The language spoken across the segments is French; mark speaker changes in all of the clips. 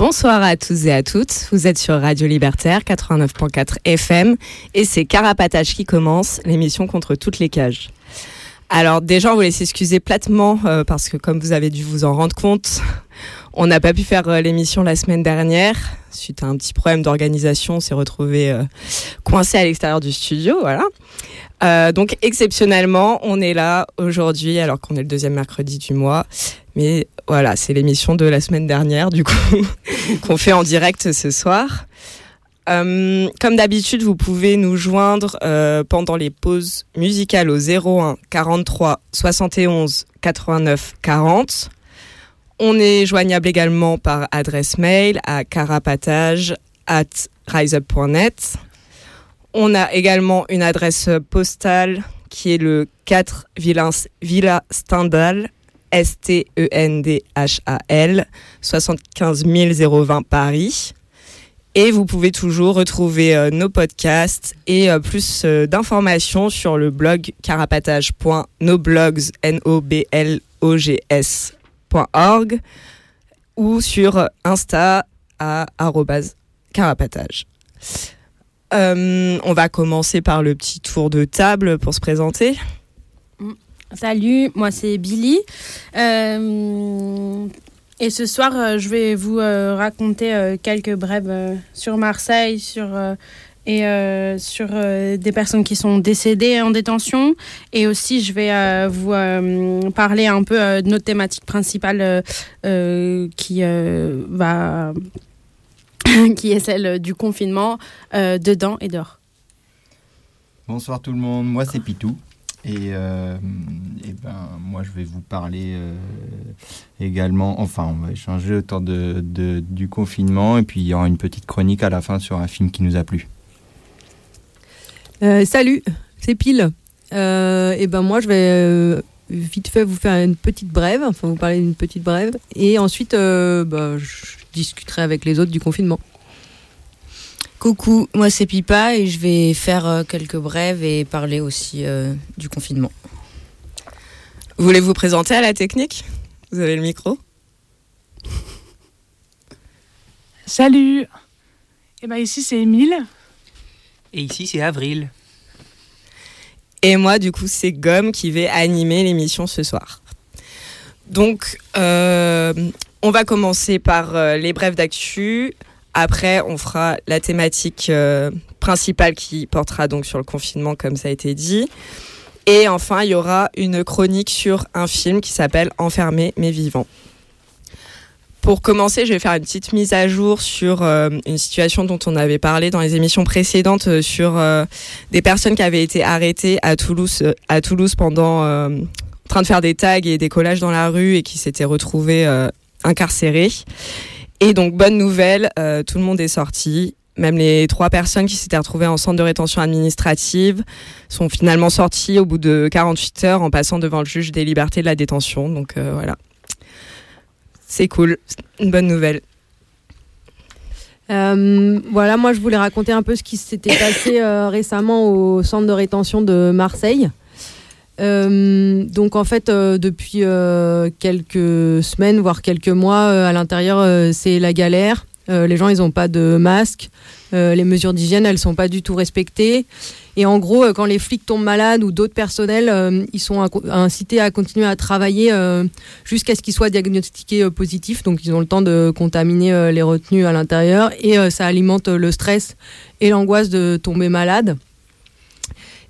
Speaker 1: Bonsoir à tous et à toutes. Vous êtes sur Radio Libertaire 89.4 FM et c'est Carapatage qui commence, l'émission contre toutes les cages. Alors déjà, on vous laisse excuser platement euh, parce que comme vous avez dû vous en rendre compte, on n'a pas pu faire euh, l'émission la semaine dernière suite à un petit problème d'organisation. On s'est retrouvé euh, coincé à l'extérieur du studio, voilà. Donc exceptionnellement, on est là aujourd'hui alors qu'on est le deuxième mercredi du mois. Mais voilà, c'est l'émission de la semaine dernière du coup qu'on fait en direct ce soir. Euh, comme d'habitude, vous pouvez nous joindre euh, pendant les pauses musicales au 01 43 71 89 40. On est joignable également par adresse mail à carapatage at riseup.net. On a également une adresse postale qui est le 4 Villa Stendhal, S-T-E-N-D-H-A-L, 75 020 Paris. Et vous pouvez toujours retrouver euh, nos podcasts et euh, plus euh, d'informations sur le blog carapatage.noblogs, ou sur Insta à carapatage. On va commencer par le petit tour de table pour se présenter.
Speaker 2: Salut, moi c'est Billy. Euh, et ce soir, euh, je vais vous euh, raconter quelques brèves sur Marseille, sur et sur des personnes qui sont décédées en détention. Et aussi, je vais vous parler un peu de notre thématique principale qui va qui est celle du confinement dedans et dehors.
Speaker 3: Bonsoir tout le monde, moi c'est Pitou. Et, euh, et ben, moi je vais vous parler euh, également, enfin on va échanger autour de, du confinement et puis il y aura une petite chronique à la fin sur un film qui nous a plu.
Speaker 4: Euh, salut, c'est Pile. Et ben moi, je vais vite fait vous faire une petite brève, enfin vous parler d'une petite brève, et ensuite, bah, je discuterai avec les autres du confinement.
Speaker 5: Coucou, moi c'est Pipa et je vais faire euh, quelques brèves et parler aussi euh, du confinement.
Speaker 1: Voulez-vous vous présenter à la technique? Vous avez le micro?
Speaker 6: Salut Et ben ici c'est Émile.
Speaker 7: Et ici, c'est Avril.
Speaker 1: Et moi, du coup, c'est Gomme qui vais animer l'émission ce soir. Donc, euh, on va commencer par euh, les brèves d'actu. Après, on fera la thématique euh, principale qui portera donc sur le confinement, comme ça a été dit. Et enfin, il y aura une chronique sur un film qui s'appelle Enfermé mais vivant. Pour commencer, je vais faire une petite mise à jour sur euh, une situation dont on avait parlé dans les émissions précédentes euh, sur des personnes qui avaient été arrêtées à Toulouse, à Toulouse pendant en train de faire des tags et des collages dans la rue et qui s'étaient retrouvées incarcérées. Et donc bonne nouvelle, euh, tout le monde est sorti. Même les trois personnes qui s'étaient retrouvées en centre de rétention administrative sont finalement sorties au bout de 48 heures en passant devant le juge des libertés de la détention. Donc euh, voilà. C'est cool, une bonne nouvelle.
Speaker 4: Euh, voilà, moi je voulais raconter un peu ce qui s'était passé récemment au centre de rétention de Marseille. Euh, donc en fait, euh, depuis euh, quelques semaines, voire quelques mois, à l'intérieur, c'est la galère. Les gens, ils n'ont pas de masque. Les mesures d'hygiène, elles sont pas du tout respectées. Et en gros, quand les flics tombent malades ou d'autres personnels, ils sont incités à continuer à travailler jusqu'à ce qu'ils soient diagnostiqués positifs. Donc, ils ont le temps de contaminer les retenues à l'intérieur et ça alimente le stress et l'angoisse de tomber malade.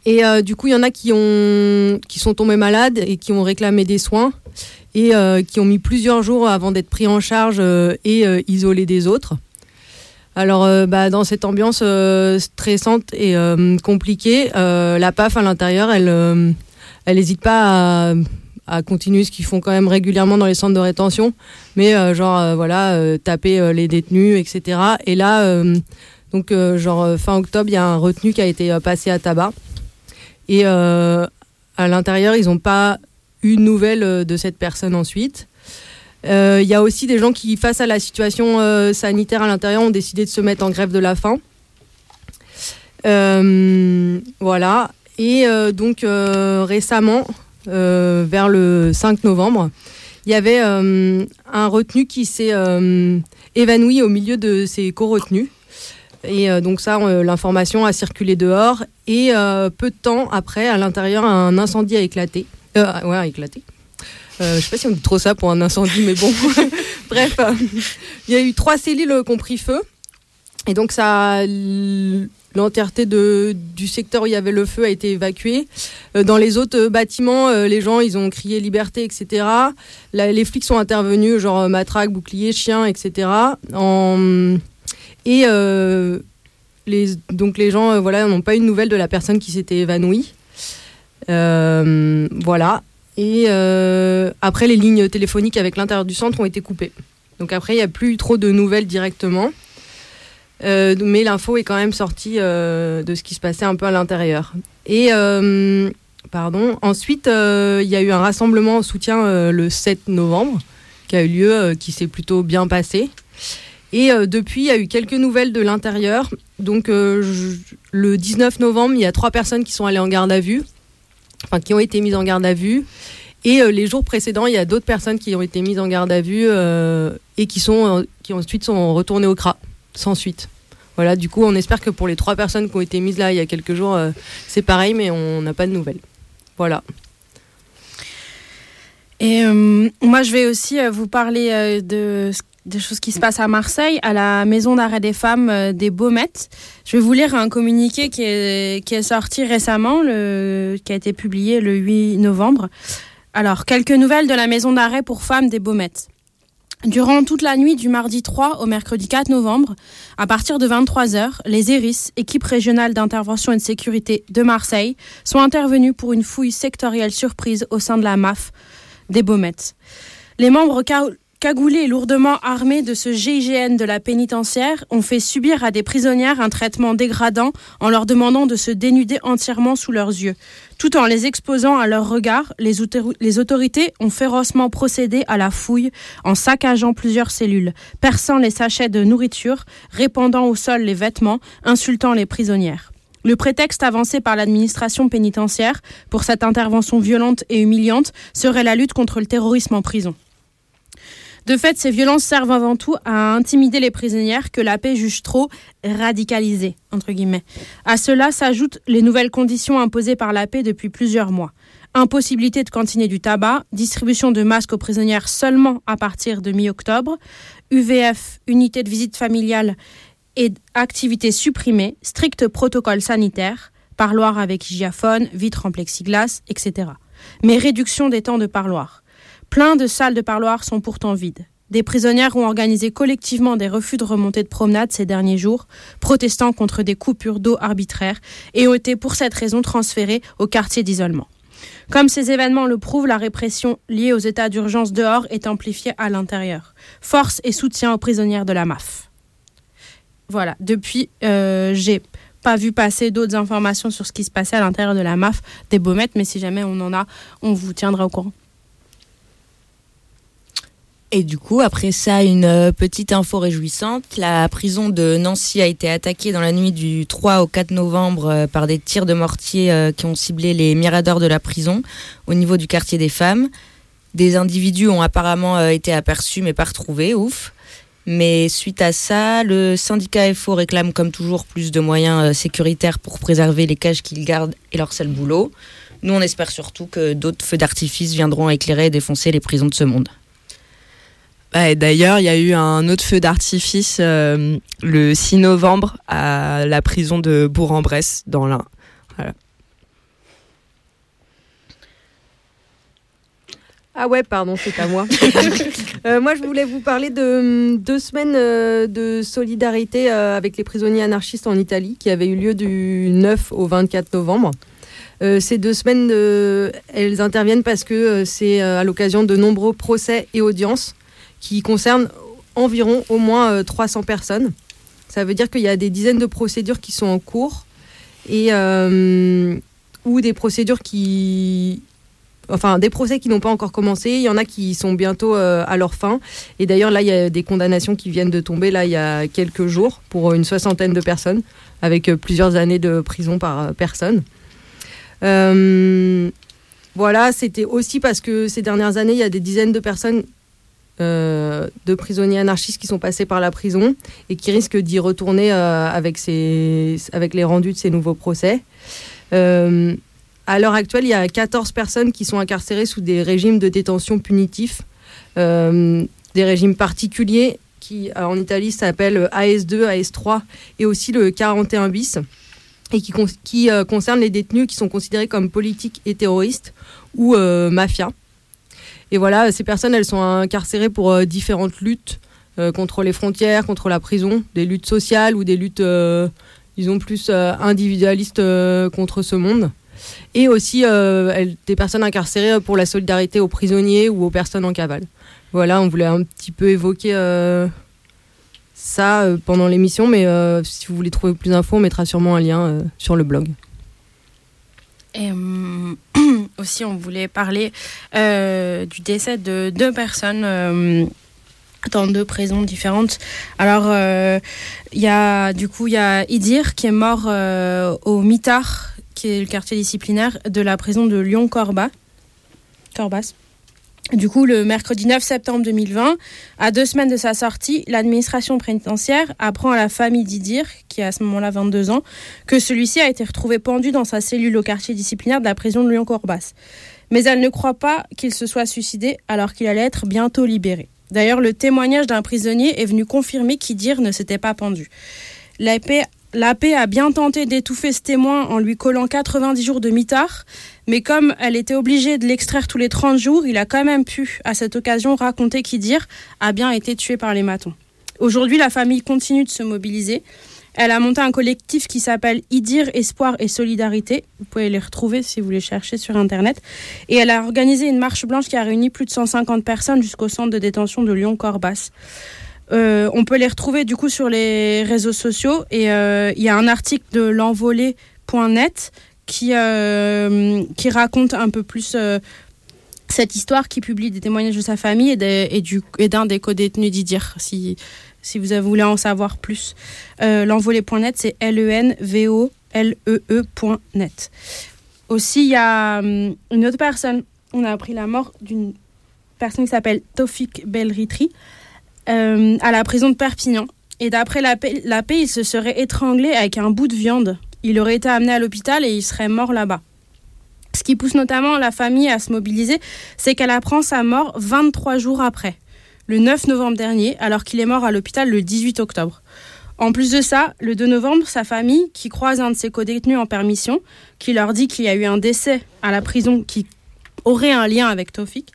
Speaker 4: Et euh, du coup, il y en a qui, ont, qui sont tombés malades et qui ont réclamé des soins et euh, qui ont mis plusieurs jours avant d'être pris en charge euh, et isolés des autres. Alors, bah, dans cette ambiance stressante et compliquée, la PAF à l'intérieur, elle n'hésite pas à, à continuer ce qu'ils font quand même régulièrement dans les centres de rétention, mais genre voilà, taper les détenus, etc. Et là, donc genre fin octobre, il y a un retenu qui a été passé à tabac. Et euh, à l'intérieur, ils n'ont pas eu de nouvelles euh, de cette personne ensuite. Euh, Il y a aussi des gens qui, face à la situation euh, sanitaire à l'intérieur, ont décidé de se mettre en grève de la faim. Euh, voilà. Et euh, donc euh, récemment, euh, vers le 5 novembre, il y avait euh, un retenu qui s'est euh, évanoui au milieu de ses co-retenus. Et euh, donc ça, euh, l'information a circulé dehors. Et euh, peu de temps après, à l'intérieur, un incendie a éclaté. Euh, ouais, a éclaté. Euh, je sais pas si on dit trop ça pour un incendie, mais bon. Bref, il y a eu trois cellules qui ont pris feu. Et donc ça, l'entièreté du secteur où il y avait le feu a été évacuée. Dans les autres bâtiments, les gens, ils ont crié liberté, etc. Les flics sont intervenus, genre matraque, bouclier, chien, etc. Et donc les gens, euh, voilà, n'ont pas eu de nouvelles de la personne qui s'était évanouie. Euh, voilà. Et euh, après, les lignes téléphoniques avec l'intérieur du centre ont été coupées. Donc après, il n'y a plus trop de nouvelles directement. Mais l'info est quand même sortie de ce qui se passait un peu à l'intérieur. Et pardon. Ensuite, il y a eu un rassemblement en soutien le 7 novembre qui a eu lieu, qui s'est plutôt bien passé. Et euh, depuis, il y a eu quelques nouvelles de l'intérieur. Donc euh, le 19 novembre, il y a trois personnes qui sont allées en garde à vue, enfin qui ont été mises en garde à vue. Et euh, les jours précédents, il y a d'autres personnes qui ont été mises en garde à vue et qui sont qui ensuite sont retournées au CRA sans suite. Voilà, du coup, on espère que pour les trois personnes qui ont été mises là il y a quelques jours, c'est pareil, mais on n'a pas de nouvelles. Voilà.
Speaker 2: Et moi, je vais aussi vous parler de ce- des choses qui se passent à Marseille, à la maison d'arrêt des femmes euh, des Baumettes. Je vais vous lire un communiqué qui est, sorti récemment, le, qui a été publié le 8 novembre. Alors, quelques nouvelles de la maison d'arrêt pour femmes des Baumettes. Durant toute la nuit du mardi 3 au mercredi 4 novembre, à partir de 23h, les ERIS, équipe régionale d'intervention et de sécurité de Marseille, sont intervenus pour une fouille sectorielle surprise au sein de la MAF des Baumettes. Les membres cagoulés et lourdement armés de ce GIGN de la pénitentiaire ont fait subir à des prisonnières un traitement dégradant en leur demandant de se dénuder entièrement sous leurs yeux. Tout en les exposant à leurs regards, les, les autorités ont férocement procédé à la fouille en saccageant plusieurs cellules, perçant les sachets de nourriture, répandant au sol les vêtements, insultant les prisonnières. Le prétexte avancé par l'administration pénitentiaire pour cette intervention violente et humiliante serait la lutte contre le terrorisme en prison. De fait, ces violences servent avant tout à intimider les prisonnières que la paix juge trop radicalisées, entre guillemets. À cela s'ajoutent les nouvelles conditions imposées par la paix depuis plusieurs mois. Impossibilité de cantiner du tabac, distribution de masques aux prisonnières seulement à partir de mi-octobre, UVF, unité de visite familiale et activités supprimées, strict protocole sanitaire, parloir avec hygiaphone, vitre en plexiglas, etc. Mais réduction des temps de parloir. Plein de salles de parloir sont pourtant vides. Des prisonnières ont organisé collectivement des refus de remontée de promenade ces derniers jours, protestant contre des coupures d'eau arbitraires, et ont été pour cette raison transférées au quartier d'isolement. Comme ces événements le prouvent, la répression liée aux états d'urgence dehors est amplifiée à l'intérieur. Force et soutien aux prisonnières de la MAF. Voilà, depuis, euh, j'ai pas vu passer d'autres informations sur ce qui se passait à l'intérieur de la MAF des Baumettes, mais si jamais on en a, on vous tiendra au courant.
Speaker 5: Et du coup, après ça, une euh, petite info réjouissante. La prison de Nancy a été attaquée dans la nuit du 3 au 4 novembre euh, par des tirs de mortier euh, qui ont ciblé les miradors de la prison au niveau du quartier des femmes. Des individus ont apparemment été aperçus mais pas retrouvés, ouf. Mais suite à ça, le syndicat FO réclame comme toujours plus de moyens sécuritaires pour préserver les cages qu'ils gardent et leur sale boulot. Nous, on espère surtout que d'autres feux d'artifice viendront éclairer et défoncer les prisons de ce monde.
Speaker 1: D'ailleurs, il y a eu un autre feu d'artifice euh, le 6 novembre à la prison de Bourg-en-Bresse, dans l'Ain.
Speaker 4: Ah ouais, pardon, c'est à moi. Euh, moi, je voulais vous parler de hum, deux semaines euh, de solidarité avec les prisonniers anarchistes en Italie qui avaient eu lieu du 9 au 24 novembre. Ces deux semaines, elles interviennent parce que c'est à l'occasion de nombreux procès et audiences qui concernent environ au moins euh, 300 personnes. Ça veut dire qu'il y a des dizaines de procédures qui sont en cours et euh, ou des procédures qui enfin des procès qui n'ont pas encore commencé, il y en a qui sont bientôt euh, à leur fin et d'ailleurs là il y a des condamnations qui viennent de tomber là il y a quelques jours pour une soixantaine de personnes avec euh, plusieurs années de prison par euh, personne. Euh, voilà, c'était aussi parce que ces dernières années, il y a des dizaines de personnes, euh, de prisonniers anarchistes qui sont passés par la prison et qui risquent d'y retourner euh, avec, les rendus de ces nouveaux procès. Euh, à l'heure actuelle, il y a 14 personnes qui sont incarcérées sous des régimes de détention punitifs, euh, des régimes particuliers qui, euh, en Italie, s'appellent AS2, AS3 et aussi le 41 bis et qui, con- euh, les détenus qui sont considérés comme politiques et terroristes ou euh. Et voilà, ces personnes, elles sont incarcérées pour euh, différentes luttes euh, contre les frontières, contre la prison, des luttes sociales ou des luttes, euh, disons, plus individualistes contre ce monde. Et aussi des personnes incarcérées pour la solidarité aux prisonniers ou aux personnes en cavale. Voilà, on voulait un petit peu évoquer ça pendant l'émission, mais si vous voulez trouver plus d'infos, on mettra sûrement un lien sur le blog.
Speaker 2: Et hum, aussi, on voulait parler euh, du décès de deux personnes euh, dans deux prisons différentes. Alors, euh, il y a du coup, il y a Idir qui est mort euh, au Mitard, qui est le quartier disciplinaire de la prison de Lyon-Corba. Corbas. Du coup, le mercredi 9 septembre 2020, à deux semaines de sa sortie, l'administration pénitentiaire apprend à la famille d'Idir, qui a à ce moment-là 22 ans, que celui-ci a été retrouvé pendu dans sa cellule au quartier disciplinaire de la prison de Lyon-Corbas. Mais elle ne croit pas qu'il se soit suicidé alors qu'il allait être bientôt libéré. D'ailleurs, le témoignage d'un prisonnier est venu confirmer qu'Idir ne s'était pas pendu. l'AP a bien tenté d'étouffer ce témoin en lui collant 90 jours de mitard, mais comme elle était obligée de l'extraire tous les 30 jours, il a quand même pu, à cette occasion, raconter qu'Idir a bien été tué par les matons. Aujourd'hui, la famille continue de se mobiliser. Elle a monté un collectif qui s'appelle Idir Espoir et Solidarité. Vous pouvez les retrouver si vous les cherchez sur Internet. Et elle a organisé une marche blanche qui a réuni plus de 150 personnes jusqu'au centre de détention de Lyon-Corbas. Euh, on peut les retrouver du coup sur les réseaux sociaux et euh, il y a un article de l'envolée.net qui, euh, qui raconte un peu plus cette histoire, qui publie des témoignages de sa famille et, d'un des co-détenus d'Idir, si, vous voulez en savoir plus. L'envolée.net, c'est L-E-N-V-O-L-E-E.net. Aussi, il y a hum, une autre personne. On a appris la mort d'une personne qui s'appelle Tofik Belritri euh, à la prison de Perpignan. Et d'après la paix, la paix, il se serait étranglé avec un bout de viande. Il aurait été amené à l'hôpital et il serait mort là-bas. Ce qui pousse notamment la famille à se mobiliser, c'est qu'elle apprend sa mort 23 jours après, le 9 novembre dernier, alors qu'il est mort à l'hôpital le 18 octobre. En plus de ça, le 2 novembre, sa famille, qui croise un de ses codétenus en permission, qui leur dit qu'il y a eu un décès à la prison qui aurait un lien avec Tofik,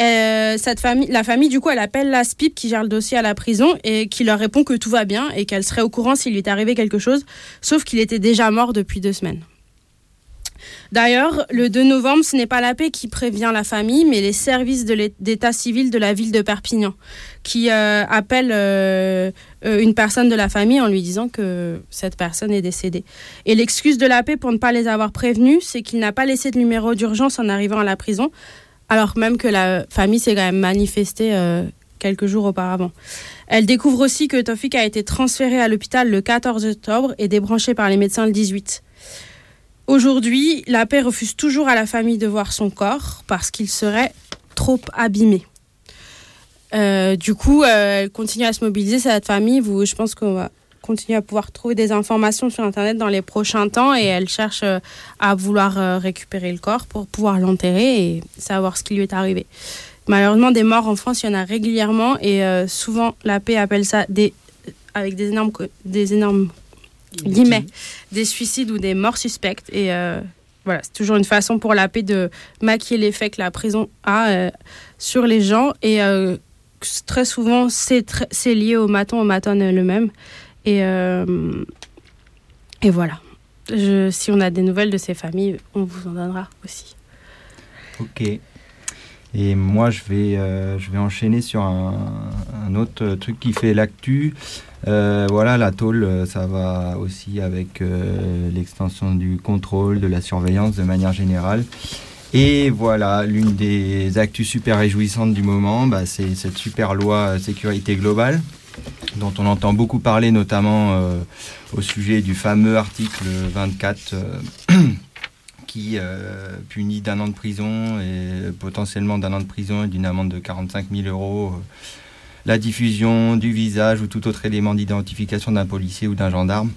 Speaker 2: euh, cette famille, la famille, du coup, elle appelle la SPIP qui gère le dossier à la prison et qui leur répond que tout va bien et qu'elle serait au courant s'il lui est arrivé quelque chose, sauf qu'il était déjà mort depuis deux semaines. D'ailleurs, le 2 novembre, ce n'est pas la paix qui prévient la famille, mais les services d'état civil de la ville de Perpignan, qui euh, appellent euh, une personne de la famille en lui disant que cette personne est décédée. Et l'excuse de la paix pour ne pas les avoir prévenus, c'est qu'il n'a pas laissé de numéro d'urgence en arrivant à la prison, alors même que la famille s'est quand même manifestée euh, quelques jours auparavant. Elle découvre aussi que Tofik a été transféré à l'hôpital le 14 octobre et débranché par les médecins le 18. Aujourd'hui, la paix refuse toujours à la famille de voir son corps parce qu'il serait trop abîmé. Euh, du coup, euh, elle continue à se mobiliser, cette famille. Vous, je pense qu'on va continuer à pouvoir trouver des informations sur Internet dans les prochains temps et elle cherche euh, à vouloir euh, récupérer le corps pour pouvoir l'enterrer et savoir ce qui lui est arrivé. Malheureusement, des morts en France, il y en a régulièrement et euh, souvent la paix appelle ça avec des énormes, des énormes guillemets, des suicides ou des morts suspectes. Et voilà, c'est toujours une façon pour la paix de maquiller l'effet que la prison a sur les gens. Et très souvent, c'est lié au maton, au maton eux-mêmes. Et, euh, et voilà. Si on a des nouvelles de ces familles, on vous en donnera aussi.
Speaker 3: Ok. Et moi, je vais, je vais enchaîner sur un, autre truc qui fait l'actu. Euh, voilà, la tôle, euh, ça va aussi avec euh, l'extension du contrôle, de la surveillance de manière générale. Et voilà, l'une des actus super réjouissantes du moment, bah, c'est cette super loi sécurité globale dont on entend beaucoup parler, notamment au sujet du fameux article 24 qui punit d'un an de prison et potentiellement d'un an de prison et d'une amende de 45 000 euros la diffusion du visage ou tout autre élément d'identification d'un policier ou d'un gendarme.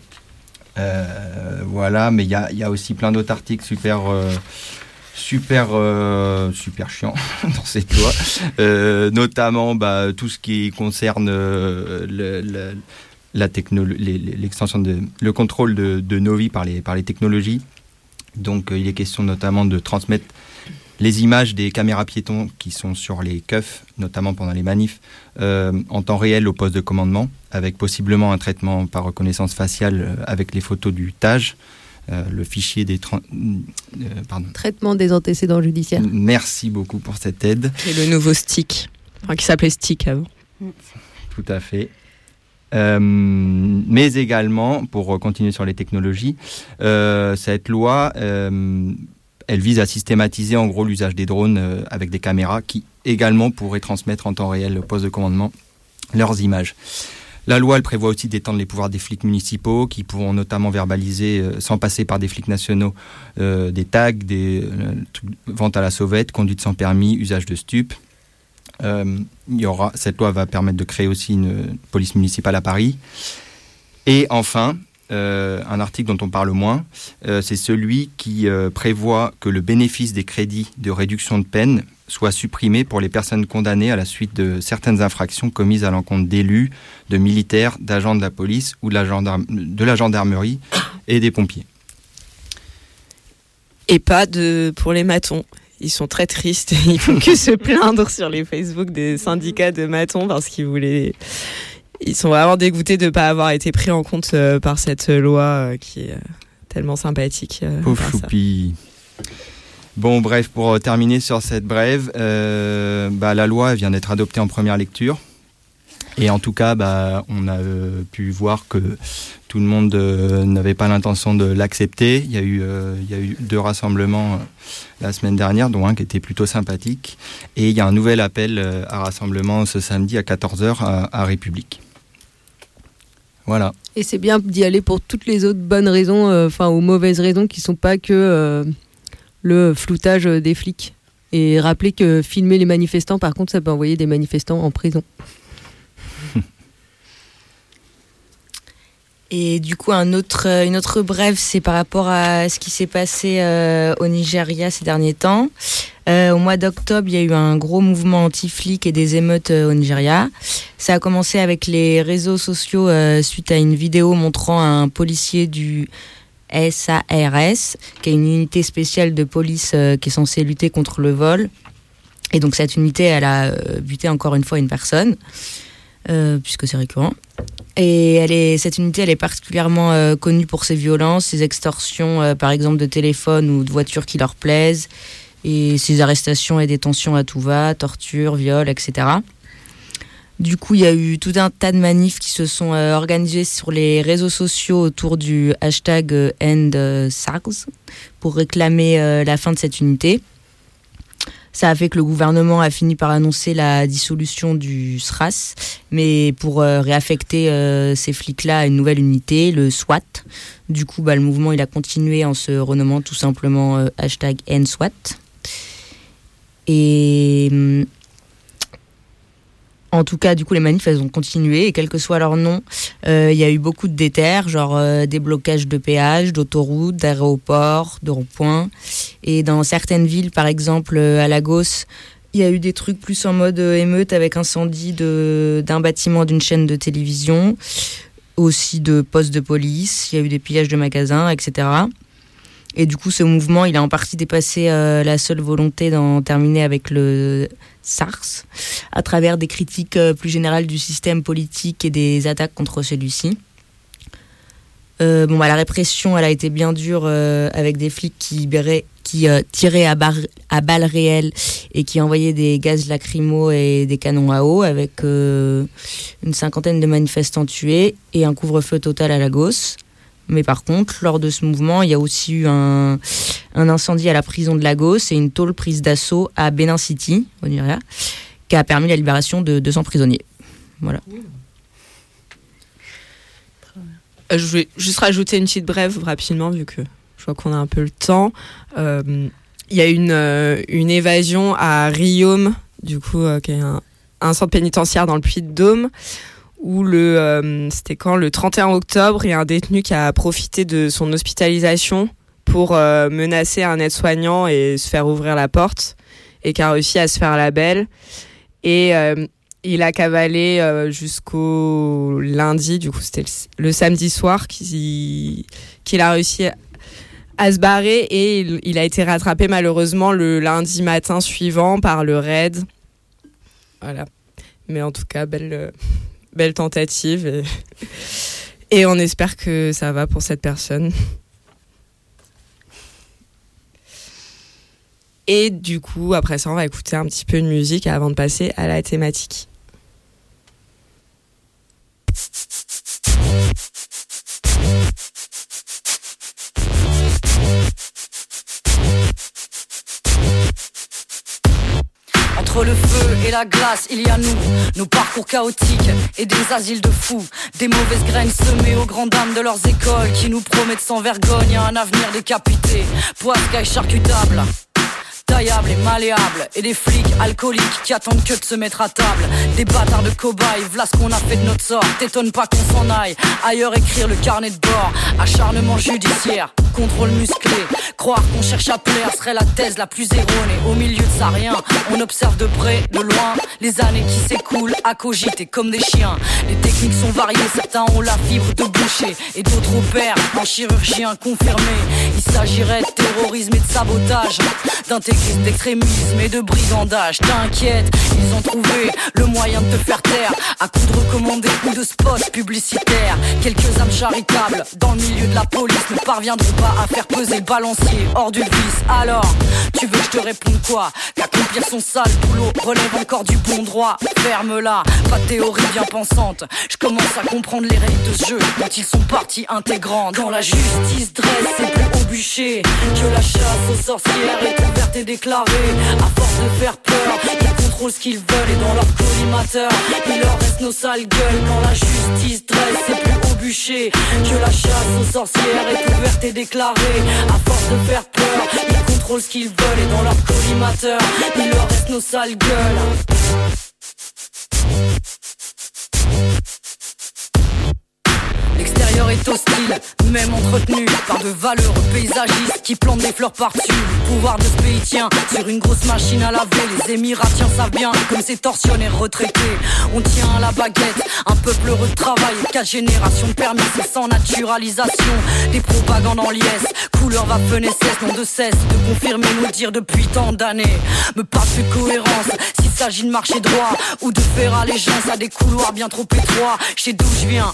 Speaker 3: Euh, voilà, mais il y a, aussi plein d'autres articles super, euh, super, euh, super chiants dans cette loi, notamment bah, tout ce qui concerne le, la l'extension de le contrôle de, de, nos vies par les, par les technologies. Donc, il est question notamment de transmettre les images des caméras piétons qui sont sur les keufs, notamment pendant les manifs, euh, en temps réel au poste de commandement, avec possiblement un traitement par reconnaissance faciale euh, avec les photos du TAGE, euh, le fichier des...
Speaker 4: pardon. Traitement des antécédents judiciaires.
Speaker 3: Merci beaucoup pour cette aide.
Speaker 1: Et le nouveau stick, qui s'appelait stick avant.
Speaker 3: Tout à fait. mais également, pour continuer sur les technologies, cette loi elle vise à systématiser en gros l'usage des drones euh, avec des caméras qui également pourraient transmettre en temps réel au poste de commandement leurs images. La loi, prévoit aussi d'étendre les pouvoirs des flics municipaux qui pourront notamment verbaliser, euh, sans passer par des flics nationaux, euh, des tags, des ventes à la sauvette, conduite sans permis, usage de stupes. cette loi va permettre de créer aussi une police municipale à Paris. Et enfin, euh, un article dont on parle moins, euh, c'est celui qui euh, prévoit que le bénéfice des crédits de réduction de peine soit supprimé pour les personnes condamnées à la suite de certaines infractions commises à l'encontre d'élus, de militaires, d'agents de la police ou de la, de la gendarmerie et des pompiers.
Speaker 1: Et pas de pour les matons. Ils sont très tristes. Ils font que se plaindre sur les Facebook des syndicats de matons parce qu'ils voulaient ils sont vraiment dégoûtés de ne pas avoir été pris en compte euh, par cette loi euh, qui est euh, tellement sympathique.
Speaker 3: Pauvre choupi. Bon, bref, pour terminer sur cette brève, bah, la loi vient d'être adoptée en première lecture. Et en tout cas, bah, on a pu voir que tout le monde n'avait pas l'intention de l'accepter. Il, y a eu, deux rassemblements la semaine dernière, dont un qui était plutôt sympathique. Et il y a un nouvel appel à rassemblement ce samedi à 14h à République. Voilà.
Speaker 4: Et c'est bien d'y aller pour toutes les autres bonnes raisons, euh, enfin, ou mauvaises raisons qui ne sont pas que euh, le floutage des flics. Et rappeler que filmer les manifestants, par contre, ça peut envoyer des manifestants en prison.
Speaker 5: Et du coup, autre, une autre brève, c'est par rapport à ce qui s'est passé euh, au Nigeria ces derniers temps. Euh, au mois d'octobre, il y a eu un gros mouvement anti-flic et des émeutes euh, au Nigeria. Ça a commencé avec les réseaux sociaux suite à une vidéo montrant un policier du SARS, qui est une unité spéciale de police qui est censée lutter contre le vol. Et donc cette unité, elle a buté encore une fois une personne. Euh, puisque c'est récurrent. Et elle est, cette unité, elle est particulièrement euh, connue pour ses violences, ses extorsions, euh, par exemple, de téléphone ou de voitures qui leur plaisent, et ses arrestations et détentions à tout va, torture, viol, etc. Du coup, il y a eu tout un tas de manifs qui se sont organisés sur les réseaux sociaux autour du hashtag EndSARS pour réclamer la fin de cette unité. Ça a fait que le gouvernement a fini par annoncer la dissolution du SRAS, mais pour euh, réaffecter euh, ces flics-là à une nouvelle unité, le SWAT. Du coup, bah, le mouvement il a continué en se renommant tout simplement euh, hashtag hum, en tout cas, du coup, les manifs, elles ont continué, et quel que soit leur nom, euh, il y a eu beaucoup de déterres, genre euh, des blocages de péages, d'autoroutes, d'aéroports, de ronds-points. Et dans certaines villes, par exemple euh, à Lagos, il y a eu des trucs plus en mode émeute avec incendie d'un bâtiment d'une chaîne de télévision, aussi de postes de police, il y a eu des pillages de magasins, etc. Et du coup, ce mouvement, il a en partie dépassé la seule volonté d'en terminer avec le SARS, à travers des critiques euh, plus générales du système politique et des attaques contre celui-ci. Euh, bon, bah, la répression, elle a été bien dure euh, avec des flics qui, libéraient- qui tiraient à, bar- à balles réelles et qui envoyaient des gaz lacrymaux et des canons à eau avec une cinquantaine de manifestants tués et un couvre-feu total à Lagos. Mais par contre, lors de ce mouvement, il y a aussi eu un, incendie à la prison de Lagos et une tôle prise d'assaut à Benin City, au Nigeria, qui a permis la libération de 200 prisonniers. Voilà.
Speaker 1: Euh, je vais juste rajouter une petite brève rapidement, vu que je vois qu'on a un peu le temps. Euh, Il y a une, euh, une évasion à Riom, du coup, qui est un, un centre pénitentiaire dans le Puy-de-Dôme, où le, euh, c'était quand Le 31 octobre, il y a un détenu qui a profité de son hospitalisation pour euh, menacer un aide-soignant et se faire ouvrir la porte, et qui a réussi à se faire la belle. Et euh, il a cavalé jusqu'au lundi, du coup c'était le, samedi soir qu'il a réussi à, se barrer et il, il a été rattrapé malheureusement le lundi matin suivant par le raid. Voilà. Mais en tout cas, belle, belle tentative et, on espère que ça va pour cette personne. Et du coup, après ça, on va écouter un petit peu de musique avant de passer à la thématique.
Speaker 8: Le feu et la glace, il y a nous, nos parcours chaotiques et des asiles de fous, des mauvaises graines semées aux grandes dames de leurs écoles qui nous promettent sans vergogne un avenir décapité, et charcutable. Taillable et malléable. Et des flics alcooliques qui attendent que de se mettre à table. Des bâtards de cobayes, voilà ce qu'on a fait de notre sort. T'étonne pas qu'on s'en aille Ailleurs écrire le carnet de bord. Acharnement judiciaire Contrôle musclé. Croire qu'on cherche à plaire serait la thèse la plus erronée. Au milieu de ça rien. On observe de près, de loin Les années qui s'écoulent. À cogiter comme des chiens. Les techniques sont variées Certains ont la fibre de boucher. Et d'autres opèrent en chirurgien confirmé. Il s'agirait de terrorisme et de sabotage D'extrémisme et de brigandage T'inquiète, ils ont trouvé le moyen de te faire taire. À coups de recommandés ou de spots publicitaires. Quelques âmes charitables dans le milieu de la police Ne parviendront pas à faire peser le balancier hors du vice. Alors, tu veux que je te réponde quoi? Qu'accomplir son sale boulot relève encore du bon droit. Ferme-la, pas de théorie bien pensante. Je commence à comprendre les règles de ce jeu Dont ils sont partie intégrante. Quand la justice dresse ses plus hauts bûchers Que la chasse aux sorcières est ouverte et déclarée À force de faire peur, ils contrôlent ce qu'ils veulent Et dans leur collimateur, il leur reste nos sales gueules Quand la justice dresse. Ses plus hauts bûchers Que la chasse aux sorcières est ouverte et déclarée. À force de faire peur, ils contrôlent ce qu'ils veulent Et dans leur collimateur, il leur reste nos sales gueules L'extérieur est hostile, même entretenu par de valeureux paysagistes qui plantent des fleurs par-dessus. Le pouvoir de ce pays tient sur une grosse machine à laver. Les Émiratiens savent bien, comme ces tortionnaires retraités. On tient à la baguette, un peuple heureux de travail. Quatre générations de permis, c'est sans naturalisation. Des propagandes en liesse, couleur va cesse, non de cesse de confirmer nos dires depuis tant d'années. Me parle plus de cohérence, s'il s'agit de marcher droit ou de faire allégeance à des couloirs bien trop étroits. Sais d'où je viens,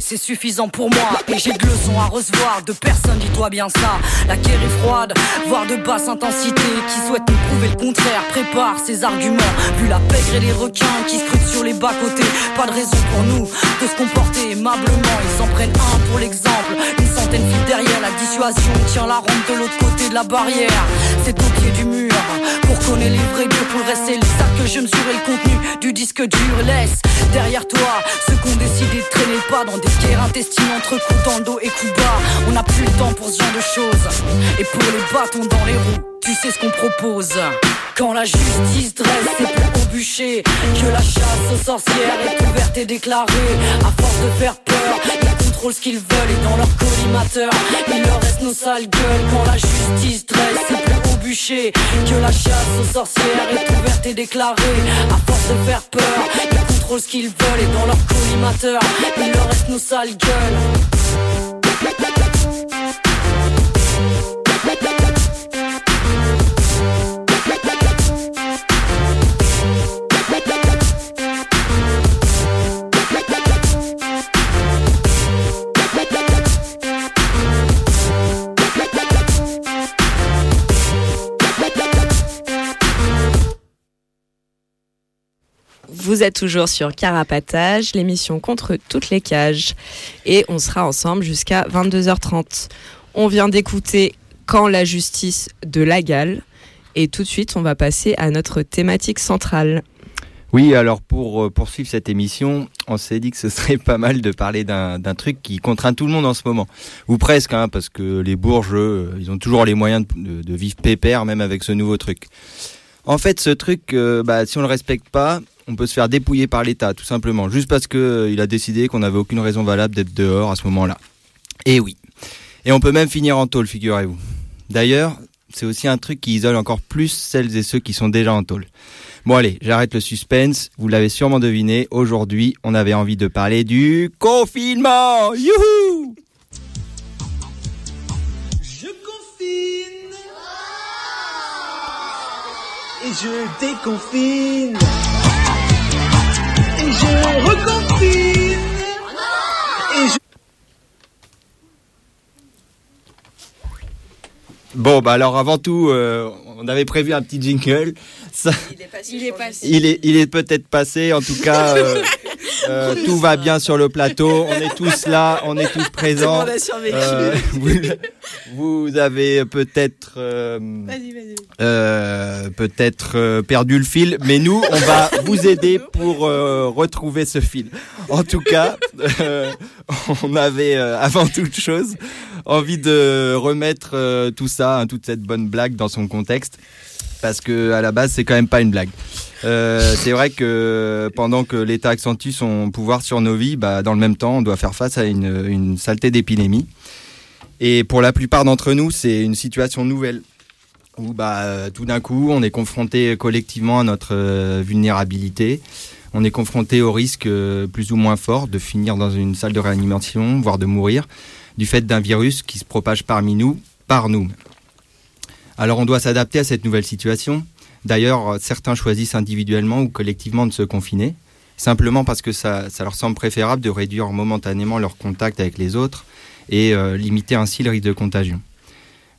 Speaker 8: c'est suffisant pour moi. Et j'ai de leçons à recevoir de personne, dis-toi bien ça. La guerre est froide, voire de basse intensité. Qui souhaite nous prouver le contraire, prépare ses arguments. Vu la pègre et les requins qui scrutent sur les bas-côtés, pas de raison pour nous de se comporter aimablement. Ils s'en prennent un pour l'exemple, une centaine file derrière la dissuasion. Tient la rampe de l'autre côté de la barrière. C'est au pied du mur pour connaître les vrais dieux. Pour le reste, c'est sacs que je mesure et le contenu du disque dur. Laisse derrière toi ceux qu'on décidé de traîner pas dans des guerres intestines entre coups dans le dos et coups bas. On n'a plus le temps pour ce genre de choses. Et pour les bâtons dans les roues, tu sais ce qu'on propose. Quand la justice dresse ses plus hauts bûchers, que la chasse aux sorcières est ouverte et déclarée. À force de faire peur, ils contrôlent ce qu'ils veulent et dans leur collimateur, il leur reste nos sales gueules. Quand la justice dresse ses plus hauts bûchers, que la chasse aux sorcières est ouverte et déclarée. À force de faire peur, ils contrôlent ce qu'ils veulent et dans leur collimateur, il leur reste nos sales gueules.
Speaker 1: Vous êtes toujours sur Carapatage, l'émission contre toutes les cages. Et on sera ensemble jusqu'à 22h30. On vient d'écouter Quand la justice de la Galle. Et tout de suite, on va passer à notre thématique centrale.
Speaker 3: Oui, alors pour euh, poursuivre cette émission, on s'est dit que ce serait pas mal de parler d'un truc qui contraint tout le monde en ce moment. Ou presque, hein, parce que les bourges, ils ont toujours les moyens de, de, vivre pépère, même avec ce nouveau truc. En fait, ce truc, euh, bah, si on le respecte pas, on peut se faire dépouiller par l'État, tout simplement, juste parce que euh, a décidé qu'on n'avait aucune raison valable d'être dehors à ce moment-là. Et oui. Et on peut même finir en tôle, figurez-vous. D'ailleurs, c'est aussi un truc qui isole encore plus celles et ceux qui sont déjà en tôle. Bon allez, j'arrête le suspense. Vous l'avez sûrement deviné. Aujourd'hui, on avait envie de parler du confinement. Youhou
Speaker 9: Je confine et je déconfine je reconfine et je
Speaker 3: Bon, bah alors avant tout, euh, on avait prévu un petit jingle. Ça,
Speaker 2: il est passé. Il est, passé.
Speaker 3: il est, il est peut-être passé. En tout cas, euh, euh, tout va bien sur le plateau. On est tous là, on est tous présents.
Speaker 2: Euh,
Speaker 3: vous, vous, avez peut-être, euh, peut-être perdu le fil, mais nous, on va vous aider pour retrouver ce fil. En tout cas, on avait avant toute chose envie de remettre tout ça, hein, toute cette bonne blague dans son contexte parce que à la base c'est quand même pas une blague. Euh, c'est vrai que pendant que l'État accentue son pouvoir sur nos vies, bah, dans le même temps on doit faire face à une, saleté d'épidémie. Et pour la plupart d'entre nous c'est une situation nouvelle où bah, tout d'un coup on est confronté collectivement à notre euh, vulnérabilité. On est confronté au risque euh, plus ou moins fort de finir dans une salle de réanimation, voire de mourir, du fait d'un virus qui se propage parmi nous, par nous. Alors on doit s'adapter à cette nouvelle situation. D'ailleurs, certains choisissent individuellement ou collectivement de se confiner, simplement parce que ça, ça leur semble préférable de réduire momentanément leur contact avec les autres et euh, limiter ainsi le risque de contagion.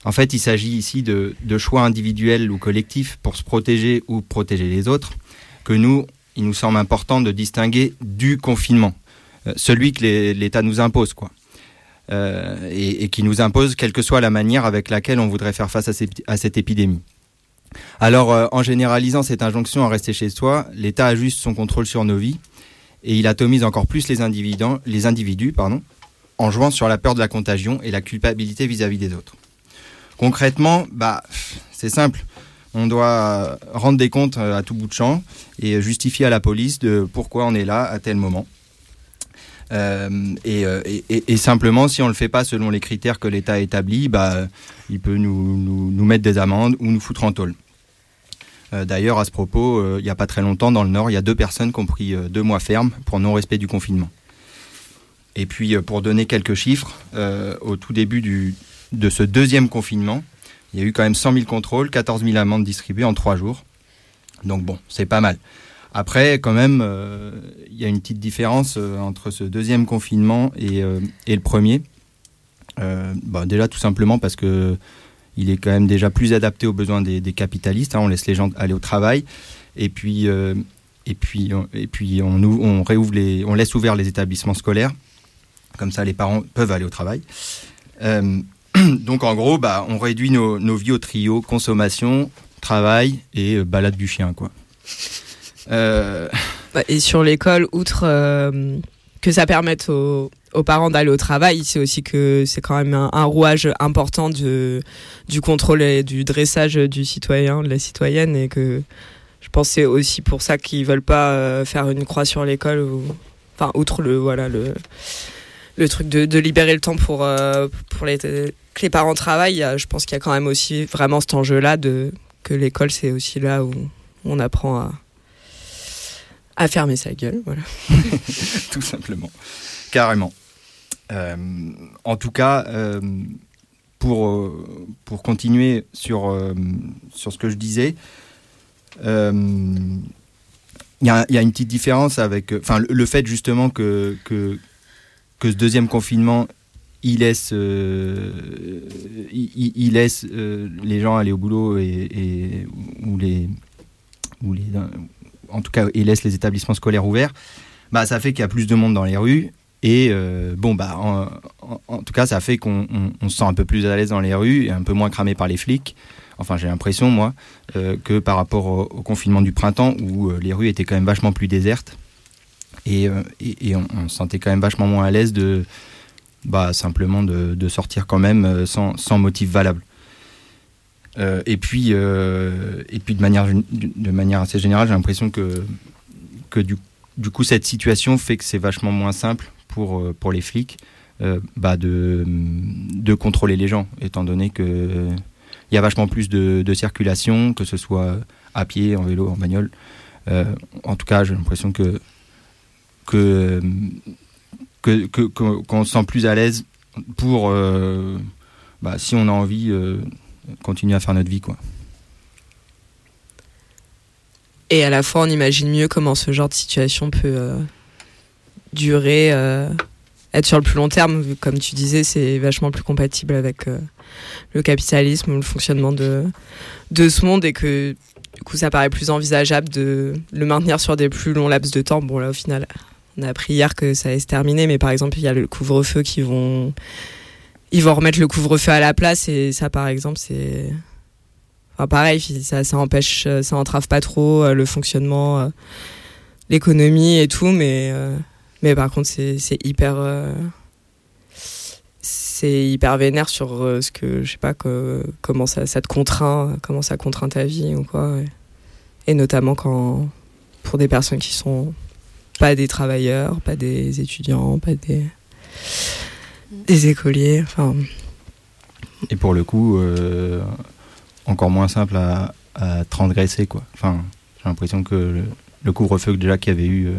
Speaker 3: En fait, il s'agit ici de, choix individuels ou collectifs pour se protéger ou protéger les autres, que nous, il nous semble important de distinguer du confinement, euh, celui que l'État nous impose, quoi et, et, qui nous impose quelle que soit la manière avec laquelle on voudrait faire face à, cette épidémie. Alors, euh, en généralisant cette injonction à rester chez soi, l'État ajuste son contrôle sur nos vies et il atomise encore plus les individus, en jouant sur la peur de la contagion et la culpabilité vis-à-vis -vis des autres. Concrètement, bah, c'est simple. On doit rendre des comptes euh, à tout bout de champ et justifier à la police de pourquoi on est là à tel moment. Euh, et, et, simplement, si on le fait pas selon les critères que l'État a établis, bah, il peut nous, nous, mettre des amendes ou nous foutre en tôle. Euh, D'ailleurs, à ce propos, euh, il n'y a pas très longtemps, dans le Nord, il y a deux personnes qui ont pris euh, deux mois ferme pour non-respect du confinement. Et puis, euh, pour donner quelques chiffres, au tout début du, de ce deuxième confinement, il y a eu quand même 100 000 contrôles, 14 000 amendes distribuées en trois jours. Donc bon, c'est pas mal. Après, quand même, il euh, y a une petite différence euh, entre ce deuxième confinement et, euh, le premier. Bah, déjà, tout simplement parce que il est quand même déjà plus adapté aux besoins des, capitalistes. Hein, on laisse les gens aller au travail. Et puis, et puis, et puis on, réouvre les, on laisse ouverts les établissements scolaires. Comme ça, les parents peuvent aller au travail. donc, en gros, bah, on réduit nos, nos vies au trio consommation, travail et balade du chien, quoi.
Speaker 1: Euh... Et sur l'école, outre euh, que ça permette aux, parents d'aller au travail, c'est aussi que c'est quand même un, rouage important du contrôle et du dressage du citoyen, de la citoyenne, et que je pense c'est aussi pour ça qu'ils veulent pas euh, faire une croix sur l'école, ou enfin outre le voilà le truc de, libérer le temps pour que les parents travaillent. Je pense qu'il y a quand même aussi vraiment cet enjeu-là de que l'école c'est aussi là où on apprend à à fermer sa gueule, voilà.
Speaker 3: Tout simplement, carrément. Euh, en tout cas, euh, pour, euh, pour continuer sur, sur ce que je disais, il y a, y, a, une petite différence avec, enfin, le, fait justement que, que, que ce deuxième confinement il laisse, il, laisse les gens aller au boulot et, ou les, en tout cas, et laisse les établissements scolaires ouverts, bah, ça fait qu'il y a plus de monde dans les rues. Et euh, bon, bah, en, tout cas, ça fait qu'on on- on se sent un peu plus à l'aise dans les rues et un peu moins cramé par les flics. Enfin, j'ai l'impression, moi, euh, que par rapport au, confinement du printemps où euh, les rues étaient quand même vachement plus désertes. Et, on, se sentait quand même vachement moins à l'aise de bah, simplement de, sortir quand même sans motif valable. Euh, et puis, euh, et puis de manière, de manière assez générale, j'ai l'impression que, que du, du coup, cette situation fait que c'est vachement moins simple pour, euh, pour les flics bah de, de contrôler les gens, étant donné que euh, il y a vachement plus de, circulation, que ce soit à pied, en vélo, en bagnole. En tout cas, j'ai l'impression que que qu'on se sent plus à l'aise pour bah, si on a envie continuer à faire notre vie quoi.
Speaker 1: Et à la fois, on imagine mieux comment ce genre de situation peut euh, durer, euh, être sur le plus long terme. Comme tu disais, c'est vachement plus compatible avec euh, le capitalisme le fonctionnement de, de ce monde et que du coup, ça paraît plus envisageable de le maintenir sur des plus longs laps de temps. Bon, là, au final, on a appris hier que ça allait se terminer, mais par exemple, il y a le couvre-feu qui vont. Ils vont remettre le couvre-feu à la place et ça, par exemple, c'est. Enfin, pareil, ça, ça empêche, euh, ça entrave pas trop euh, le fonctionnement, euh, l'économie et tout, mais, mais par contre, c'est hyper. c'est hyper vénère sur ce que, je sais pas, que, comment ça, ça te contraint, comment ça contraint ta vie ou quoi. Et notamment quand, pour des personnes qui sont pas des travailleurs, pas des étudiants, pas des, des écoliers, enfin.
Speaker 3: Et pour le coup, euh, encore moins simple à, transgresser quoi. Enfin, j'ai l'impression que le, couvre-feu déjà qu'il y avait eu euh,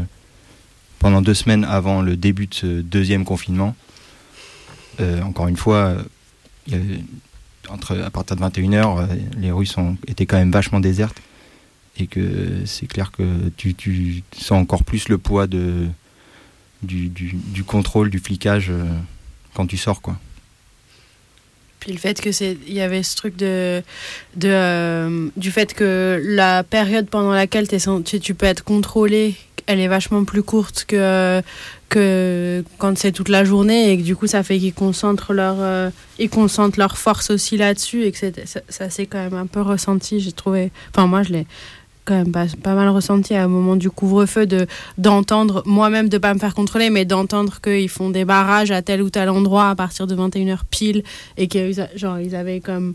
Speaker 3: pendant deux semaines avant le début de ce deuxième confinement, euh, encore une fois, entre, à partir de 21h, les rues sont, étaient quand même vachement désertes. Et que c'est clair que tu, tu sens encore plus le poids de, du, du, contrôle, du flicage quand tu sors. quoi.
Speaker 2: Puis le fait que c'est, il y avait ce truc de, de euh, du fait que la période pendant laquelle sen- tu, peux être contrôlé, elle est vachement plus courte que que quand c'est toute la journée et que du coup ça fait qu'ils concentrent leur euh, ils concentrent leur force aussi là-dessus et que ça, ça s'est quand même un peu ressenti j'ai trouvé enfin moi je l'ai quand même pas, pas mal ressenti à un moment du couvre-feu de d'entendre moi-même de pas me faire contrôler mais d'entendre qu'ils font des barrages à tel ou tel endroit à partir de 21h pile et qu'ils genre ils avaient comme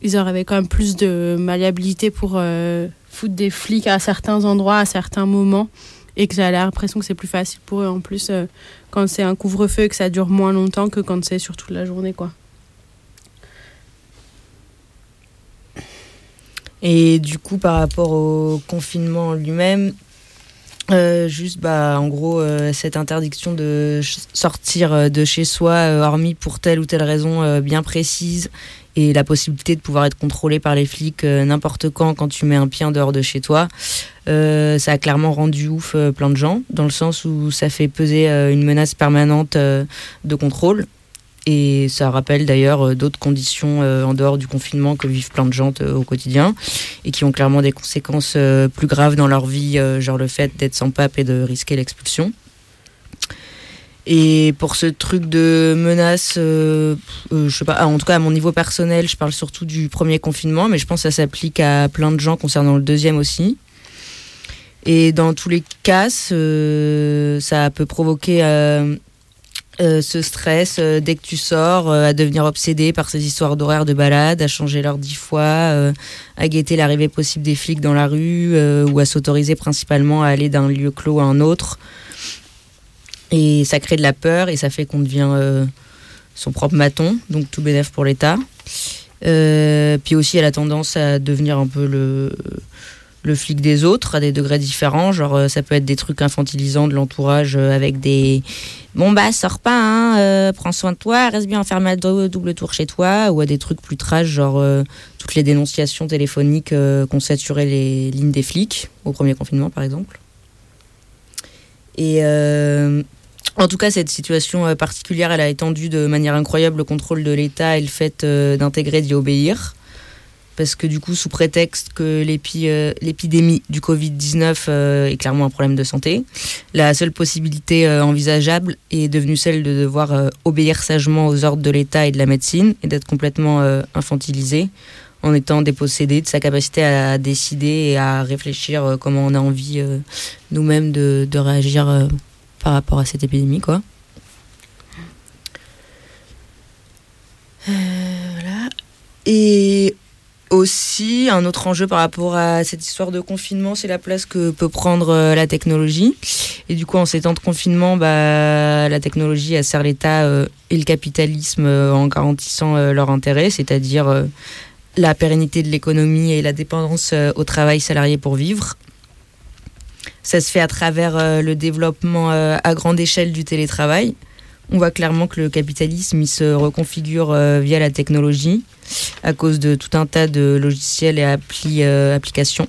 Speaker 2: ils auraient quand même plus de malléabilité pour euh, foutre des flics à certains endroits à certains moments et que j'ai l'impression que c'est plus facile pour eux en plus euh, quand c'est un couvre-feu et que ça dure moins longtemps que quand c'est sur toute la journée quoi.
Speaker 5: Et du coup, par rapport au confinement lui-même, euh, juste, bah, en gros, euh, cette interdiction de sortir euh, de chez soi, hormis pour telle ou telle raison bien précise, et la possibilité de pouvoir être contrôlé par les flics n'importe quand quand tu mets un pied en dehors de chez toi, ça a clairement rendu ouf plein de gens, dans le sens où ça fait peser une menace permanente de contrôle. Et ça rappelle d'ailleurs euh, d'autres conditions euh, en dehors du confinement que vivent plein de gens euh, au quotidien et qui ont clairement des conséquences plus graves dans leur vie, genre le fait d'être sans pape et de risquer l'expulsion. Et pour ce truc de menace, euh, euh, je sais pas, ah, en tout cas à mon niveau personnel, je parle surtout du premier confinement, mais je pense que ça s'applique à plein de gens concernant le deuxième aussi. Et dans tous les cas, ça peut provoquer euh, ce stress euh, dès que tu sors, euh, à devenir obsédé par ces histoires d'horaires de balade, à changer l'heure dix fois, euh, à guetter l'arrivée possible des flics dans la rue, ou à s'autoriser principalement à aller d'un lieu clos à un autre. Et ça crée de la peur et ça fait qu'on devient son propre maton, donc tout bénef pour l'État. Puis aussi, elle a tendance à devenir un peu le, le flic des autres à des degrés différents. Genre, euh, ça peut être des trucs infantilisants de l'entourage euh, avec des bon bah sors pas, hein, euh, prends soin de toi, reste bien enfermé à dou- double tour chez toi, ou à des trucs plus trash, genre toutes les dénonciations téléphoniques euh, qu'ont saturé les lignes des flics au premier confinement par exemple. Et en tout cas, cette situation particulière, elle a étendu de manière incroyable le contrôle de l'État et le fait d'intégrer d'y obéir. Parce que du coup, sous prétexte que euh, l'épidémie du Covid-19 euh, est clairement un problème de santé, la seule possibilité euh, envisageable est devenue celle de devoir obéir sagement aux ordres de l'État et de la médecine et d'être complètement infantilisé en étant dépossédé de sa capacité à décider et à réfléchir comment on a envie nous-mêmes de, réagir par rapport à cette épidémie, quoi. Voilà. Et aussi, un autre enjeu par rapport à cette histoire de confinement, c'est la place que peut prendre euh, la technologie. Et du coup, en ces temps de confinement, bah, la technologie elle sert l'État euh, et le capitalisme euh, en garantissant euh, leur intérêt, c'est-à-dire la pérennité de l'économie et la dépendance au travail salarié pour vivre. Ça se fait à travers le développement à grande échelle du télétravail. On voit clairement que le capitalisme il se reconfigure euh, via la technologie à cause de tout un tas de logiciels et appli, euh, applications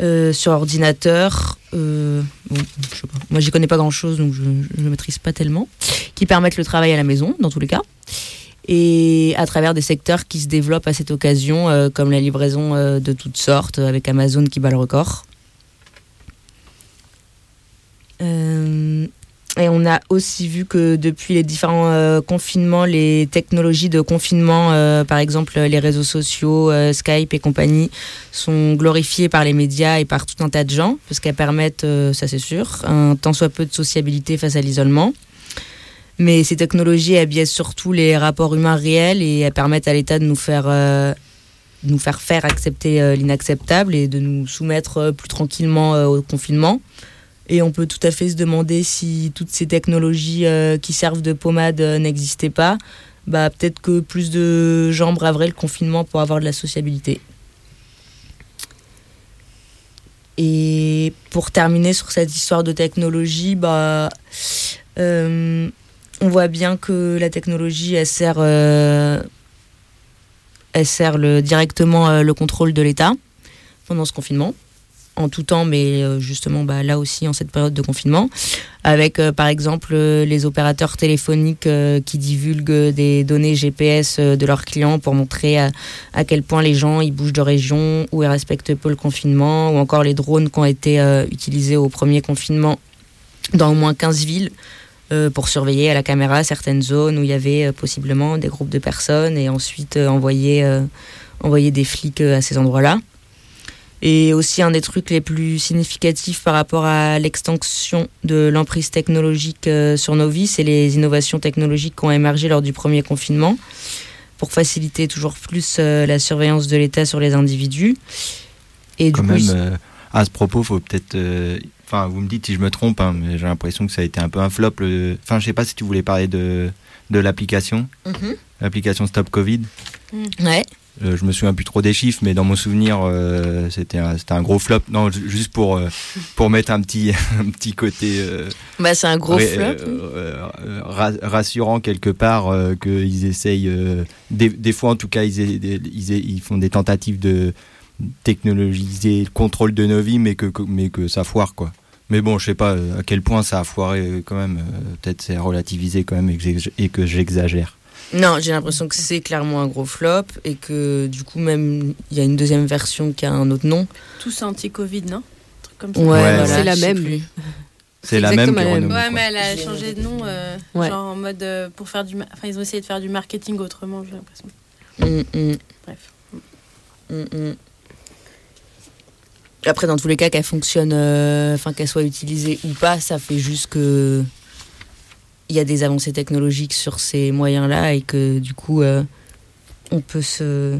Speaker 5: euh, sur ordinateur. bon, je sais. Moi, j'y connais pas grand-chose, donc je ne maîtrise pas tellement. Qui permettent le travail à la maison, dans tous les cas. Et à travers des secteurs qui se développent à cette occasion, comme la livraison de toutes sortes, avec Amazon qui bat le record. Et on a aussi vu que depuis les différents euh, confinements, les technologies de confinement, euh, par exemple les réseaux sociaux, euh, Skype et compagnie, sont glorifiées par les médias et par tout un tas de gens, parce qu'elles permettent, ça c'est sûr, un tant soit peu de sociabilité face à l'isolement. Mais ces technologies, elles surtout les rapports humains réels et elles permettent à l'État de nous faire, nous faire faire accepter l'inacceptable et de nous soumettre plus tranquillement au confinement. Et on peut tout à fait se demander si toutes ces technologies euh, qui servent de pommade euh, n'existaient pas. Bah, peut-être que plus de gens braveraient le confinement pour avoir de la sociabilité. Et pour terminer sur cette histoire de technologie, bah, euh, on voit bien que la technologie, elle sert, directement le contrôle de l'État pendant ce confinement en tout temps, mais euh, justement bah, là aussi en cette période de confinement, avec euh, par exemple euh, les opérateurs téléphoniques qui divulguent des données GPS de leurs clients pour montrer à, quel point les gens ils bougent de région ou ils respectent peu le confinement, ou encore les drones qui ont été utilisés au premier confinement dans au moins 15 villes pour surveiller à la caméra certaines zones où il y avait possiblement des groupes de personnes et ensuite envoyer, envoyer des flics à ces endroits-là. Et aussi un des trucs les plus significatifs par rapport à l'extension de l'emprise technologique euh, sur nos vies, c'est les innovations technologiques qui ont émergé lors du premier confinement pour faciliter toujours plus euh, la surveillance de l'État sur les individus. Et du
Speaker 3: Quand
Speaker 5: coup,
Speaker 3: même, euh, à ce propos, faut peut-être. euh, Enfin, vous me dites si je me trompe, hein, mais j'ai l'impression que ça a été un peu un flop. le- Enfin, je sais pas si tu voulais parler de, de l'application,
Speaker 5: Mhm.
Speaker 3: l'application Stop Covid.
Speaker 5: Ouais.
Speaker 3: Euh, je me souviens plus trop des chiffres, mais dans mon souvenir, euh, c'était un, gros flop. Non, ju- juste pour, euh, pour mettre un petit, un petit côté euh,
Speaker 5: Bah, c'est un gros flop.
Speaker 3: ra- rassurant quelque part qu'ils essayent, des, des fois en tout cas, ils, a- ils, ils font des tentatives de technologiser le contrôle de nos vies, mais que, que- mais que ça foire quoi. Mais bon, je sais pas à quel point ça a foiré quand même. Peut-être c'est relativisé quand même et que j'exagère.
Speaker 5: Non, j'ai l'impression que c'est clairement un gros flop et que du coup même il y a une deuxième version qui a un autre nom.
Speaker 2: Tous anti-Covid, non? Un truc comme ça.
Speaker 5: Ouais,
Speaker 3: Ouais,
Speaker 5: voilà,
Speaker 4: c'est la même.
Speaker 5: plus.
Speaker 3: C'est la même
Speaker 4: la
Speaker 2: Ouais,
Speaker 3: quoi.
Speaker 2: mais elle a changé de nom, euh,
Speaker 4: Ouais.
Speaker 2: genre en mode euh, pour faire du, enfin ils ont essayé de faire du marketing autrement, j'ai l'impression.
Speaker 5: Mm, mm.
Speaker 2: Bref.
Speaker 5: Mm, mm. Après, dans tous les cas, qu'elle fonctionne, euh, enfin qu'elle soit utilisée ou pas, ça fait juste que il y a des avancées technologiques sur ces moyens-là et que du coup, euh, on peut se.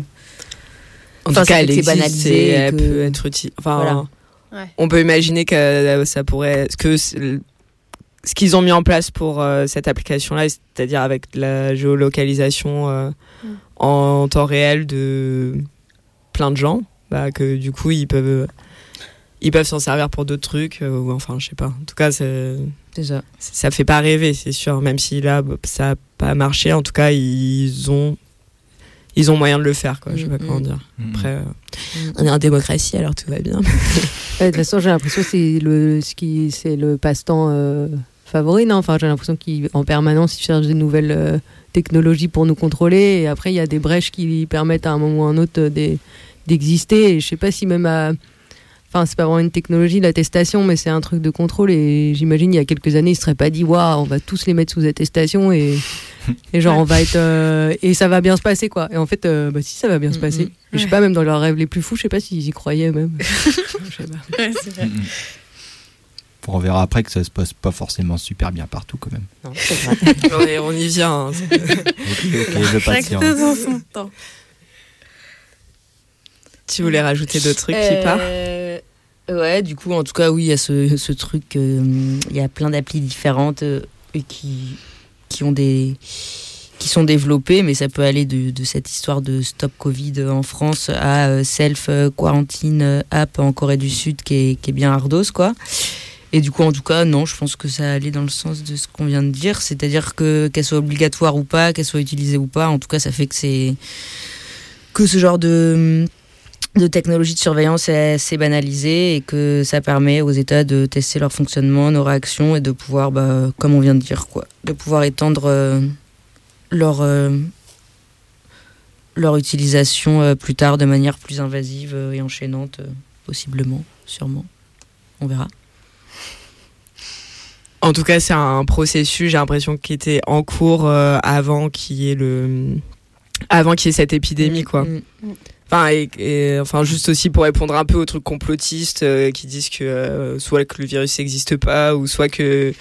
Speaker 1: En
Speaker 5: Enfin,
Speaker 1: tout cas, elle et elle
Speaker 5: que-
Speaker 1: peut être utile. Enfin,
Speaker 5: Voilà.
Speaker 2: Ouais.
Speaker 1: on peut imaginer que euh, ça pourrait, que ce qu'ils ont mis en place pour euh, cette application-là, c'est-à-dire avec la géolocalisation euh,
Speaker 2: Mm.
Speaker 1: en temps réel de plein de gens, bah, que du coup ils peuvent, ils peuvent s'en servir pour d'autres trucs, ou enfin, je sais pas. En tout cas, c'est-
Speaker 5: C'est ça.
Speaker 1: ça fait pas rêver, c'est sûr. Même si là, ça a pas marché, en tout cas, ils ont, ils ont moyen de le faire, quoi. Je sais pas
Speaker 5: Mm,
Speaker 1: comment
Speaker 5: mm.
Speaker 1: dire.
Speaker 3: Mhm.
Speaker 1: Après, euh, on est en démocratie, alors tout va bien.
Speaker 4: Ouais, de toute façon, j'ai l'impression que c'est le, ce qui, c'est le passe-temps euh, favoris. Non? Enfin, j'ai l'impression qu'en permanence, ils cherchent des nouvelles euh, technologies pour nous contrôler. Et après, il y a des brèches qui permettent à un moment ou à un autre des- d'exister. Et je sais pas si même à. Enfin, c'est pas vraiment une technologie, l'attestation, mais c'est un truc de contrôle. Et j'imagine, il y a quelques années, ils se seraient pas dit, waouh, on va tous les mettre sous attestation et, et genre, on va être. euh, et ça va bien se passer, quoi. Et en fait, euh, bah, si, ça va bien se passer. Je sais pas, même dans leurs rêves les plus fous, je sais pas s'ils y croyaient même. Je sais pas.
Speaker 3: On verra après que ça se passe pas forcément super bien partout quand même.
Speaker 1: Non, c'est vrai. on, on y vient. hein.
Speaker 3: Ok, ok, je patiente.
Speaker 2: temps.
Speaker 1: Tu voulais rajouter d'autres trucs qui partent?
Speaker 5: Euh, Ouais, du coup, en tout cas, oui, il y a ce, truc. euh, Il y a plein d'applis différentes euh, qui, qui ont des qui sont développées, mais ça peut aller de, cette histoire de stop Covid en France à euh, self quarantine app en Corée du Sud qui est, qui est bien ardos quoi. Et du coup, en tout cas, non, je pense que ça allait dans le sens de ce qu'on vient de dire, c'est-à-dire que qu'elle soit obligatoire ou pas, qu'elle soit utilisée ou pas, en tout cas, ça fait que c'est que ce genre de de technologie de surveillance est assez banalisée et que ça permet aux États de tester leur fonctionnement, nos réactions et de pouvoir, bah, comme on vient de dire, quoi, de pouvoir étendre euh, leur, euh, leur utilisation euh, plus tard de manière plus invasive et enchaînante, possiblement, sûrement. On verra.
Speaker 1: En tout cas, c'est un processus, j'ai l'impression, qui était en cours avant qu'il y ait le, avant qu'il y ait cette épidémie, quoi.
Speaker 5: Mm.
Speaker 1: Enfin, et, et, enfin, juste aussi pour répondre un peu aux trucs complotistes euh, qui disent que euh, soit que le virus n'existe pas, ou soit que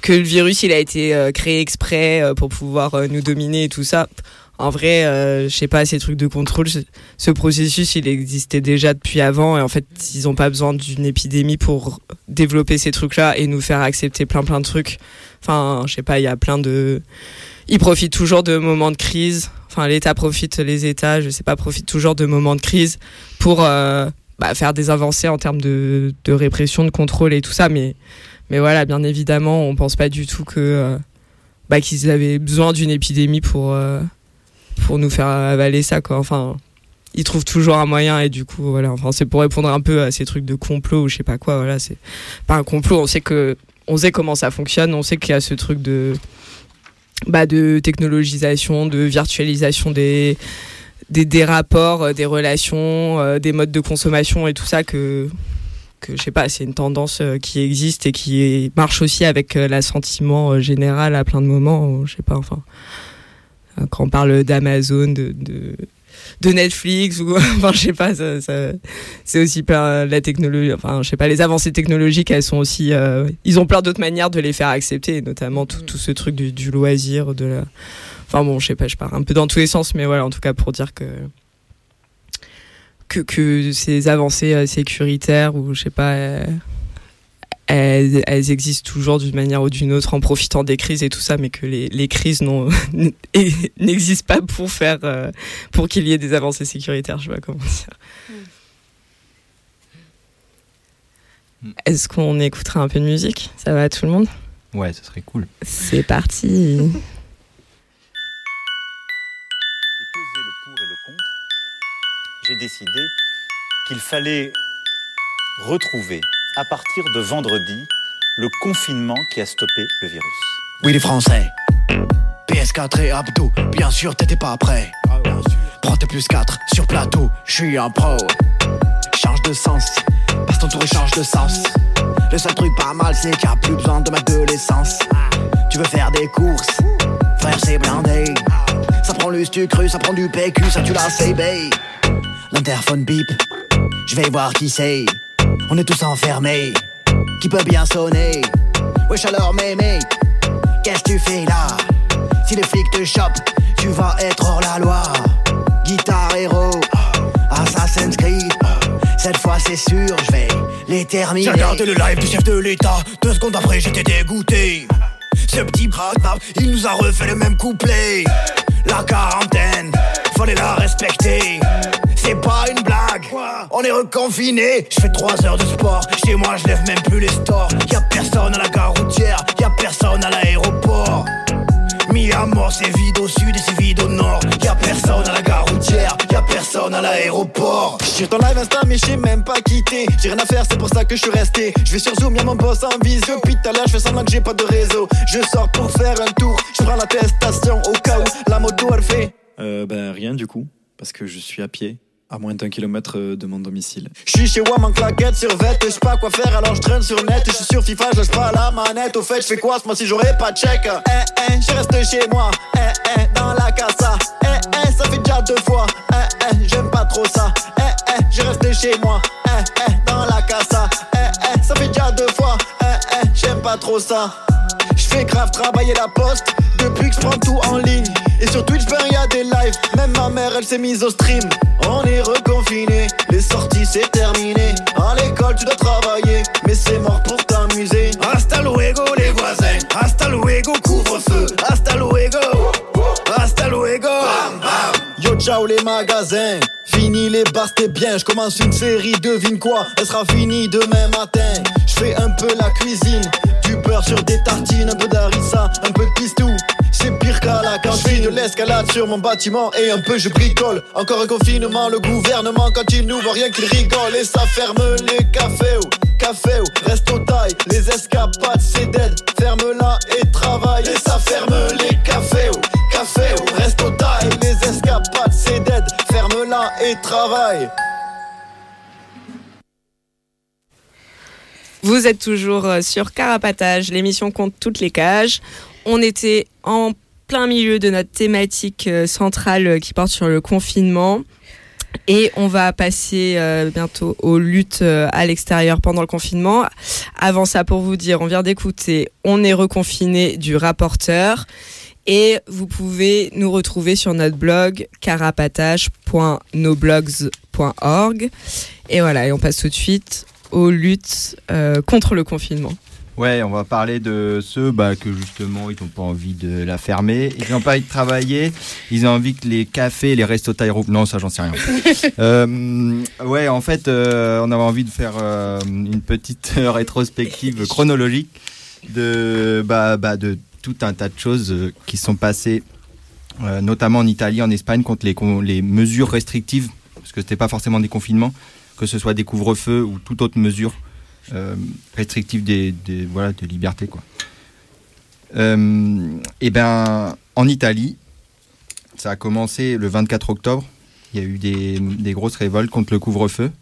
Speaker 1: que le virus il a été euh, créé exprès euh, pour pouvoir nous dominer et tout ça. En vrai, je sais pas, ces trucs de contrôle, ce, ce processus, il existait déjà depuis avant et en fait, ils n'ont pas besoin d'une épidémie pour développer ces trucs-là et nous faire accepter plein plein de trucs. Enfin, je sais pas, il y a plein de... Ils profitent toujours de moments de crise. Enfin, l'État profite, les États, je sais pas, profitent toujours de moments de crise pour euh, bah, faire des avancées en termes de, répression, de contrôle et tout ça. Mais, mais voilà, bien évidemment, on pense pas du tout que euh, bah, qu'ils avaient besoin d'une épidémie pour, euh, pour nous faire avaler ça. Enfin, ils trouvent toujours un moyen et du coup, voilà. Enfin, c'est pour répondre un peu à ces trucs de complot ou je sais pas quoi. Voilà, c'est pas un complot. On sait que, on sait comment ça fonctionne. On sait qu'il y a ce truc de, bah, de technologisation, de virtualisation des, des, des rapports, euh, des relations, euh, des modes de consommation et tout ça que que je sais pas, c'est une tendance euh, qui existe et qui marche aussi avec l'assentiment général à plein de moments. Je sais pas, enfin, quand on parle d'Amazon, de de Netflix ou enfin je sais pas ça, ça- c'est aussi plein la technologie enfin je sais pas les avancées technologiques elles sont aussi euh, ils ont plein d'autres manières de les faire accepter notamment tout, tout ce truc du, du loisir de la enfin bon je sais pas je pars un peu dans tous les sens mais voilà en tout cas pour dire que que, que ces avancées euh, sécuritaires ou je sais pas euh, elles, elles existent toujours d'une manière ou d'une autre en profitant des crises et tout ça, mais que les, les crises n'existent pas pour faire euh, pour qu'il y ait des avancées sécuritaires. Je sais pas comment dire. Est-ce qu'on écouterait un peu de musique? Ça va à tout le monde?
Speaker 3: Ouais, ce serait cool.
Speaker 1: C'est parti.
Speaker 10: et peser le pour et le contre, j'ai décidé qu'il fallait retrouver, à partir de vendredi, le confinement qui a stoppé le virus.
Speaker 11: Oui, les Français. PS4 et Abdou, bien sûr, t'étais pas prêt. Prends tes plus 4 sur plateau, je suis un pro. Change de sens, passe ton tour et change de sens. Le seul truc pas mal, c'est qu'il a plus besoin de mettre de l'essence. Tu veux faire des courses, frère, c'est blindé. Ça prend le cru, ça prend du PQ, ça tu la CB. L'interphone bip, je vais voir qui c'est. On est tous enfermés, qui peut bien sonner. Wesh alors mémé, qu'est-ce que tu fais là? Si les flics te chopent, tu vas être hors la loi. Guitare héros, Assassin's Creed. Cette fois c'est sûr, je vais les terminer.
Speaker 12: J'ai regardé le live du chef de l'État. Deux secondes après, j'étais dégoûté. Ce petit bras il nous a refait le même couplet. La quarantaine, fallait la respecter. C'est pas une blague, on est reconfiné. Je fais trois heures de sport, chez moi je lève même plus les stores. Y a personne à la gare routière, y a personne à l'aéroport. Mis à mort, c'est vide au sud et c'est vide au nord. Y a personne à la gare routière, y a personne à l'aéroport. J'suis ton live Insta, mais j'sais même pas quitté. J'ai rien à faire, c'est pour ça que je suis resté. Je vais sur Zoom, y'a mon boss en visio. Puis tout à l'heure, je fais semblant que j'ai pas de réseau. Je sors pour faire un tour. Je prends l'attestation au cas où la moto elle fait.
Speaker 13: Euh, ben rien du coup, parce que je suis à pied, à moins d'un kilomètre euh, de mon domicile.
Speaker 12: J'suis chez WAM en claquette sur vête, j'sais pas quoi faire alors j'traîne sur net. J'suis sur FIFA, j'lâche pas la manette. Au fait, j'fais quoi ce mois si j'aurais pas de chèque Eh eh, je reste chez moi. Eh eh, dans la casa. Eh eh, ça fait déjà deux fois. Eh eh, j'aime pas trop ça. Eh eh, je reste chez moi. Eh eh, dans la casa. Eh eh, ça fait déjà deux fois. Eh eh, j'aime pas trop ça. J'fais grave travailler la poste depuis que j'prends tout en ligne. Et sur Twitch, ben y a des lives. Même ma mère, elle s'est mise au stream. On est reconfiné, les sorties c'est terminé. À l'école, tu dois travailler, mais c'est mort pour t'amuser. Hasta luego, les voisins. Hasta luego, couvre-feu. Hasta luego. Hasta luego. Yo, ciao les magasins. Les bars, c'était bien. Je commence une série, devine quoi Elle sera finie demain matin. Je fais un peu la cuisine. Du beurre sur des tartines, un peu d'harissa, un peu de pistou. C'est pire qu'à la cantine. de l'escalade sur mon bâtiment et un peu je bricole. Encore un confinement, le gouvernement quand il nous voit rien qu'il rigole. Et ça ferme les cafés ou café ou resto taille. Les escapades, c'est dead. Ferme-la et travaille. Et ça ferme les cafés ou café ou resto taille. Les escapades, c'est dead. Et travaille.
Speaker 1: Vous êtes toujours euh, sur Carapatage, l'émission compte toutes les cages. On était en plein milieu de notre thématique euh, centrale euh, qui porte sur le confinement. Et on va passer bientôt aux luttes à l'extérieur pendant le confinement. Avant ça, pour vous dire, on vient d'écouter On est reconfiné du rapporteur. Et vous pouvez nous retrouver sur notre blog carapatage.noblogs.org. Et voilà, et on passe tout de suite aux luttes euh, contre le confinement.
Speaker 3: Ouais, on va parler de ceux bah, que justement ils n'ont pas envie de la fermer, ils n'ont pas envie de travailler, ils ont envie que les cafés, les restos taille non ça j'en sais rien. Euh, ouais, en fait, euh, on avait envie de faire euh, une petite rétrospective chronologique de bah, bah, de tout un tas de choses euh, qui sont passées, euh, notamment en Italie, en Espagne, contre les, mesures restrictives, parce que c'était pas forcément des confinements, que ce soit des couvre-feux ou toute autre mesure euh, restrictive des, voilà, de liberté. Et ben, en Italie, ça a commencé le 24 octobre. Il y a eu des, grosses révoltes contre le couvre-feu.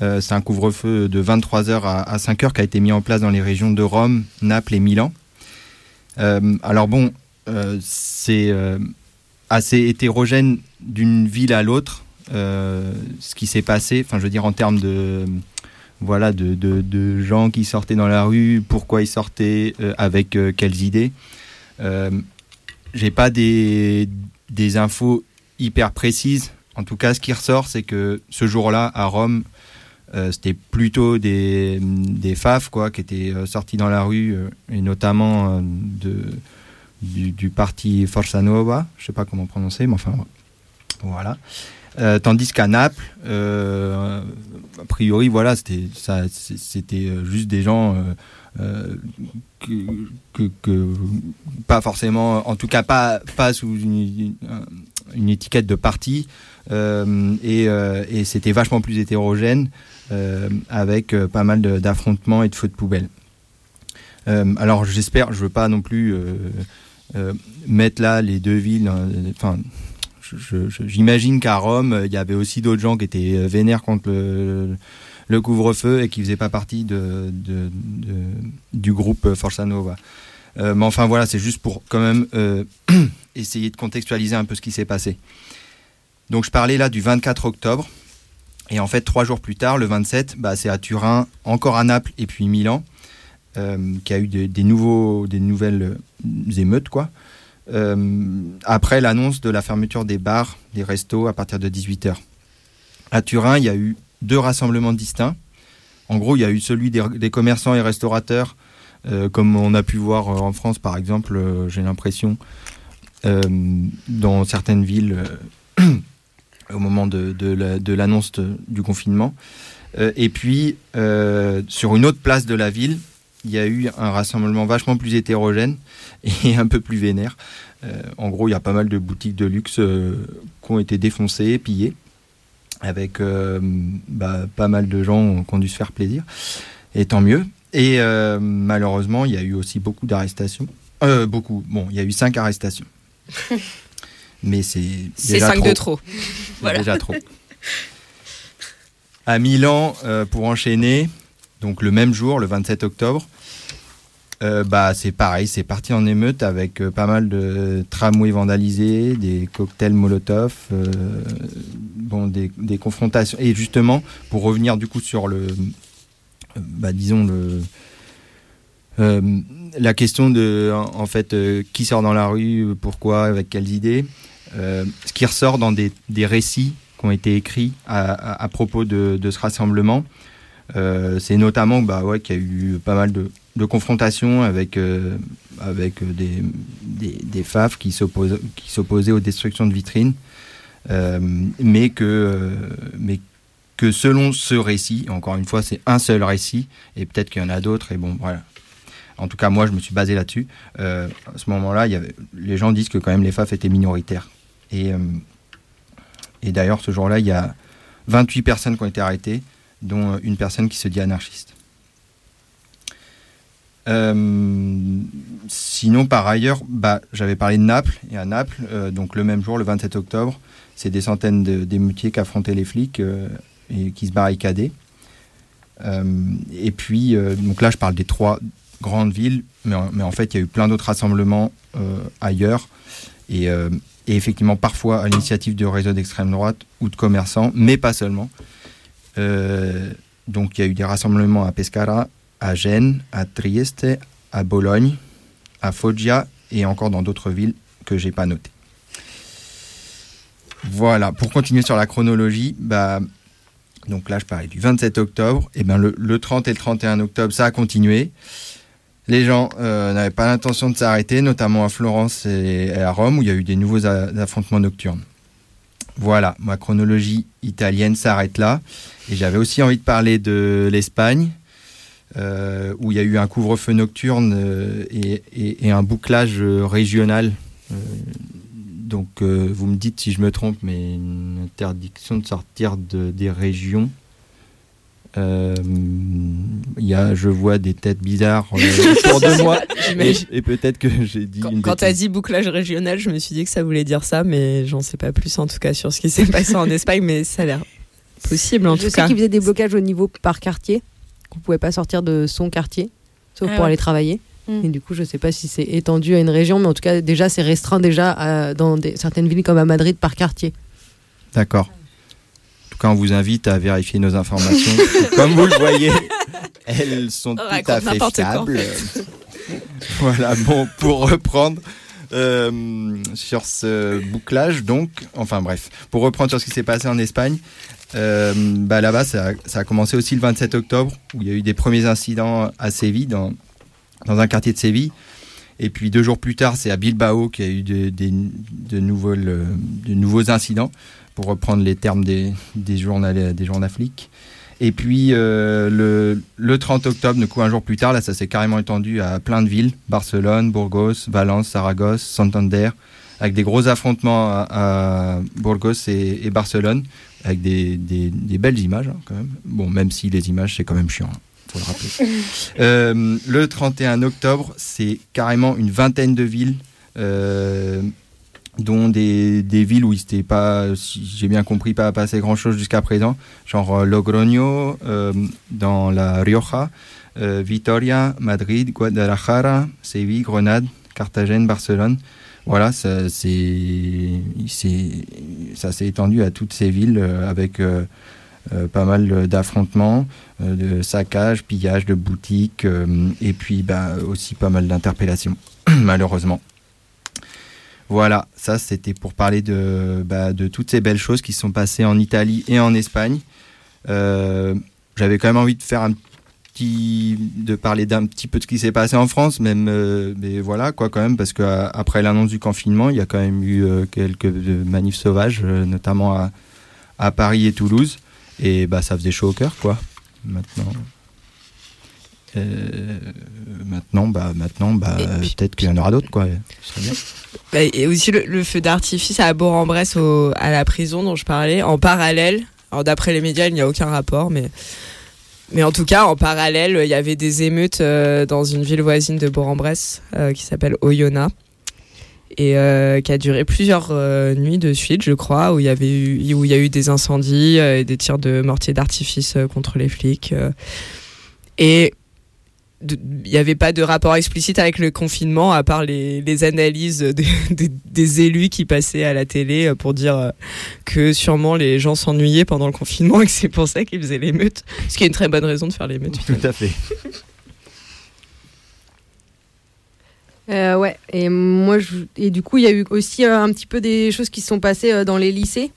Speaker 3: C'est un couvre-feu de 23h à, à 5h qui a été mis en place dans les régions de Rome, Naples et Milan. Euh, alors bon, euh, c'est euh, assez hétérogène d'une ville à l'autre, ce qui s'est passé, enfin je veux dire en termes de, voilà, de, de- gens qui sortaient dans la rue, pourquoi ils sortaient, avec quelles idées. Euh, J'ai pas des, des infos hyper précises. En tout cas, ce qui ressort, c'est que ce jour-là, à Rome, c'était plutôt des, des FAF quoi, qui étaient euh, sortis dans la rue, euh, et notamment euh, de, du, parti Forza Nuova, je sais pas comment prononcer, mais enfin voilà. Euh, tandis qu'à Naples, euh, a priori, voilà, c'était ça, c'était euh, juste des gens euh, euh, que, que- que- pas forcément, en tout cas pas pas sous une, une étiquette de parti, euh, et, euh, et c'était vachement plus hétérogène, euh, avec euh, pas mal d'affrontements et de feux de poubelle. Euh, alors j'espère, je veux pas non plus euh, euh, mettre là les deux villes, euh, enfin j'imagine qu'à Rome, euh, il y avait aussi d'autres gens qui étaient euh, vénères contre le, couvre-feu et qui faisaient pas partie du groupe euh, Forza Nova. Euh, mais enfin voilà, c'est juste pour quand même euh, essayer de contextualiser un peu ce qui s'est passé. Donc je parlais là du 24 octobre. Et en fait, trois jours plus tard, le 27, bah, c'est à Turin, encore à Naples et puis Milan, euh, qui a eu des, nouveaux, des nouvelles euh, émeutes, quoi. Euh, après l'annonce de la fermeture des bars, des restos à partir de 18h. À Turin, il y a eu deux rassemblements distincts. En gros, il y a eu celui des, commerçants et restaurateurs, euh, comme on a pu voir en France, par exemple, j'ai l'impression, dans certaines villes, au moment de, de la- de l'annonce du confinement. Euh, et puis, euh, sur une autre place de la ville, il y a eu un rassemblement vachement plus hétérogène et un peu plus vénère. Euh, en gros, il y a pas mal de boutiques de luxe qui ont été défoncées, pillées. avec bah, pas mal de gens qui ont dû se faire plaisir, et tant mieux. Et malheureusement, il y a eu aussi beaucoup d'arrestations. Beaucoup. Bon, il y a eu cinq arrestations. Mais c'est déjà
Speaker 1: 5
Speaker 3: trop.
Speaker 1: de trop. Voilà.
Speaker 3: déjà trop. À Milan, euh, pour enchaîner, donc le même jour, le 27 octobre, euh, bah, c'est pareil, c'est parti en émeute avec euh, pas mal de tramways vandalisés, des cocktails Molotov, bon, des, des confrontations. Et justement, pour revenir du coup sur le, bah, disons le, euh, la question de, en, fait, euh, qui sort dans la rue, pourquoi, avec quelles idées, ce qui ressort dans des, récits qui ont été écrits à, propos de, ce rassemblement, euh, c'est notamment bah, qu'il y a eu pas mal de, confrontations avec, euh, des, FAF qui s'opposaient aux destructions de vitrines, euh, mais, que, euh, selon ce récit, encore une fois, c'est un seul récit, et peut-être qu'il y en a d'autres, et bon, voilà. En tout cas, moi, je me suis basé là-dessus. Euh, à ce moment-là, les gens disent que quand même les FAF étaient minoritaires. Et, euh, et d'ailleurs, ce jour-là, il y a 28 personnes qui ont été arrêtées, dont une personne qui se dit anarchiste. Euh, sinon, par ailleurs, bah, j'avais parlé de Naples. Et à Naples, euh, donc le même jour, le 27 octobre, c'est des centaines de- qui affrontaient les flics euh, et qui se barricadaient. Euh, et puis, euh, donc là, je parle des trois grandes villes, mais en, mais en fait, il y a eu plein d'autres rassemblements euh, ailleurs. Et, euh, et effectivement, parfois à l'initiative de réseaux d'extrême droite ou de commerçants, mais pas seulement. Euh, donc, il y a eu des rassemblements à Pescara, à Gênes, à Trieste, à Bologne, à Foggia et encore dans d'autres villes que j'ai pas notées. Voilà, pour continuer sur la chronologie, bah, donc là je parlais du 27 octobre, et ben le, le 30 et le 31 octobre ça a continué. Les gens euh, n'avaient pas l'intention de s'arrêter, notamment à Florence et, à Rome où il y a eu des nouveaux affrontements nocturnes. Voilà, ma chronologie italienne s'arrête là. Et j'avais aussi envie de parler de l'Espagne, euh, où il y a eu un couvre-feu nocturne euh, et, un bouclage régional. Donc, vous me dites si je me trompe, mais une interdiction de sortir de, des régions. Euh, Il y a, je vois des têtes bizarres euh, autour de moi. et, peut-être que j'ai dit une
Speaker 1: Quand t'as dit bouclage régional, je me suis dit que ça voulait dire ça, mais j'en sais pas plus en tout cas sur ce qui s'est passé en Espagne, mais ça a l'air possible en
Speaker 4: je
Speaker 1: tout
Speaker 4: sais
Speaker 1: cas.
Speaker 4: qu'il faisait des blocages au niveau par quartier, qu'on pouvait pas sortir de son quartier, sauf
Speaker 2: Ah
Speaker 4: pour
Speaker 2: ouais.
Speaker 4: aller travailler.
Speaker 2: Mm.
Speaker 4: Et du coup, je sais pas si c'est étendu à une région, mais en tout cas, déjà, c'est restreint déjà à- dans des, certaines villes comme à Madrid par quartier.
Speaker 3: D'accord. Cas, on vous invite à vérifier nos informations. Comme vous le voyez, elles sont tout à fait fiables. voilà, bon, pour reprendre euh, sur ce bouclage, donc, enfin bref, pour reprendre sur ce qui s'est passé en Espagne, euh, bah, là-bas, ça, a- ça a commencé aussi le 27 octobre, où il y a eu des premiers incidents à Séville, dans, dans un quartier de Séville. Et puis deux jours plus tard, c'est à Bilbao qu'il y a eu de nouveaux incidents, pour reprendre les termes des, des, journal, des journaux flics. Et puis euh, le, le 30 octobre, du coup un jour plus tard, là ça s'est carrément étendu à plein de villes, Barcelone, Burgos, Valence, Saragosse, Santander, avec des gros affrontements à, à Burgos et, et Barcelone, avec des, des, des belles images hein, quand même. Bon, même si les images c'est quand même chiant. hein, faut le rappeler. Euh, le 31 octobre, c'est carrément une vingtaine de villes, euh, dont des, des villes où il s'était pas, si j'ai bien compris, pas passé grand chose jusqu'à présent, genre euh, Logroño, euh, dans la Rioja, euh, Vitoria, Madrid, Guadalajara, Séville, Grenade, Carthagène, Barcelone. Voilà, ça c'est c'est- ça s'est étendu à toutes ces villes avec pas mal d'affrontements, de saccages, pillages de boutiques, et puis bah, aussi pas mal d'interpellations, malheureusement. Voilà, ça c'était pour parler de, bah, de toutes ces belles choses qui sont passées en Italie et en Espagne. Euh, J'avais quand même envie de faire un petit, de parler d'un petit peu de ce qui s'est passé en France, même, euh, mais voilà quoi quand même, parce qu'après l'annonce du confinement, il y a quand même eu euh, quelques euh, manifs sauvages, euh, notamment à, à Paris et Toulouse, et bah ça faisait chaud au cœur quoi. Maintenant. Euh, maintenant, bah, maintenant, bah, peut-être qu'il y en aura d'autres, quoi. Ce bien.
Speaker 1: Bah, et aussi le, le feu d'artifice à Bourg-en-Bresse à la prison dont je parlais, en parallèle Alors d'après les médias, il n'y a aucun rapport, mais mais en tout cas, en parallèle, il y avait des émeutes euh, dans une ville voisine de Bourg-en-Bresse euh, qui s'appelle Oyonnax et qui a duré plusieurs nuits de suite, je crois, où il y avait eu, où il y a eu des incendies et des tirs de mortier d'artifice contre les flics. et il n'y avait pas de rapport explicite avec le confinement, à part les, les analyses des, élus qui passaient à la télé euh, pour dire euh, que sûrement les gens s'ennuyaient pendant le confinement et que c'est pour ça qu'ils faisaient l'émeute. Ce qui est une très bonne raison de faire l'émeute.
Speaker 3: Tout à fait.
Speaker 4: Euh, ouais, et moi, je... et du coup, il y a eu aussi euh, un petit peu des choses qui se sont passées euh, dans les lycées.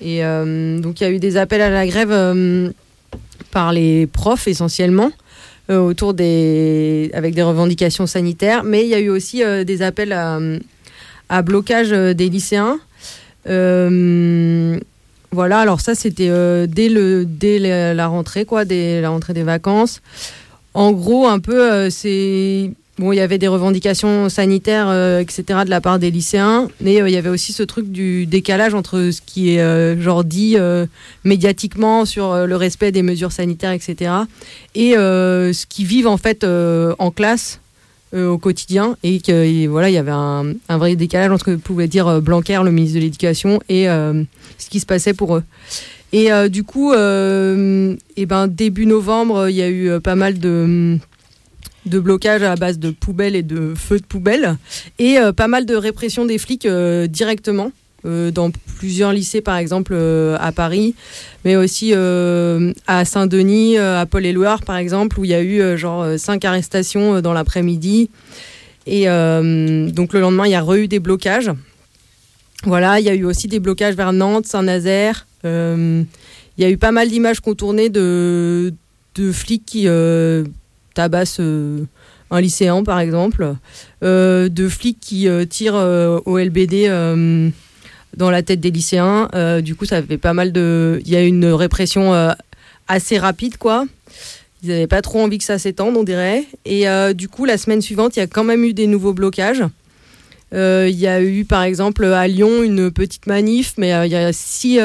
Speaker 4: Et euh, donc, il y a eu des appels à la grève euh, par les profs essentiellement, euh, autour des, avec des revendications sanitaires. Mais il y a eu aussi euh, des appels à, blocage euh, des lycéens. Euh, voilà, alors ça, c'était euh, dès, le, dès la rentrée, quoi, dès la rentrée des vacances. En gros, un peu, euh, c'est. Bon, il y avait des revendications sanitaires, euh, etc., de la part des lycéens, mais euh, il y avait aussi ce truc du décalage entre ce qui est euh, genre dit médiatiquement sur le respect des mesures sanitaires, etc., et ce qu'ils vivent en fait en classe au quotidien, et et voilà, il y avait un, un vrai décalage entre ce que pouvait dire Blanquer, le ministre de l'Éducation, et ce qui se passait pour eux. Et du coup, eh ben, début novembre, il y a eu pas mal de, de blocages à base de poubelles et de feux de poubelles, et euh, pas mal de répression des flics euh, directement. euh, dans plusieurs lycées, par exemple à Paris, mais aussi à Saint-Denis, à Paul-et-Loire, par exemple, où il y a eu genre cinq arrestations dans l'après-midi. Et donc le lendemain, il y a re eu des blocages. Voilà, il y a eu aussi des blocages vers Nantes, Saint-Nazaire. Il y a eu pas mal d'images contournées de flics qui tabassent euh, un lycéen, par exemple. Euh, de flics qui euh, tirent au LBD dans la tête des lycéens. Du coup, ça fait pas mal de. Il y a une répression assez rapide, quoi. Ils n'avaient pas trop envie que ça s'étende, on dirait. Et du coup, la semaine suivante, il y a quand même eu des nouveaux blocages. Il y a eu, par exemple, à Lyon, une petite manif, mais il y a six,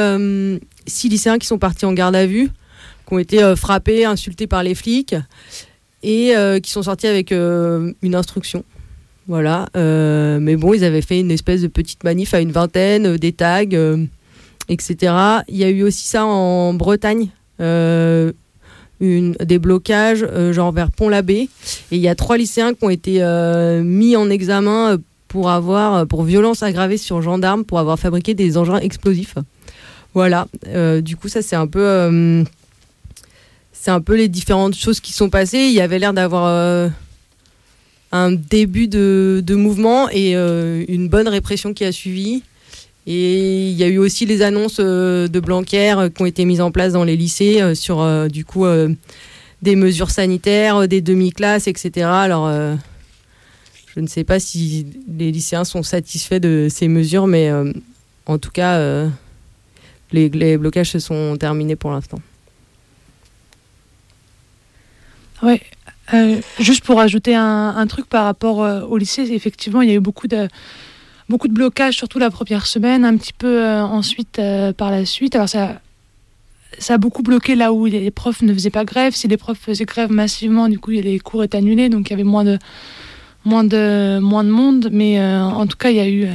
Speaker 4: lycéens qui sont partis en garde à vue, qui ont été frappés, insultés par les flics, et euh, qui sont sortis avec euh, une instruction. Voilà. Euh, mais bon, ils avaient fait une espèce de petite manif à une vingtaine, des tags, etc. Il y a eu aussi ça en Bretagne. une, des blocages genre vers Pont-l'Abbé et il y a trois lycéens qui ont été mis en examen pour avoir pour violence aggravée sur gendarme pour avoir fabriqué des engins explosifs voilà du coup ça c'est un peu c'est un peu les différentes choses qui sont passées il y avait l'air d'avoir euh, un début de, mouvement et euh, une bonne répression qui a suivi et il y a eu aussi les annonces euh, de Blanquer qui ont été mises en place dans les lycées sur du coup des mesures sanitaires, des demi-classes, etc. Alors je ne sais pas si les lycéens sont satisfaits de ces mesures, mais en tout cas les blocages se sont terminés pour l'instant.
Speaker 6: Ouais. Euh, juste pour ajouter un, truc par rapport euh, au lycée, effectivement, il y a eu beaucoup de beaucoup de blocages, surtout la première semaine, un petit peu euh, ensuite par la suite. Alors ça ça a beaucoup bloqué là où les profs ne faisaient pas grève. Si les profs faisaient grève massivement, du coup, les cours étaient annulés, donc il y avait moins de moins de moins de monde. Mais en tout cas, il y a eu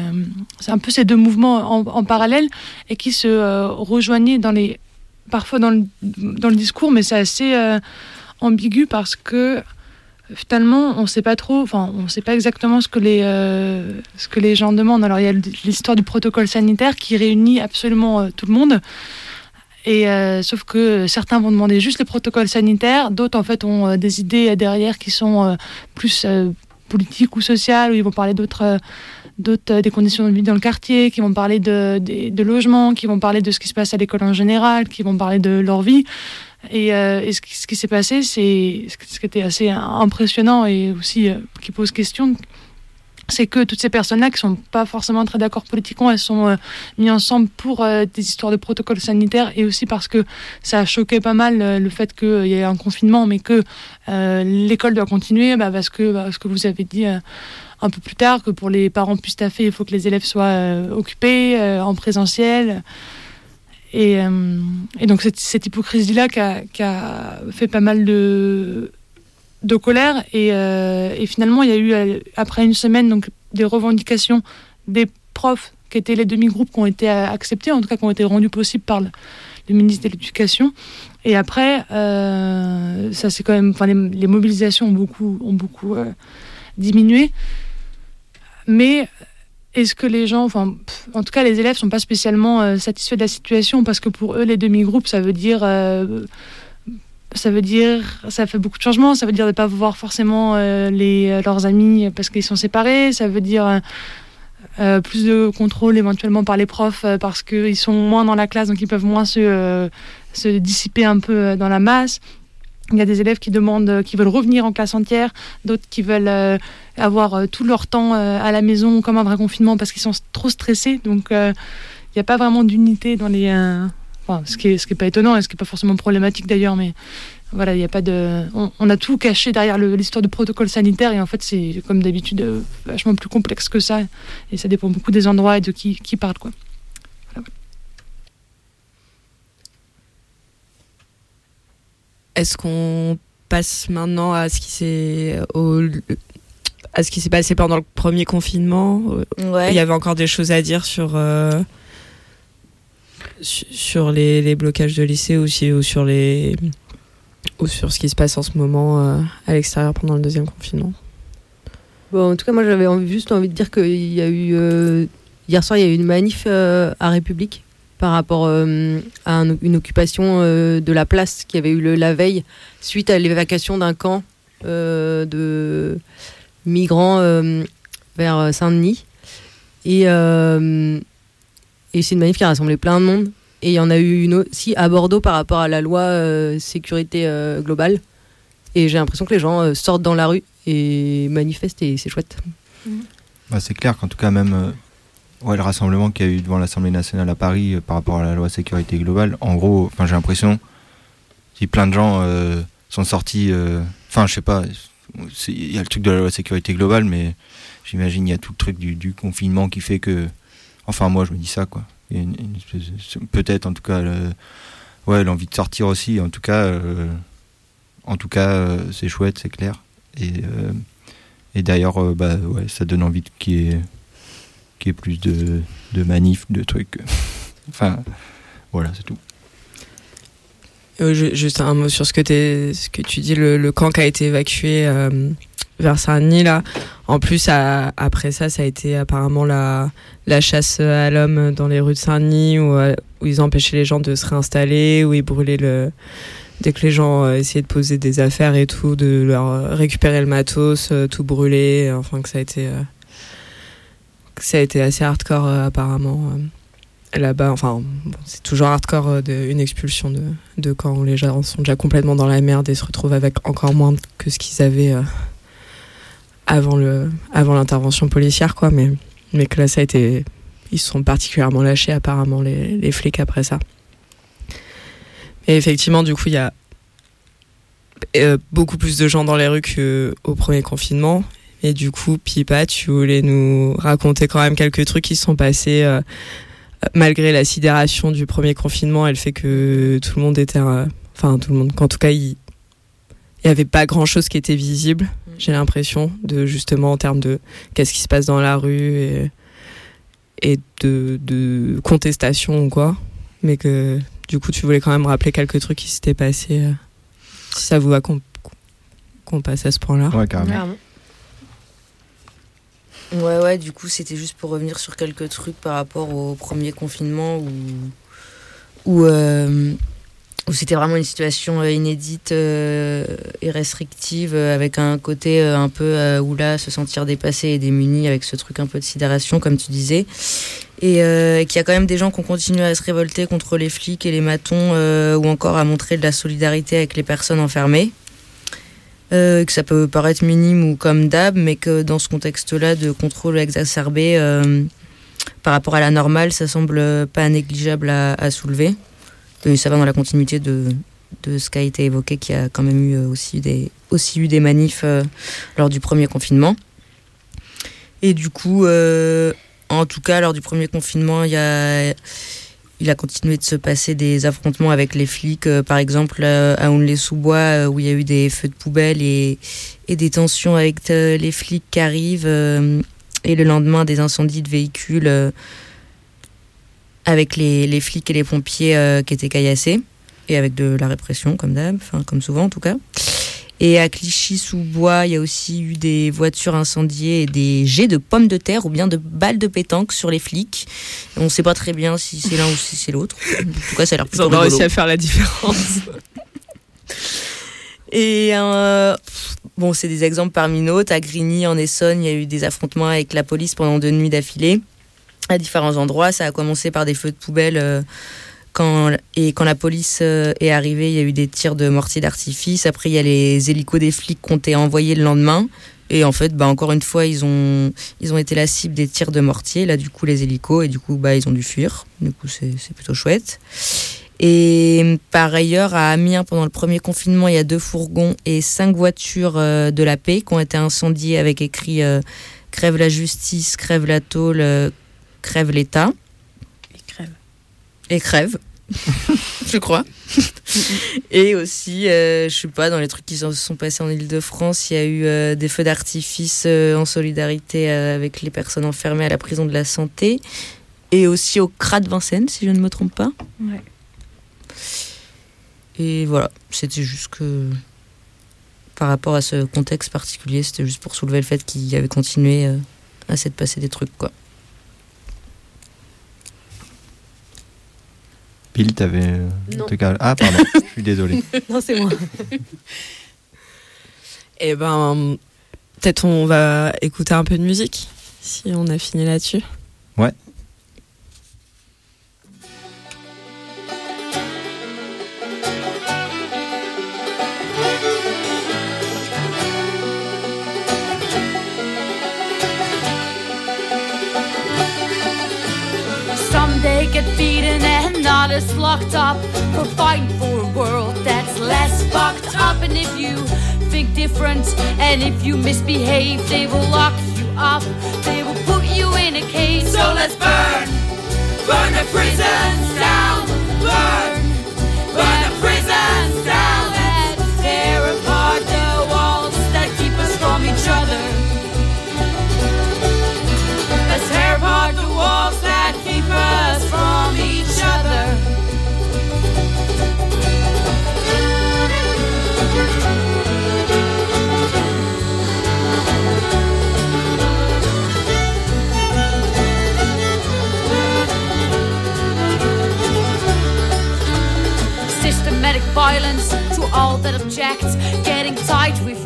Speaker 6: un peu ces deux mouvements en, en parallèle et qui se rejoignaient dans les parfois dans le dans le discours, mais c'est assez ambigu parce que finalement on sait pas trop enfin on sait pas exactement ce que les euh, ce que les gens demandent. Alors il y a l'histoire du protocole sanitaire qui réunit absolument euh, tout le monde. Et euh, sauf que certains vont demander juste le protocole sanitaire. D'autres en fait ont des idées derrière qui sont plus politiques ou sociales où ils vont parler d'autres d'autres des conditions de vie dans le quartier qui vont parler de, de, de qui vont parler de ce qui se passe à l'école en général qui vont parler de leur vie et, euh, ce qui, s'est passé, c'est ce qui- était assez impressionnant et aussi euh, qui pose question, c'est que toutes ces personnes-là qui sont pas forcément très d'accord politiquement, elles sont euh, mises ensemble pour des histoires de protocole sanitaire et aussi parce que ça a choqué pas mal le fait qu'il y ait un confinement, mais que l'école doit continuer, bah, parce que ce que vous avez dit. un peu plus tard, que pour les parents plus taffés, il faut que les élèves soient occupés en présentiel. Et, euh, et donc cette, cette hypocrisie-là qui a, fait pas mal de, colère. Et, euh, et finalement, il y a eu, euh, après une semaine, donc, des revendications des profs qui étaient les demi-groupes qui ont été acceptés, en tout cas qui ont été rendus possibles par le, ministre de l'Éducation. Et après, ça c'est quand même, enfin, les, mobilisations ont beaucoup, ont beaucoup diminué. Mais est-ce que les gens, enfin, en tout cas, les élèves sont pas spécialement euh, satisfaits de la situation parce que pour eux, les demi-groupes, ça veut dire, euh, ça veut dire, ça fait beaucoup de changements. Ça veut dire de pas voir forcément euh, les leurs amis parce qu'ils sont séparés. Ça veut dire plus de contrôle éventuellement par les profs parce qu'ils sont moins dans la classe, donc ils peuvent moins se, se dissiper un peu dans la masse. Il y a des élèves qui demandent, qui veulent revenir en classe entière, d'autres qui veulent avoir euh, tout leur temps euh, à la maison comme un vrai confinement parce qu'ils sont trop stressés. Donc euh, il n'y a pas vraiment d'unité dans les. enfin, ce qui est, ce qui est pas étonnant et ce qui est pas forcément problématique d'ailleurs, mais voilà, il a pas de. On, a tout caché derrière l'histoire de protocole sanitaire et en fait c'est comme d'habitude vachement plus complexe que ça et ça dépend beaucoup des endroits et de qui, qui parle quoi.
Speaker 1: Est-ce qu'on passe maintenant à ce qui s'est à ce qui s'est passé pendant le premier confinement
Speaker 5: Ouais.
Speaker 1: Il y avait encore des choses à dire sur euh, su- sur les, les blocages de lycée aussi ou sur les ou sur ce qui se passe en ce moment euh, à l'extérieur pendant le deuxième confinement.
Speaker 4: Bon, en tout cas, moi, j'avais juste envie de dire qu'il y a eu. euh, hier soir, il y a eu une manif euh, à République par rapport euh, à un- une occupation euh, de la place qui avait eu le, la veille suite à l'évacuation d'un camp euh, de migrants euh, vers Saint-Denis. Et, euh, et c'est une manif qui a rassemblé plein de monde. Et il y en a eu une aussi à Bordeaux par rapport à la loi euh, sécurité euh, globale. Et j'ai l'impression que les gens euh, sortent dans la rue et manifestent et c'est chouette.
Speaker 3: Bah, c'est clair qu'en tout cas, même euh, ouais, le rassemblement qu'il y a eu devant l'Assemblée nationale à Paris euh, par rapport à la loi sécurité globale, en gros, enfin, j'ai l'impression si plein de gens euh, sont sortis. euh, Enfin, je sais pas, il y a le truc de la loi sécurité globale, mais j'imagine il y a tout le truc du, confinement qui fait que. Enfin, moi, je me dis ça, quoi. Peut-être, en tout cas, le- ouais, l'envie de sortir aussi. En tout cas, euh, en tout cas, euh, c'est chouette, c'est clair. Et, euh, et d'ailleurs, bah, ouais, ça donne envie qu'il y ait, qu'il y ait plus de, de manifs, de trucs. enfin, voilà, c'est tout.
Speaker 1: Euh, ju- juste un mot sur ce que, ce que tu dis, le, camp qui a été évacué euh, vers Saint-Denis, là. En plus, après ça, ça a été apparemment la, chasse à l'homme dans les rues de Saint-Denis, où, euh, où ils empêchaient les gens de se réinstaller, où ils brûlaient le. Dès que les gens essayaient de poser des affaires et tout, de leur récupérer le matos, tout brûler, enfin que ça a été. que ça a été assez hardcore, apparemment. Là-bas, enfin, c'est toujours hardcore euh, de, une expulsion de, de camp où les gens sont déjà complètement dans la merde et se retrouvent avec encore moins que ce qu'ils avaient euh, avant l'intervention policière, quoi. Mais, mais que là, ça a été. Ils se sont particulièrement lâchés, apparemment, les, les flics après ça. Et effectivement, du coup, il y a euh, beaucoup plus de gens dans les rues qu'au premier confinement. Et du coup, Pipa, tu voulais nous raconter quand même quelques trucs qui se sont passés malgré la sidération du premier confinement et le fait que tout le monde était. euh, Enfin, tout le monde. qu'en tout cas, il n'y avait pas grand chose qui était visible, j'ai l'impression, de justement en termes de qu'est-ce qui se passe dans la rue et, et de, de contestation ou quoi. Mais que du coup, tu voulais quand même rappeler quelques trucs qui s'étaient passés. euh, si ça vous va qu'on qu'on passe à ce point-là.
Speaker 3: Ouais, carrément.
Speaker 5: Ouais, ouais, du coup, c'était juste pour revenir sur quelques trucs par rapport au premier confinement où, où, euh, c'était vraiment une situation euh, inédite euh, et restrictive, avec un côté un peu euh, où là, se sentir dépassé et démuni avec ce truc un peu de sidération, comme tu disais. Et qu'il y a quand même des gens qui ont continué à se révolter contre les flics et les matons, ou encore à montrer de la solidarité avec les personnes enfermées. Euh, que ça peut paraître minime ou comme d'hab, mais que dans ce contexte-là de contrôle exacerbé euh, par rapport à la normale, ça semble pas négligeable à, soulever. Et ça va dans la continuité de, de ce qui a été évoqué, qui a quand même eu aussi des, aussi eu des manifs euh, lors du premier confinement. Et du coup, en tout cas, lors du premier confinement, il y a, il a continué de se passer des affrontements avec les flics, euh, par exemple euh, à Onley-sous-Bois, euh, où il y a eu des feux de poubelle et, des tensions avec les flics qui arrivent, et le lendemain des incendies de véhicules avec les, les flics et les pompiers qui étaient caillassés, et avec de la répression, comme d'hab, comme souvent en tout cas. Et à Clichy-sous-Bois, il y a aussi eu des voitures incendiées et des jets de pommes de terre ou bien de balles de pétanque sur les flics. On ne sait pas très bien si c'est l'un ou si c'est l'autre. En tout cas, ça a l'air
Speaker 1: Ils
Speaker 5: plutôt
Speaker 1: ont
Speaker 5: rigolo.
Speaker 1: réussi à faire la différence.
Speaker 5: Et euh, bon, c'est des exemples parmi d'autres. À Grigny, en Essonne, il y a eu des affrontements avec la police pendant deux nuits d'affilée à différents endroits. Ça a commencé par des feux de poubelle. euh, quand, et quand la police euh, est arrivée, il y a eu des tirs de mortier d'artifice. Après, il y a les hélicos des flics qui ont été envoyés le lendemain. Et en fait, bah, encore une fois, ils ont, ils ont été la cible des tirs de mortier. Là, du coup, les hélicos. Et du coup, bah, ils ont dû fuir. Du coup, c'est plutôt chouette. Et par ailleurs, à Amiens, pendant le premier confinement, il y a deux fourgons et cinq voitures euh, de la paix qui ont été incendiées avec écrit euh, Crève la justice, crève la tôle, crève l'État.
Speaker 2: Et crève.
Speaker 5: Je crois. et aussi, euh, je sais pas, dans les trucs qui se sont passés en Ile-de-France, il y a eu euh, des feux d'artifice euh, en solidarité euh, avec les personnes enfermées à la prison de la santé. Et aussi au CRA de Vincennes, si je ne me trompe pas.
Speaker 2: Ouais.
Speaker 5: Et voilà, c'était juste que par rapport à ce contexte particulier, c'était juste pour soulever le fait qu'il y avait continué euh, à s'être passé des trucs quoi.
Speaker 3: Pile, t'avais. euh, Ah, pardon, je suis désolé.
Speaker 14: non, c'est moi.
Speaker 1: Et ben, peut-être on va écouter un peu de musique, si on a fini là-dessus.
Speaker 3: Ouais.
Speaker 15: Some get beaten and others locked up for fighting for a world that's less fucked up. And if you think different and if you misbehave, they will lock you up. They will put you in a cage. So let's burn, burn the prisons down, burn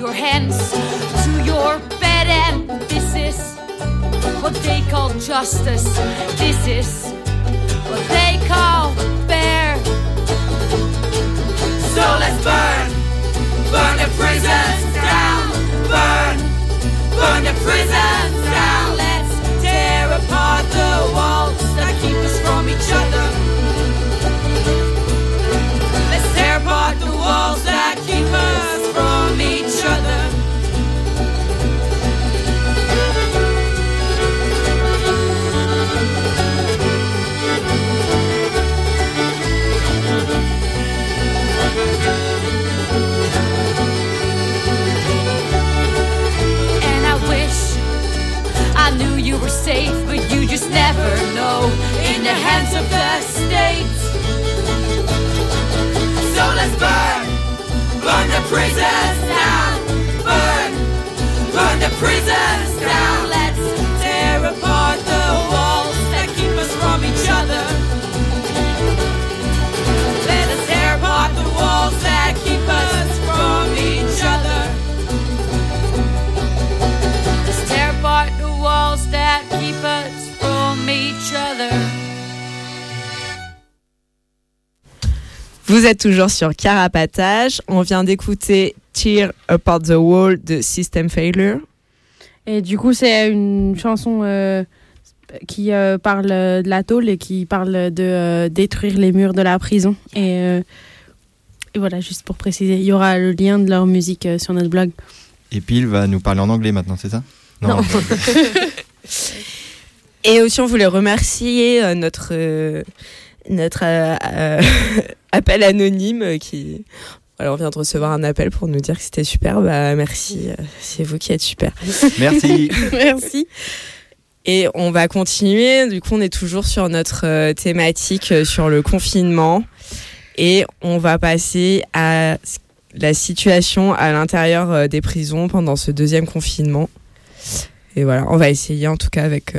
Speaker 15: your hands to your bed, and this is what they call justice. This is what they call fair. So let's burn, burn the prisons down, burn, burn the prisons down. Let's tear apart the walls that keep us from each other. Let's tear apart the walls that keep us you were safe, but you just never know in the hands of the state. So let's burn, burn the prisons down, burn, burn the prisons down.
Speaker 1: Vous êtes toujours sur Carapatage. On vient d'écouter Tear Apart the Wall de System Failure.
Speaker 2: Et du coup, c'est une chanson euh, qui euh, parle de la tôle et qui parle de euh, détruire les murs de la prison. Et, euh, et voilà, juste pour préciser, il y aura le lien de leur musique euh, sur notre blog.
Speaker 3: Et Pile va nous parler en anglais maintenant, c'est ça?
Speaker 2: Non.
Speaker 1: Et aussi, on voulait remercier euh, notre, euh, notre euh, euh, appel anonyme qui. Voilà, on vient de recevoir un appel pour nous dire que c'était super. Bah, merci, euh, c'est vous qui êtes super.
Speaker 3: Merci.
Speaker 1: merci. Et on va continuer. Du coup, on est toujours sur notre thématique sur le confinement. Et on va passer à la situation à l'intérieur des prisons pendant ce deuxième confinement. Et voilà, on va essayer en tout cas avec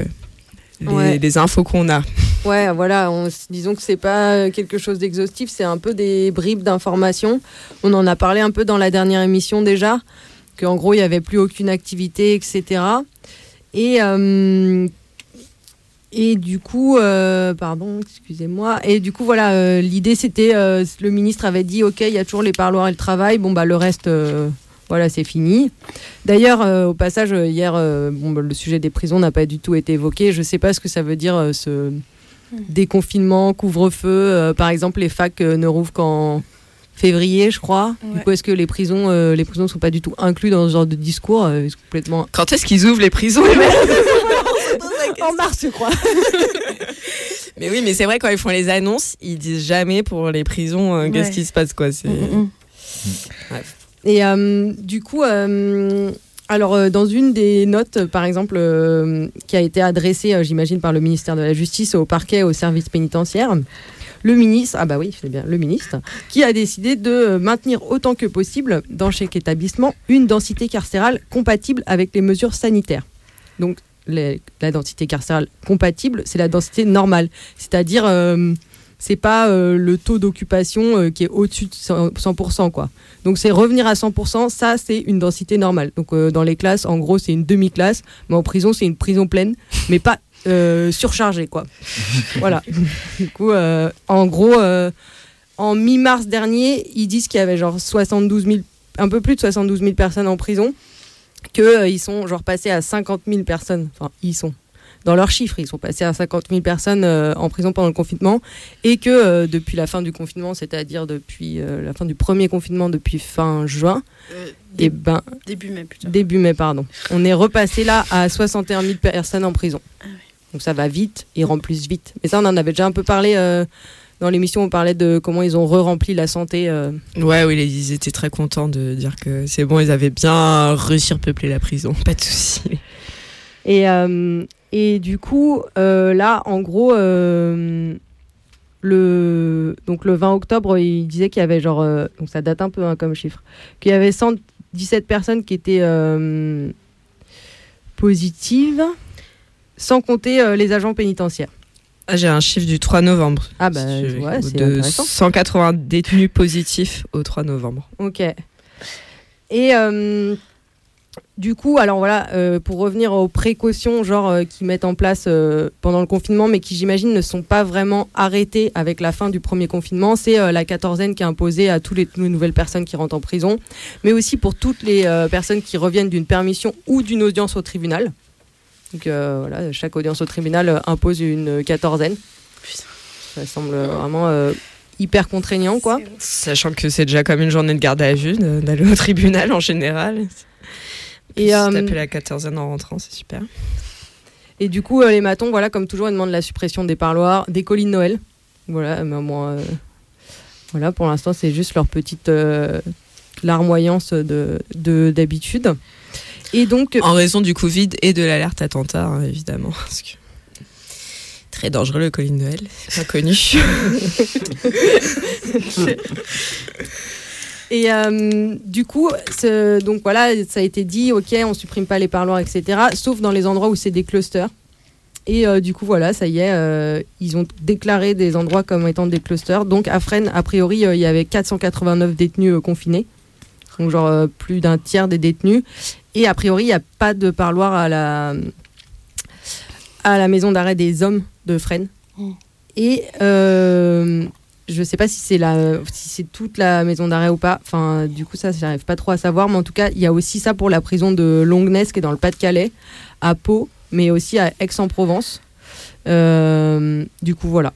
Speaker 1: les,
Speaker 4: Ouais.
Speaker 1: les infos qu'on a.
Speaker 4: Ouais, voilà, on, disons que c'est pas euh, quelque chose d'exhaustif, c'est un peu des bribes d'informations. On en a parlé un peu dans la dernière émission déjà, qu'en gros il n'y avait plus aucune activité, etc. Et, euh, et du coup, euh, pardon, excusez-moi, et du coup voilà, l'idée c'était, le ministre avait dit, ok, il y a toujours les parloirs et le travail, bon bah le reste, voilà, c'est fini. D'ailleurs, au passage, hier, bah, le sujet des prisons n'a pas du tout été évoqué. Je sais pas ce que ça veut dire ce déconfinement, couvre-feu. euh, par exemple, les facs euh, ne rouvrent qu'en février, je crois. Du coup, est-ce que les prisons, euh, les prisons sont pas du tout inclus dans ce genre de discours euh, complètement.
Speaker 1: Quand est-ce qu'ils ouvrent les prisons
Speaker 4: En mars, je crois.
Speaker 1: Mais oui, mais c'est vrai, quand ils font les annonces, ils disent jamais pour les prisons euh, qu'est-ce
Speaker 4: Ouais.
Speaker 1: qui se passe, quoi. C'est... Bref.
Speaker 4: Et euh, du coup, euh, alors euh, dans une des notes, euh, par exemple, euh, qui a été adressée, j'imagine, par le ministère de la Justice au parquet, au service pénitentiaire, le ministre, ah bah oui, c'est bien, le ministre, qui a décidé de maintenir autant que possible dans chaque établissement une densité carcérale compatible avec les mesures sanitaires. Donc la densité carcérale compatible, c'est la densité normale, c'est-à-dire c'est pas euh, le taux d'occupation euh, qui est au-dessus de 100%, 100%, quoi. Donc c'est revenir à 100%, ça c'est une densité normale. Donc euh, dans les classes, en gros c'est une demi-classe, mais en prison c'est une prison pleine, mais pas surchargée quoi. voilà. Du coup, en gros, en mi-mars dernier, ils disent qu'il y avait genre 72 000, un peu plus de 72 000 personnes en prison, qu'ils sont genre passés à 50 000 personnes. Enfin, ils sont dans leurs chiffres, ils sont passés à 50 000 personnes euh, en prison pendant le confinement et que euh, depuis la fin du confinement, c'est-à-dire depuis euh, la fin du premier confinement depuis fin juin, et ben
Speaker 2: Début mai plutôt.
Speaker 4: début mai pardon, on est repassé là à 61 000 personnes en prison. Donc ça va vite, ils remplissent vite. Mais ça on en avait déjà un peu parlé euh, dans l'émission, on parlait de comment ils ont re-rempli la santé. euh,
Speaker 1: Ouais, oui, ils étaient très contents de dire que c'est bon, ils avaient bien réussi à peupler la prison, pas de souci.
Speaker 4: Et, euh, et du coup, euh, là, en gros, euh, le, donc le 20 octobre, il disait qu'il y avait genre, euh, donc ça date un peu hein, comme chiffre, qu'il y avait 117 personnes qui étaient positives, sans compter les agents pénitentiaires.
Speaker 1: Ah, j'ai un chiffre du 3 novembre.
Speaker 4: Ah bah, ouais, c'est intéressant.
Speaker 1: 180 détenus positifs au 3 novembre.
Speaker 4: Ok. Et du coup, alors voilà, euh, pour revenir aux précautions genre euh, qu'ils mettent en place euh, pendant le confinement, mais qui j'imagine ne sont pas vraiment arrêtées avec la fin du premier confinement, c'est la quatorzaine qui est imposée à tous les, toutes les nouvelles personnes qui rentrent en prison, mais aussi pour toutes les personnes qui reviennent d'une permission ou d'une audience au tribunal. Donc voilà, chaque audience au tribunal impose une quatorzaine. Ça semble vraiment hyper contraignant, quoi.
Speaker 1: Sachant que c'est déjà comme une journée de garde à vue d'aller au tribunal en général.
Speaker 4: Et,
Speaker 1: Et
Speaker 4: euh,
Speaker 1: taper la quatorzaine en rentrant, c'est super.
Speaker 4: Et du coup, euh, les matons, voilà, comme toujours, ils demandent la suppression des parloirs, des colis de Noël. Voilà, mais moi, euh, voilà, pour l'instant, c'est juste leur petite euh, larmoyance de de- d'habitude. Et donc,
Speaker 1: En raison du Covid et de l'alerte attentat, hein, évidemment. Parce que... Très dangereux le colis de Noël, c'est inconnu.
Speaker 4: Et euh, du coup, donc voilà, ça a été dit, ok, on supprime pas les parloirs, etc. Sauf dans les endroits où c'est des clusters. Et euh, du coup, voilà, ça y est, euh, ils ont déclaré des endroits comme étant des clusters. Donc à Fresnes, a priori, il y avait 489 détenus confinés. Donc genre plus d'un tiers des détenus. Et a priori, il n'y a pas de parloir à la, à la maison d'arrêt des hommes de Fresnes. Et euh, je sais pas si c'est la, si c'est toute la maison d'arrêt ou pas. Enfin, du coup, ça, j'arrive pas trop à savoir. Mais en tout cas, il y a aussi ça pour la prison de Longnes, qui est dans le Pas-de-Calais, à Pau, mais aussi à Aix-en-Provence. Euh, du coup, voilà.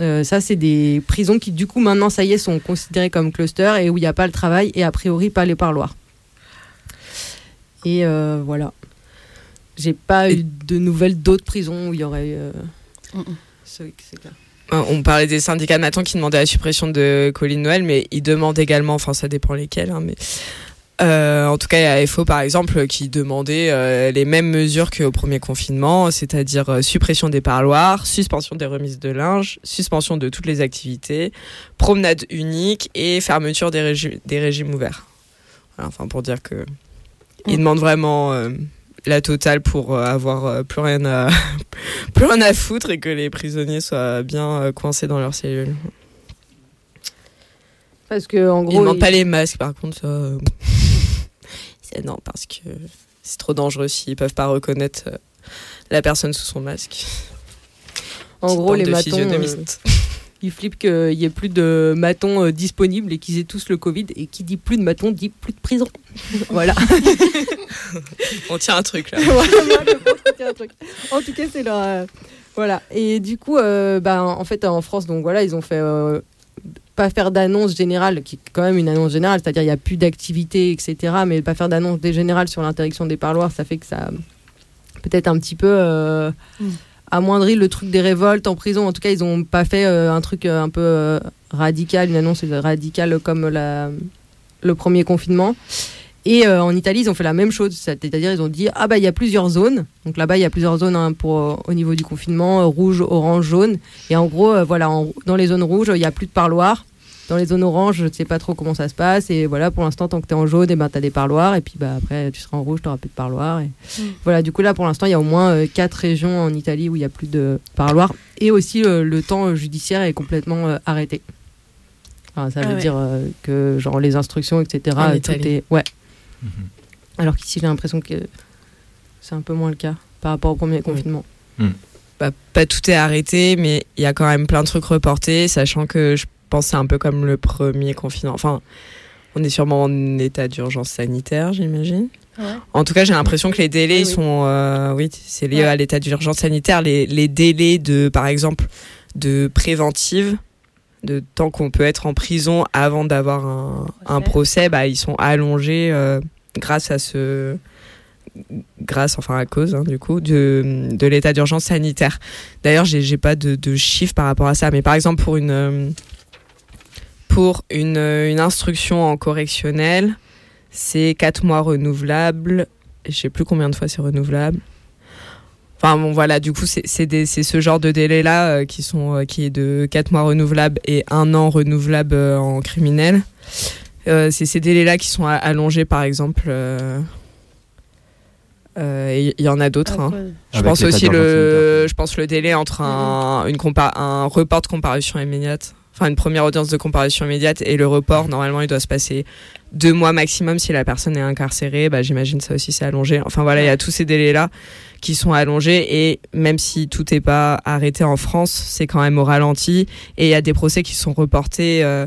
Speaker 4: Euh, ça, c'est des prisons qui, du coup, maintenant, ça y est, sont considérées comme clusters et où il n'y a pas le travail et a priori pas les parloirs. Et euh, voilà. J'ai pas eu de nouvelles d'autres prisons où il y aurait eu, euh, ce- ces cas.
Speaker 1: Euh, On parlait des syndicats de matons qui demandaient la suppression de Colline Noël, mais ils demandent également, enfin ça dépend lesquels, hein, mais euh, en tout cas il y a FO par exemple qui demandait euh, les mêmes mesures qu'au premier confinement, c'est-à-dire euh, suppression des parloirs, suspension des remises de linge, suspension de toutes les activités, promenade unique et fermeture des, régi- des régimes ouverts. Voilà, enfin pour dire que ils demandent vraiment la totale pour euh, avoir euh, plus rien à plus rien à foutre et que les prisonniers soient bien euh, coincés dans leurs cellules.
Speaker 4: Parce que en
Speaker 1: Ils
Speaker 4: gros, ils-
Speaker 1: pas les masques par contre ça. non parce que c'est trop dangereux s'ils peuvent pas reconnaître la personne sous son masque.
Speaker 4: En
Speaker 1: Petite
Speaker 4: gros, les matons, euh, ils flippent qu'il y ait plus de matons euh, disponibles et qu'ils aient tous le Covid. Et qui dit plus de matons dit plus de prison. voilà.
Speaker 1: On tient un truc là.
Speaker 4: Voilà, moi, je pense que c'est un truc. En tout cas, c'est leur. euh, voilà. Et du coup, euh, bah, en fait, en France, donc voilà, ils ont fait. euh, pas faire d'annonce générale, qui est quand même une annonce générale, c'est-à-dire il n'y a plus d'activité, etc. Mais pas faire d'annonce des générale sur l'interdiction des parloirs, ça fait que ça peut-être un petit peu euh, amoindri le truc des révoltes en prison. En tout cas, ils n'ont pas fait euh, un truc euh, un peu euh, radical, une annonce radicale comme le premier confinement. Et en Italie, ils ont fait la même chose, c'est-à-dire ils ont dit ah bah il y a plusieurs zones. Donc là-bas, il y a plusieurs zones hein, pour au niveau du confinement, rouge, orange, jaune. Et en gros, voilà, dans les zones rouges, il y a plus de parloirs. Dans les zones oranges, je ne sais pas trop comment ça se passe. Et voilà, pour l'instant, tant que tu es en jaune, et ben, tu as des parloirs. Et puis bah, après, tu seras en rouge, tu n'auras plus de parloirs. Et... Voilà, du coup, là, pour l'instant, il y a au moins euh, quatre régions en Italie où il n'y a plus de parloirs. Et aussi, euh, le temps euh, judiciaire est complètement euh, arrêté. Enfin, ça
Speaker 2: Ah
Speaker 4: veut
Speaker 2: ouais.
Speaker 4: dire euh, que, genre, les instructions, etc.
Speaker 1: En
Speaker 4: tout
Speaker 1: Italie.
Speaker 4: est... Ouais. Alors qu'ici, j'ai l'impression que c'est un peu moins le cas par rapport au premier confinement.
Speaker 1: Bah, pas tout est arrêté, mais il y a quand même plein de trucs reportés, sachant que je pense que c'est un peu comme le premier confinement. Enfin, on est sûrement en état d'urgence sanitaire, j'imagine.
Speaker 2: Ouais.
Speaker 1: En tout cas, j'ai l'impression que les délais
Speaker 2: Oui,
Speaker 1: ils sont, euh, oui, c'est lié
Speaker 2: Ouais.
Speaker 1: à l'état d'urgence sanitaire. Les, les délais de, par exemple, de préventive, de temps qu'on peut être en prison avant d'avoir un, un procès, bah, ils sont allongés euh, grâce à ce, grâce, enfin à cause hein, du coup, de, de l'état d'urgence sanitaire. D'ailleurs, j'ai pas de, de chiffres par rapport à ça, mais par exemple pour une euh, pour une, euh, une instruction en correctionnel, c'est 4 mois renouvelables. Je sais plus combien de fois c'est renouvelable. Enfin bon voilà, du coup c'est ce genre de délai là qui sont euh, qui est de 4 mois renouvelables et un an renouvelable euh, en criminel. Euh, c'est ces délais là qui sont allongés par exemple. euh, euh, il y en a d'autres. hein. Je pense aussi le, je pense le délai entre un, une compa- un report de comparution immédiate, enfin une première audience de comparution immédiate et le report. Normalement, il doit se passer deux mois maximum si la personne est incarcérée. Bah, j'imagine ça aussi c'est allongé. Enfin voilà, il y a tous ces délais là qui sont allongés et même si tout n'est pas arrêté en France, c'est quand même au ralenti et il y a des procès qui sont reportés. euh,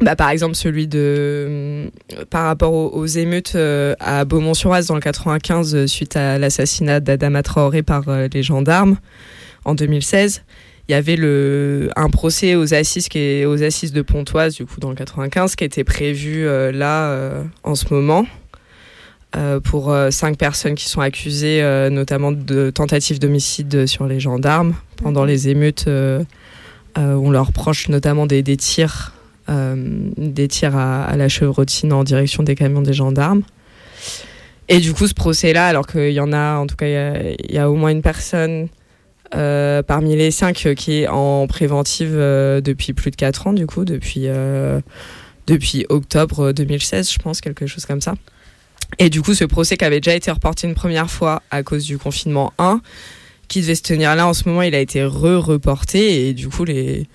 Speaker 1: bah, par exemple, celui de. euh, par rapport aux, aux émeutes euh, à Beaumont-sur-Oise dans le 95, euh, suite à l'assassinat d'Adama Traoré par euh, les gendarmes en 2016. Il y avait le, un procès aux assises, qui est, aux assises de Pontoise, du coup, dans le 95, qui était prévu euh, là, euh, en ce moment, euh, pour cinq personnes qui sont accusées, notamment de tentative d'homicide sur les gendarmes pendant les émeutes. on leur reproche notamment des, des tirs, des tirs à, à la chevrotine en direction des camions des gendarmes. Et du coup, ce procès-là, alors qu'il y en a, en tout cas, il y a- il y, a au moins une personne euh, parmi les cinq qui est en préventive euh, depuis plus de quatre ans, du coup, depuis, euh, depuis octobre 2016, je pense, quelque chose comme ça. Et du coup, ce procès qui avait déjà été reporté une première fois à cause du confinement 1, qui devait se tenir là en ce moment, il a été re-reporté et du coup, les,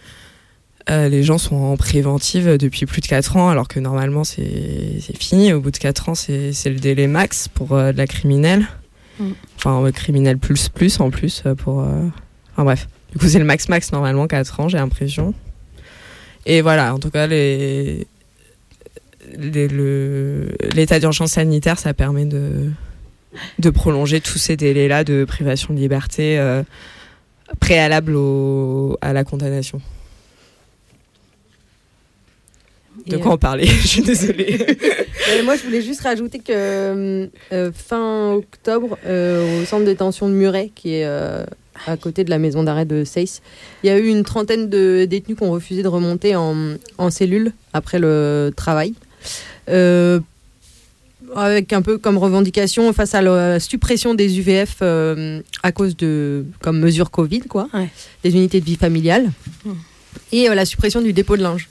Speaker 1: les gens sont en préventive depuis plus de 4 ans, alors que normalement, c'est fini. Au bout de 4 ans, c'est le délai max pour la criminelle.
Speaker 2: Mm.
Speaker 1: Enfin, criminel plus plus en plus euh, pour. euh, Enfin bref. Du coup, c'est le max max normalement 4 ans, j'ai l'impression. Et voilà, en tout cas, les. les- le- L'état d'urgence sanitaire, ça permet de, de prolonger tous ces délais-là de privation de liberté euh, préalable au, à la condamnation. De
Speaker 4: Et,
Speaker 1: quoi
Speaker 4: euh,
Speaker 1: on parlait Je suis désolée.
Speaker 4: Euh, moi, je voulais juste rajouter que euh, fin octobre, euh, au centre de détention de Muret, qui est euh, à côté de la maison d'arrêt de Seyss. Il y a eu une trentaine de détenus qui ont refusé de remonter en, en cellule après le travail. Euh, avec un peu comme revendication face à la suppression des UVF euh, à cause de comme mesure Covid quoi, des unités de vie familiale et euh, la suppression du dépôt de linge.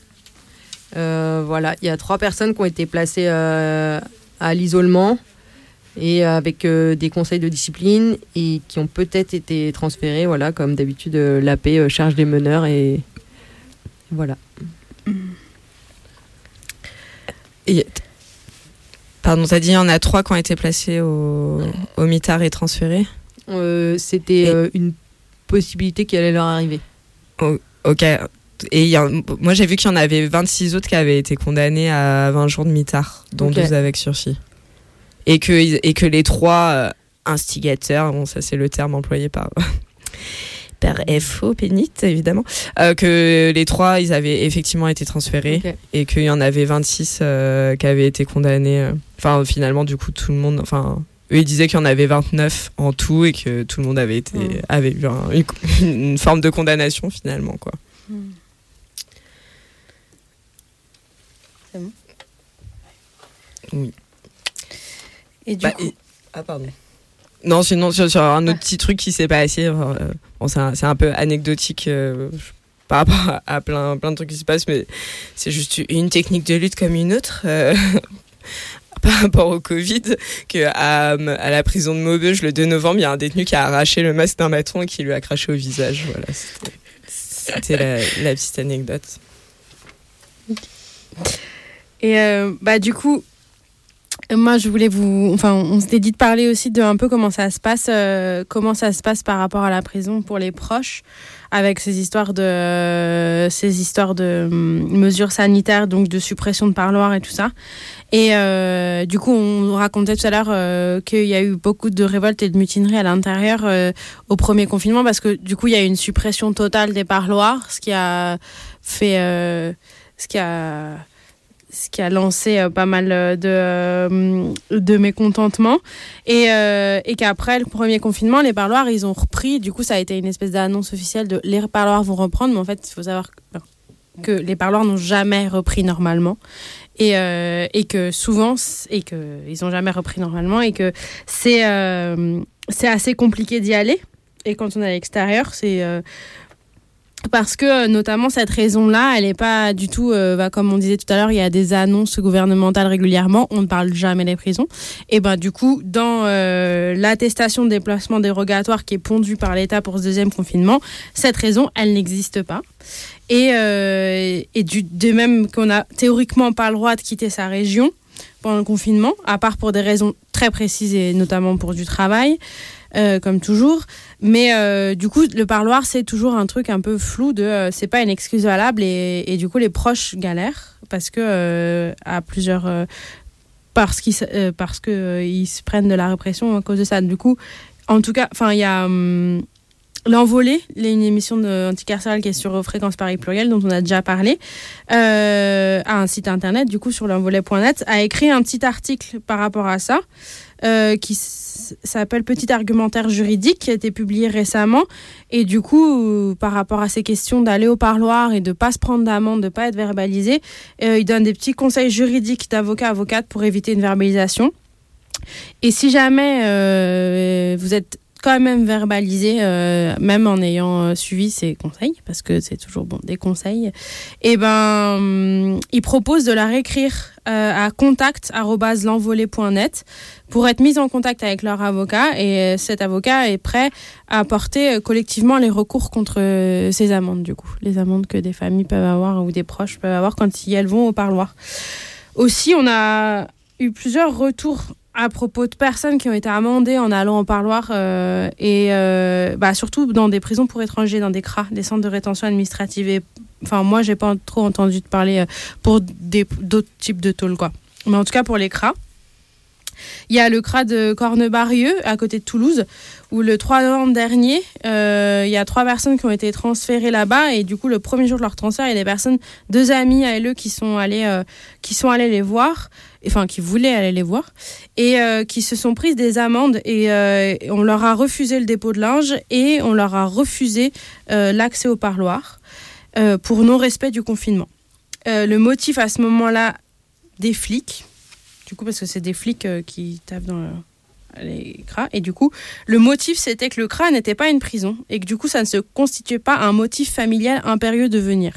Speaker 4: Euh, voilà, il y a trois personnes qui ont été placées euh, à l'isolement et avec euh, des conseils de discipline et qui ont peut-être été transférés, voilà, comme d'habitude, euh, l'AP euh, charge des meneurs et voilà.
Speaker 1: Et- Pardon, t'as dit il y en a trois qui ont été placés au, au mitard et transférés
Speaker 4: C'était une possibilité qui allait leur arriver.
Speaker 1: Oh, ok. Et y a- moi, j'ai vu qu'il y en avait 26 autres qui avaient été condamnés à 20 jours de mitard, dont
Speaker 4: Ok.
Speaker 1: deux avec sursis. Et que, et que les trois euh, instigateurs, bon, ça c'est le terme employé par, par FO, Pénite, évidemment, euh, que les trois, ils avaient effectivement été transférés et qu'il y en avait 26 euh, qui avaient été condamnés. euh. Enfin, finalement, du coup, tout le monde. Enfin, eux, ils disaient qu'il y en avait 29 en tout et que tout le monde avait, été,
Speaker 4: Mm.
Speaker 1: avait eu un- une, une forme de condamnation finalement, quoi.
Speaker 2: C'est
Speaker 1: Oui.
Speaker 2: Et du
Speaker 1: Bah,
Speaker 2: coup,
Speaker 1: et- Ah, pardon. Non, sinon, sur, sur un autre petit truc qui s'est passé, euh, bon, c'est un, un peu anecdotique euh, par rapport à, à plein, plein de trucs qui se passent, mais c'est juste une technique de lutte comme une autre. euh, par rapport au Covid, que à, à la prison de Maubeuge, le 2 novembre, il y a un détenu qui a arraché le masque d'un bâton et qui lui a craché au visage. Voilà, c'était- la, la petite anecdote.
Speaker 2: Et bah du coup, moi je voulais vous, enfin on s'était dit de parler aussi de un peu comment ça se passe, euh, comment ça se passe par rapport à la prison pour les proches, avec ces histoires de, euh, ces histoires de hum, mesures sanitaires, donc de suppression de parloirs et tout ça. Et euh, du coup, on racontait tout à l'heure euh, qu'il y a eu beaucoup de révoltes et de mutineries à l'intérieur euh, au premier confinement parce que du coup, il y a eu une suppression totale des parloirs, ce qui a fait, euh, ce qui a ce qui a lancé euh, pas mal euh, de, euh, de mécontentement. Et, et qu'après le premier confinement, les parloirs, ils ont repris. Du coup, ça a été une espèce d'annonce officielle de les parloirs vont reprendre. Mais en fait, il faut savoir que, les parloirs n'ont jamais repris normalement. Et, et que souvent, et que ils n'ont jamais repris normalement. Et que c'est c'est assez compliqué d'y aller. Et quand on est à l'extérieur, c'est. Parce que euh, notamment cette raison-là, elle n'est pas du tout, euh, bah, comme on disait tout à l'heure, il y a des annonces gouvernementales régulièrement, on ne parle jamais des prisons. Et ben du coup, dans euh, l'attestation de déplacement dérogatoire qui est pondue par l'État pour ce deuxième confinement, cette raison, elle n'existe pas. Et, euh, et du, de même qu'on a théoriquement pas le droit de quitter sa région pendant le confinement, à part pour des raisons très précises et notamment pour du travail, euh, comme toujours. Mais euh, du coup, le parloir, c'est toujours un truc un peu flou de euh, c'est pas une excuse valable et, du coup, les proches galèrent parce que à plusieurs. parce qu'ils parce que ils se prennent de la répression à cause de ça. Du coup, en tout cas, enfin, il y a. hum, L'Envolée, une émission de anticarcérale qui est sur Fréquence Paris Pluriel, dont on a déjà parlé, euh, a un site internet, du coup, sur l'envolée.net, a écrit un petit article par rapport à ça, euh, qui s'appelle Petit argumentaire juridique, qui a été publié récemment. Et du coup, euh, par rapport à ces questions d'aller au parloir et de pas se prendre d'amende, de pas être verbalisé, euh, il donne des petits conseils juridiques d'avocat avocate pour éviter une verbalisation. Et si jamais vous êtes quand même verbalisé, euh, même en ayant euh, suivi ces conseils, parce que c'est toujours bon des conseils, et ben hum, il propose de la réécrire euh, à contact@l'envolée.net pour être mise en contact avec leur avocat. Et euh, cet avocat est prêt à porter collectivement les recours contre ces amendes du coup, les amendes que des familles peuvent avoir ou des proches peuvent avoir quand elles vont au parloir. Aussi, on a eu plusieurs retours à propos de personnes qui ont été amendées en allant au parloir euh, et euh, bah, surtout dans des prisons pour étrangers, dans des CRA, des centres de rétention administrative. Et, enfin, moi, j'ai pas trop entendu de parler euh, pour d'autres types de tôles, quoi. Mais en tout cas, pour les CRA. Il y a le CRA de Cornebarieux, à côté de Toulouse, où le 3 novembre dernier, euh, il y a trois personnes qui ont été transférées là-bas. Et du coup, le premier jour de leur transfert, il y a des personnes, deux amis à eux qui sont allés, euh, qui sont allés les voir, enfin qui voulaient aller les voir, et euh, qui se sont prises des amendes. Et euh, on leur a refusé le dépôt de linge et on leur a refusé euh, l'accès au parloir pour non-respect du confinement. Le motif à ce moment-là des flics, du coup parce que c'est des flics qui tapent dans le- les CRA, et du coup le motif c'était que le CRA n'était pas une prison et que du coup ça ne se constituait pas un motif familial impérieux de venir.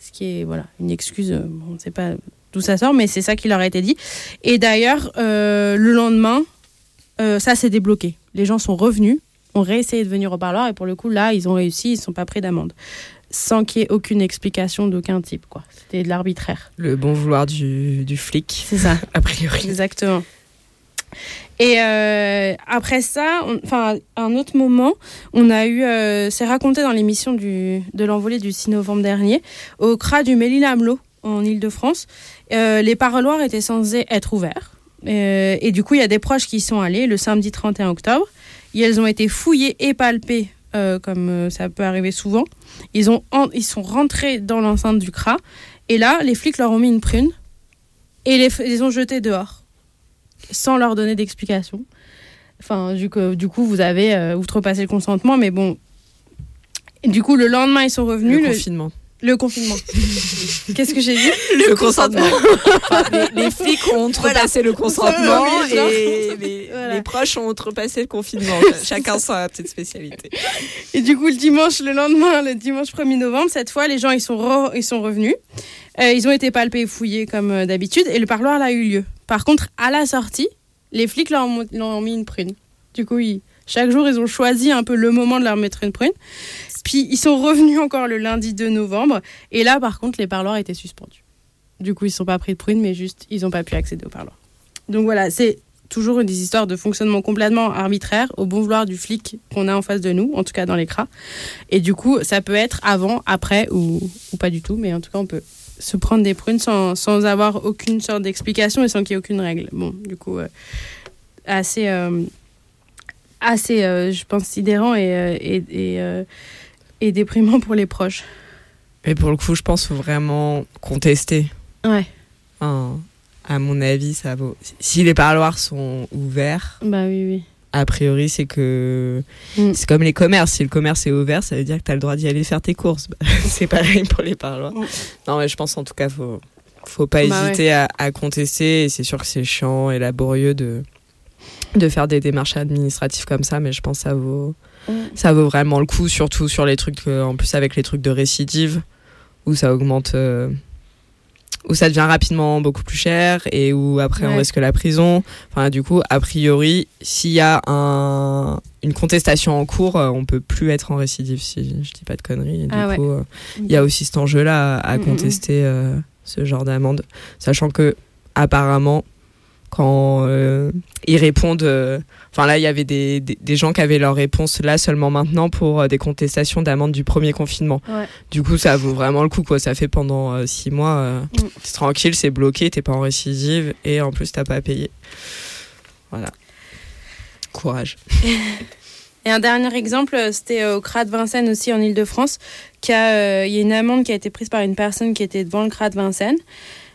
Speaker 2: Ce qui est voilà une excuse, on ne sait pas d'où ça sort, mais c'est ça qui leur a été dit. Et d'ailleurs euh, le lendemain, euh, ça s'est débloqué. Les gens sont revenus, ont réessayé de venir au parloir et pour le coup là ils ont réussi, ils ne sont pas pris d'amende sans qu'il y ait aucune explication d'aucun type. quoi. C'était de l'arbitraire.
Speaker 1: Le bon vouloir du, du flic.
Speaker 2: C'est ça.
Speaker 1: a priori.
Speaker 2: Exactement. Et euh, après ça, enfin un autre moment, on a eu, euh, c'est raconté dans l'émission de l'envolée du 6 novembre dernier, au CRA du Ménil-Amelot en Île-de-France, euh, les parloirs étaient censés être ouverts. Euh, et du coup, il y a des proches qui y sont allés le samedi 31 octobre. Et elles ont été fouillées et palpées, euh, comme ça peut arriver souvent. Ils, ont en- ils sont rentrés dans l'enceinte du CRA. Et là, les flics leur ont mis une prune et les, les ont jetés dehors sans leur donner d'explication. Enfin, du, coup- du coup, vous avez outrepassé le consentement, mais bon. Du coup, le lendemain, ils sont revenus.
Speaker 1: Le confinement.
Speaker 2: Le confinement. Qu'est-ce que j'ai dit
Speaker 1: Le consentement. Enfin, les, les flics ont outrepassé le consentement
Speaker 2: Oui,
Speaker 1: et les, les proches ont outrepassé le confinement. Chacun sa petite spécialité.
Speaker 2: Et du coup, le dimanche, le lendemain, le dimanche 1er novembre, cette fois, les gens, ils sont, re- ils sont revenus. Euh, ils ont été palpés et fouillés comme euh, d'habitude et le parloir là, a eu lieu. Par contre, à la sortie, les flics leur ont, leur ont mis une prune. Du coup, ils- chaque jour, ils ont choisi un peu le moment de leur mettre une prune. Puis, ils sont revenus encore le lundi 2 novembre. Et là, par contre, les parloirs étaient suspendus. Du coup, ils ne sont pas pris de prune, mais juste, ils n'ont pas pu accéder au parloir. Donc voilà, c'est toujours des histoires de fonctionnement complètement arbitraire, au bon vouloir du flic qu'on a en face de nous, en tout cas dans l'écran. Et du coup, ça peut être avant, après ou, pas du tout, mais en tout cas, on peut se prendre des prunes sans, sans avoir aucune sorte d'explication et sans qu'il y ait aucune règle. Bon, du coup, euh, assez, euh, assez euh, je pense, sidérant et, et déprimant pour les proches.
Speaker 1: Et pour le coup, je pense qu'il faut vraiment contester.
Speaker 2: Ouais.
Speaker 1: Enfin, à mon avis, ça vaut. Si les parloirs sont ouverts,
Speaker 2: Bah oui, oui.
Speaker 1: a priori, c'est que.
Speaker 2: Mm.
Speaker 1: C'est comme les commerces. Si le commerce est ouvert, ça veut dire que tu as le droit d'y aller faire tes courses. Bah, c'est pareil pour les parloirs. Non, mais je pense en tout cas, faut. Faut pas
Speaker 2: Bah
Speaker 1: hésiter à, à contester. Et c'est sûr que c'est chiant et laborieux de, de faire des démarches administratives comme ça, mais je pense que ça vaut,
Speaker 2: Mm.
Speaker 1: ça vaut vraiment le coup, surtout sur les trucs, euh, en plus avec les trucs de récidive, où ça augmente, euh, où ça devient rapidement beaucoup plus cher et où après on risque la prison. Enfin, du coup, a priori, s'il y a un, une contestation en cours, euh, on peut plus être en récidive, si je dis pas de conneries. Et du
Speaker 2: Ah ouais.
Speaker 1: coup, euh, il y a aussi cet enjeu-là à, à
Speaker 2: Mm, mm,
Speaker 1: contester ce genre d'amende, sachant que apparemment, quand euh, ils répondent. euh, Enfin, là, il y avait des, des, des gens qui avaient leur réponse là seulement maintenant pour euh, des contestations d'amende du premier confinement.
Speaker 2: Ouais.
Speaker 1: Du coup, ça vaut vraiment le coup, quoi. Ça fait pendant six mois.
Speaker 2: Mm.
Speaker 1: C'est tranquille, c'est bloqué, t'es pas en récidive et en plus, t'as pas à payer. Voilà. Courage.
Speaker 2: Et un dernier exemple, c'était au CRA de Vincennes aussi en Ile-de-France. qu'il y a, Il y a une amende qui a été prise par une personne qui était devant le CRA de Vincennes.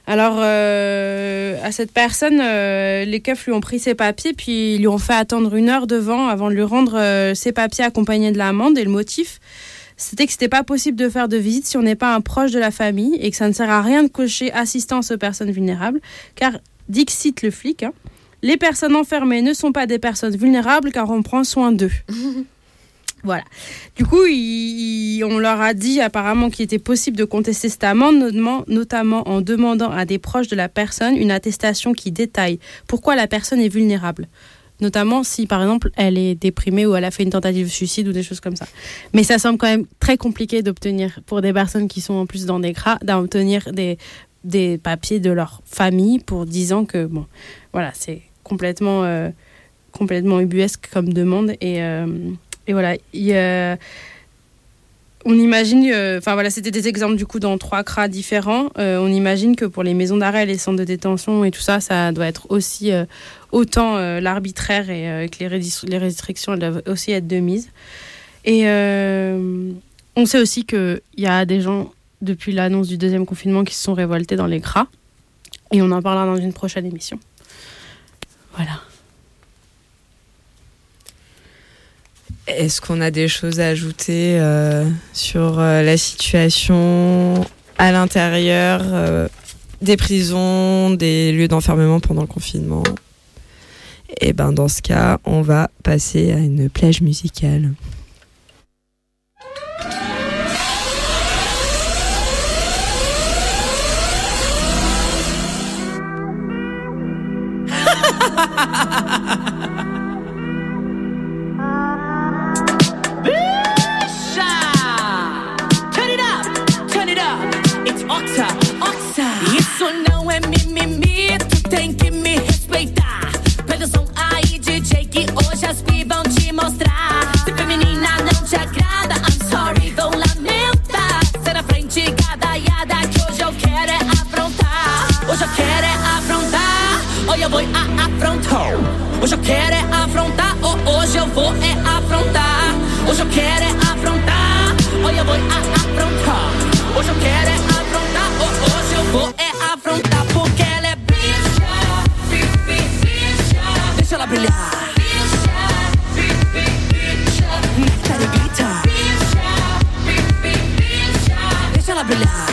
Speaker 2: Alors, euh, à cette personne, euh, les keufs lui ont pris ses papiers, puis ils lui ont fait attendre une heure devant avant de lui rendre euh, ses papiers accompagnés de l'amende. Et le motif, c'était que c'était pas possible de faire de visite si on n'est pas un proche de la famille et que ça ne sert à rien de cocher assistance aux personnes vulnérables. Car, dixit le flic, hein, les personnes enfermées ne sont pas des personnes vulnérables car on prend soin d'eux. Voilà. Du coup, on leur a dit apparemment qu'il était possible de contester cette amende, notamment, en demandant à des proches de la personne une attestation qui détaille pourquoi la personne est vulnérable. Notamment si, par exemple, elle est déprimée ou elle a fait une tentative de suicide ou des choses comme ça. Mais ça semble quand même très compliqué d'obtenir, pour des personnes qui sont en plus dans des gras, d'obtenir des, des papiers de leur famille pour disant que, bon, voilà, c'est complètement, euh, complètement ubuesque comme demande. Et, euh, et voilà, on imagine, euh, enfin voilà, c'était des exemples du coup dans trois cras différents. Euh, on imagine que pour les maisons d'arrêt, les centres de détention et tout ça, ça doit être aussi euh, autant l'arbitraire et que les, les restrictions doivent aussi être de mise. Et on sait aussi qu'il y a des gens depuis l'annonce du deuxième confinement qui se sont révoltés dans les cras. Et on en parlera dans une prochaine émission. Voilà.
Speaker 1: Est-ce qu'on a des choses à ajouter euh, sur euh, la situation à l'intérieur euh, des prisons, des lieux d'enfermement pendant le confinement? Et ben dans ce cas, on va passer à une plage musicale.
Speaker 16: Isso não é mimimi, tu tem que me respeitar. Pega som aí, DJ, que hoje as pi vão te mostrar. Se feminina não te agrada, I'm sorry, vou lamentar. Ser na frente, gadaiada, que hoje eu quero é afrontar. Hoje eu quero é afrontar, hoje eu vou a afrontar. Hoje eu quero é afrontar, oh, hoje eu vou é afrontar. Hoje eu quero é afrontar, hoje eu vou a afrontar. Hoje eu quero é afrontar, oh, hoje eu vou é ela brilhar. Néctar e glitter. Deixa ela brilhar.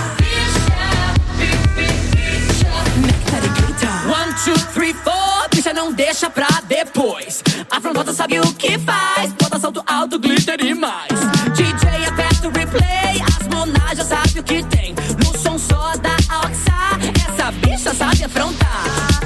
Speaker 16: One, two, three, four. Bicha, não deixa pra depois. Afrontosa sabe o que faz. Bota salto alto, glitter e mais. DJ aperta o replay. As monas sabe o que tem. No som só da Oxa. Essa bicha sabe afrontar.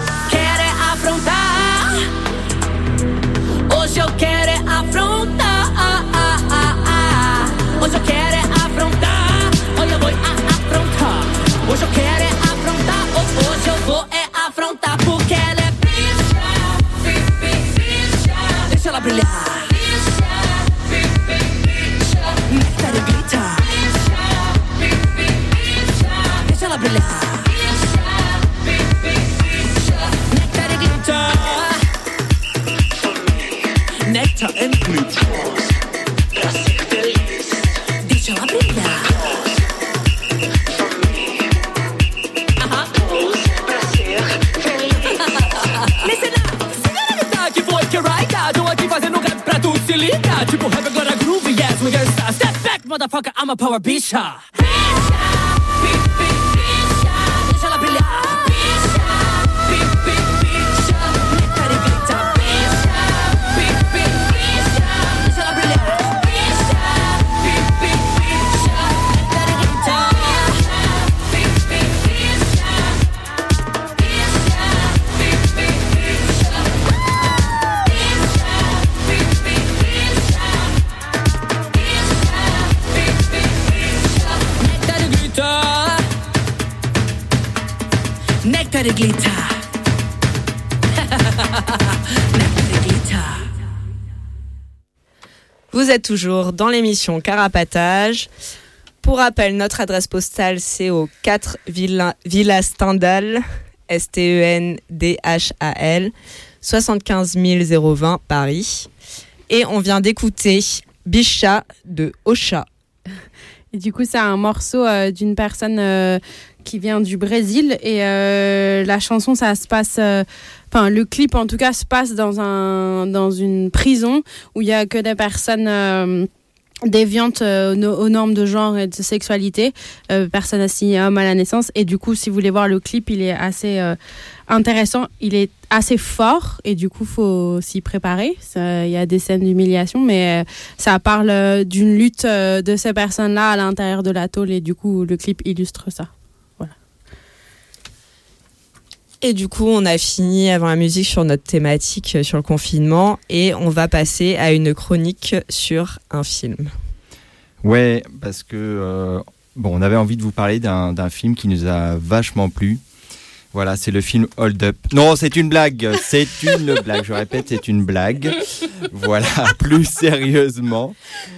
Speaker 16: Motherfucker, I'm a power bicha. Glitter. Glitter.
Speaker 1: Vous êtes toujours dans l'émission Carapatage. Pour rappel, notre adresse postale, c'est au 4 Villa, Villa Stendhal, S-T-E-N-D-H-A-L, 75 020 Paris. Et on vient d'écouter Bicha de Ocha.
Speaker 2: Et du coup, c'est un morceau euh, d'une personne euh, qui vient du Brésil. Et euh, la chanson, ça se passe. euh, Enfin, le clip, en tout cas, se passe dans, un, dans une prison où il y a que des personnes. euh, déviantes aux no- aux normes de genre et de sexualité, personnes assignées hommes à la naissance. Et du coup, si vous voulez voir le clip, il est assez intéressant, il est assez fort et du coup, faut s'y préparer. Il y a des scènes d'humiliation, mais ça parle d'une lutte de ces personnes-là à l'intérieur de la tôle et du coup, le clip illustre ça.
Speaker 1: Et du coup, on a fini avant la musique sur notre thématique euh, sur le confinement et on va passer à une chronique sur un film.
Speaker 3: Ouais, parce que euh, bon, on avait envie de vous parler d'un d'un film qui nous a vachement plu. Voilà, c'est le film Hold Up. Non, c'est une blague. C'est une blague. Je répète, c'est une blague. Voilà, plus sérieusement.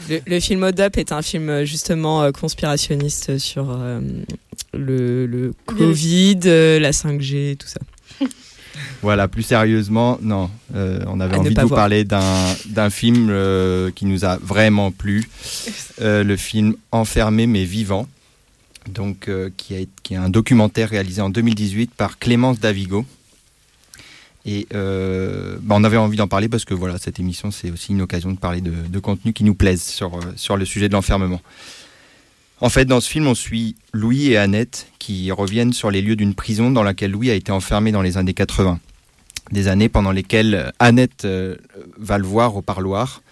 Speaker 1: Le, le film Hold Up est un film euh, justement euh, conspirationniste sur euh, le, le Covid, euh, la 5G, tout ça.
Speaker 3: Voilà, plus sérieusement, non. euh, on avait
Speaker 1: À
Speaker 3: envie de vous
Speaker 1: voir.
Speaker 3: parler d'un d'un film euh, qui nous a vraiment plu. Euh, le film Enfermé mais vivant. Donc, euh, qui, est un documentaire réalisé en 2018 par Clémence Davigo. Et euh, bah, on avait envie d'en parler parce que voilà, cette émission, c'est aussi une occasion de parler de, contenu qui nous plaise sur, euh, sur le sujet de l'enfermement. En fait, dans ce film, on suit Louis et Annette qui reviennent sur les lieux d'une prison dans laquelle Louis a été enfermé dans les années 80. Des années pendant lesquelles Annette va le voir au parloir.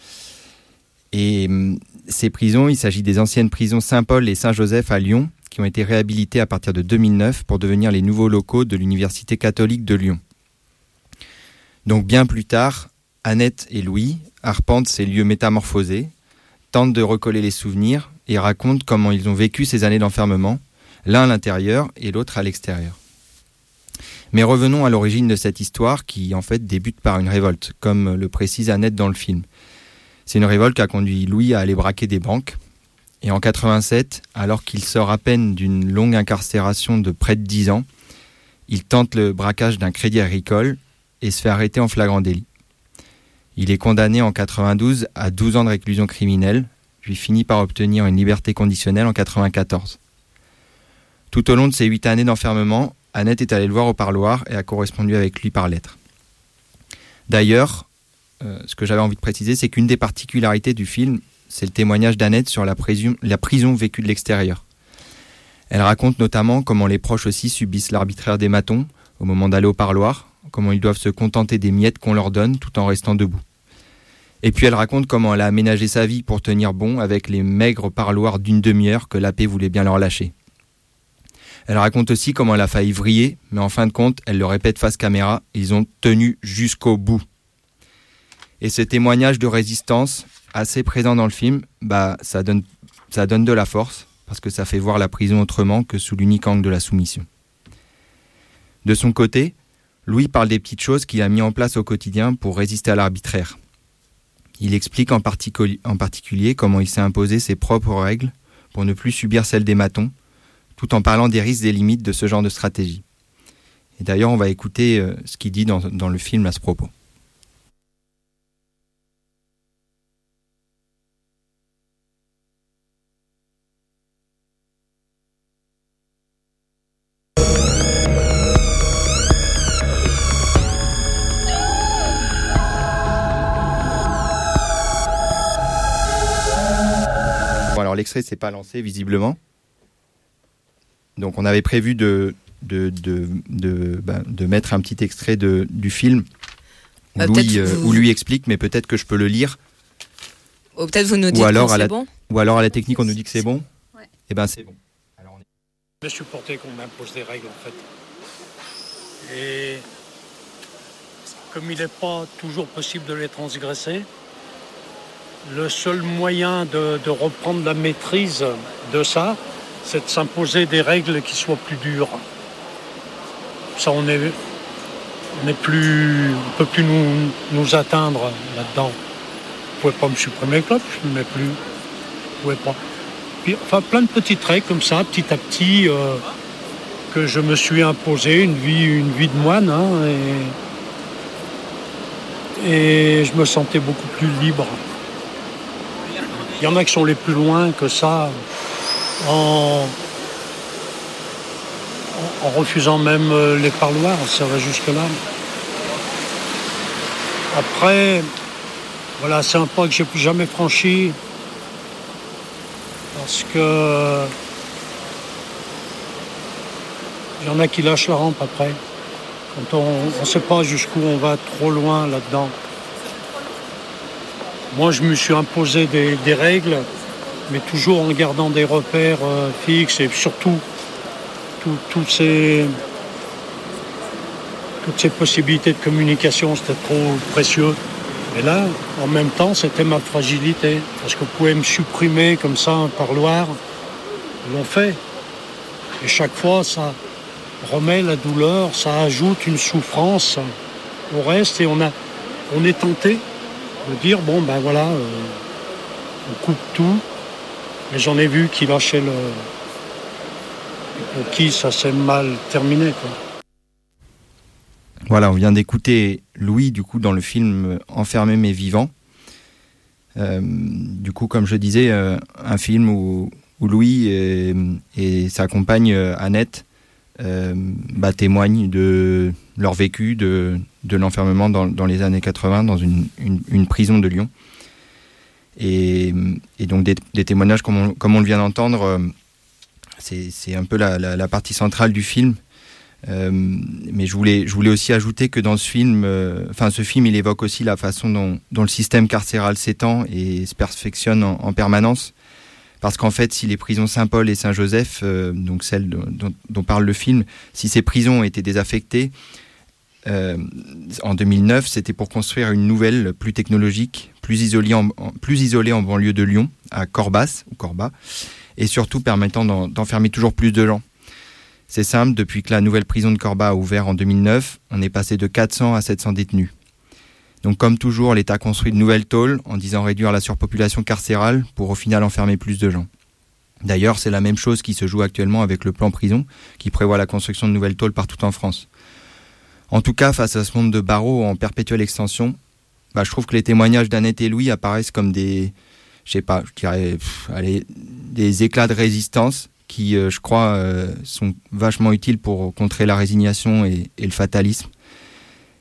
Speaker 3: Et hum, ces prisons, il s'agit des anciennes prisons Saint-Paul et Saint-Joseph à Lyon, qui ont été réhabilitées à partir de 2009 pour devenir les nouveaux locaux de l'Université catholique de Lyon. Donc bien plus tard, Annette et Louis arpentent ces lieux métamorphosés, tentent de recoller les souvenirs et racontent comment ils ont vécu ces années d'enfermement, l'un à l'intérieur et l'autre à l'extérieur. Mais revenons à l'origine de cette histoire qui en fait débute par une révolte, comme le précise Annette dans le film. C'est une révolte qui a conduit Louis à aller braquer des banques. Et en 87, alors qu'il sort à peine d'une longue incarcération de près de 10 ans, il tente le braquage d'un crédit agricole et se fait arrêter en flagrant délit. Il est condamné en 92 à 12 ans de réclusion criminelle, puis finit par obtenir une liberté conditionnelle en 94. Tout au long de ces 8 années d'enfermement, Annette est allée le voir au parloir et a correspondu avec lui par lettre. D'ailleurs, euh, ce que j'avais envie de préciser, c'est qu'une des particularités du film, c'est le témoignage d'Annette sur la, prison- vécue de l'extérieur. Elle raconte notamment comment les proches aussi subissent l'arbitraire des matons au moment d'aller au parloir, comment ils doivent se contenter des miettes qu'on leur donne tout en restant debout. Et puis elle raconte comment elle a aménagé sa vie pour tenir bon avec les maigres parloirs d'une demi-heure que la paix voulait bien leur lâcher. Elle raconte aussi comment elle a failli vriller, mais en fin de compte, elle le répète face caméra, ils ont tenu jusqu'au bout. Et ce témoignage de résistance, assez présent dans le film, bah, ça, donne, de la force, parce que ça fait voir la prison autrement que sous l'unique angle de la soumission. De son côté, Louis parle des petites choses qu'il a mis en place au quotidien pour résister à l'arbitraire. Il explique en, particuli- en particulier comment il s'est imposé ses propres règles pour ne plus subir celles des matons, tout en parlant des risques et des limites de ce genre de stratégie. Et d'ailleurs, on va écouter euh, ce qu'il dit dans le film à ce propos. Alors l'extrait s'est pas lancé visiblement. Donc on avait prévu de, de, de, de, ben, de mettre un petit extrait de, du film où,
Speaker 1: Euh,
Speaker 3: Louis, euh,
Speaker 1: vous-
Speaker 3: où lui explique, mais peut-être que je peux le lire.
Speaker 1: Ou peut-être vous nous dites
Speaker 3: Ou alors, à
Speaker 1: c'est
Speaker 3: la,
Speaker 1: bon.
Speaker 3: ou alors à la technique, on nous dit que c'est bon. Et ben c'est bon.
Speaker 17: de supporter qu'on m'impose des règles en fait. Et comme il n'est pas toujours possible de les transgresser, le seul moyen de, reprendre la maîtrise de ça, c'est de s'imposer des règles qui soient plus dures. Ça, on est, plus, on peut plus nous, atteindre là-dedans. Vous pouvez pas me supprimer le club, je ne mets plus. Vous pouvez pas. Enfin, plein de petites règles comme ça, petit à petit, euh, que je me suis imposé, une vie, une vie de moine, hein, et je me sentais beaucoup plus libre. Il y en a qui sont les plus loin que ça, en, refusant même euh, les parloirs, ça va jusque-là. Après, voilà, c'est un pas que j'ai plus jamais franchi. Parce que il y en a qui lâchent la rampe après. Quand on ne sait pas jusqu'où on va trop loin là-dedans. Moi, je me suis imposé des, règles, mais toujours en gardant des repères euh, fixes et surtout tout- toutes ces possibilités de communication, c'était trop précieux. Et là, en même temps, c'était ma fragilité. Parce que vous pouvez me supprimer comme ça un parloir. Ils l'ont fait. Et chaque fois, ça, remet la douleur, ça ajoute une souffrance au reste et on est tenté de dire bon ben voilà, euh, on coupe tout. Mais j'en ai vu qui lâchaient le. pour qui ça s'est mal terminé. Quoi.
Speaker 3: Voilà, on vient d'écouter Louis, du coup, dans le film Enfermé mais vivant. Euh, du coup, comme je disais, euh, un film où, où Louis et, sa compagne Annette bah, témoignent de leur vécu, de, de l'enfermement dans, dans les années 80 dans une, une, prison de Lyon. Et, et donc des, témoignages, comme on, comme on le vient d'entendre, euh, c'est un peu la, la, partie centrale du film. Euh, mais je voulais, je voulais aussi ajouter que dans ce film, euh, enfin ce film, il évoque aussi la façon dont, dont le système carcéral s'étend et se perfectionne en, en permanence. Parce qu'en fait, si les prisons Saint-Paul et Saint-Joseph, donc celles dont, dont- dont parle le film, si ces prisons étaient désaffectées, euh, en 2009, c'était pour construire une nouvelle, plus technologique, plus isolée en, plus isolée en banlieue de Lyon, à Corbas, ou Corba, et surtout permettant d'en- d'enfermer toujours plus de gens. C'est simple, depuis que la nouvelle prison de Corba a ouvert en 2009, on est passé de 400 à 700 détenus. Donc comme toujours, l'État construit de nouvelles tôles en disant réduire la surpopulation carcérale pour au final enfermer plus de gens. D'ailleurs, c'est la même chose qui se joue actuellement avec le plan prison, qui prévoit la construction de nouvelles tôles partout en France. En tout cas, face à ce monde de barreaux en perpétuelle extension, bah, je trouve que les témoignages d'Annette et Louis apparaissent comme des, je sais pas, je dirais, allez, des éclats de résistance qui, euh, je crois, euh, sont vachement utiles pour contrer la résignation et, le fatalisme.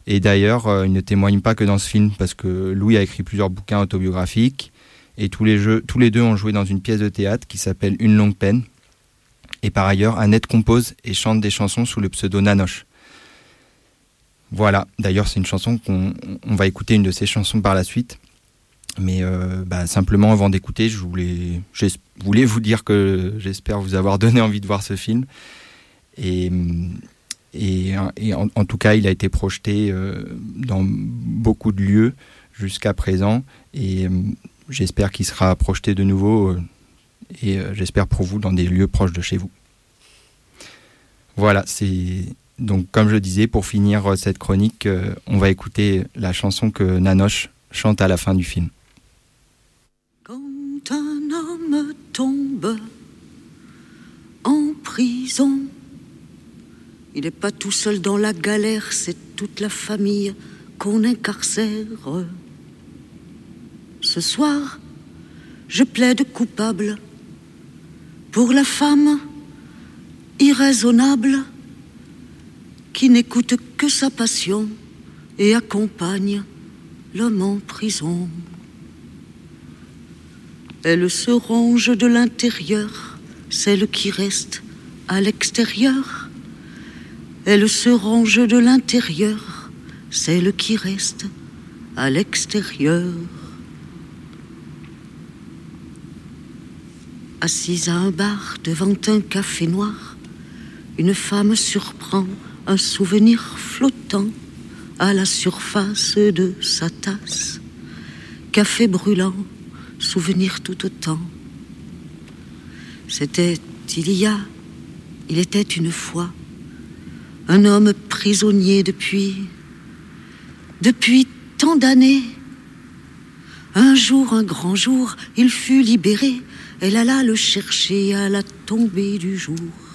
Speaker 3: Et d'ailleurs, euh, ils ne témoignent pas que dans ce film, parce que Louis a écrit plusieurs bouquins autobiographiques, et tous les, tous les deux ont joué dans une pièce de théâtre qui s'appelle Une longue peine. Et par ailleurs, Annette compose et chante des chansons sous le pseudo Nanoche. Voilà, d'ailleurs, c'est une chanson qu'on on va écouter, une de ces chansons par la suite. Mais euh, bah, simplement, avant d'écouter, je voulais, vous dire que j'espère vous avoir donné envie de voir ce film. Et, en, tout cas, il a été projeté euh, dans beaucoup de lieux jusqu'à présent. Et euh, j'espère qu'il sera projeté de nouveau. et j'espère pour vous dans des lieux proches de chez vous. Voilà, c'est donc comme je disais, pour finir cette chronique, euh, on va écouter la chanson que Nanoche chante à la fin du film.
Speaker 18: Quand un homme tombe en prison, il n'est pas tout seul dans la galère, c'est toute la famille qu'on incarcère. Ce soir, je plaide coupable pour la femme irraisonnable qui n'écoute que sa passion et accompagne l'homme en prison. Elle se ronge de l'intérieur, celle qui reste à l'extérieur. Elle se ronge de l'intérieur, celle qui reste à l'extérieur. Assise à un bar devant un café noir, une femme surprend un souvenir flottant à la surface de sa tasse. Café brûlant, souvenir tout autant. C'était il y a, il était une fois, un homme prisonnier depuis, depuis tant d'années. Un jour, un grand jour, il fut libéré. Elle alla le chercher à la tombée du jour.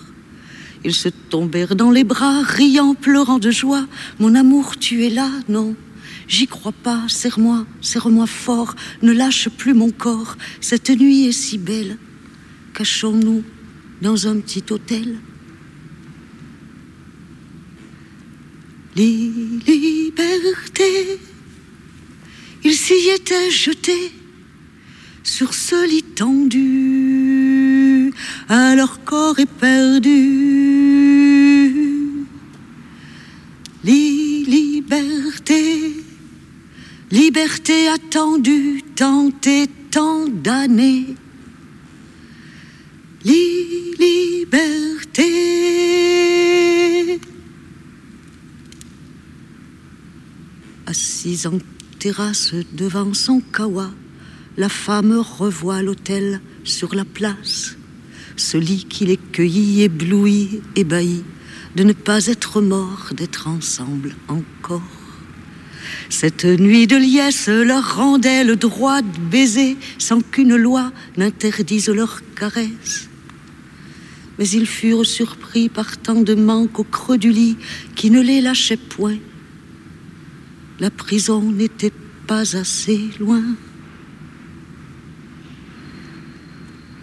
Speaker 18: Ils se tombèrent dans les bras, riant, pleurant de joie. Mon amour, tu es là, non J'y crois pas, serre-moi, serre-moi fort, ne lâche plus mon corps. Cette nuit est si belle. Cachons-nous dans un petit hôtel. Liberté, il s'y était jeté sur ce lit tendu, à leur corps éperdu. Li- Liberté, liberté attendue, tant et tant d'années. Li- Liberté. Assise en terrasse devant son kawa, la femme revoit l'hôtel sur la place. Ce lit qui les cueillit, ébloui, ébahi, de ne pas être mort, d'être ensemble encore. Cette nuit de liesse leur rendait le droit de baiser sans qu'une loi n'interdise leur caresse. Mais ils furent surpris par tant de manque au creux du lit qui ne les lâchait point. La prison n'était pas assez loin.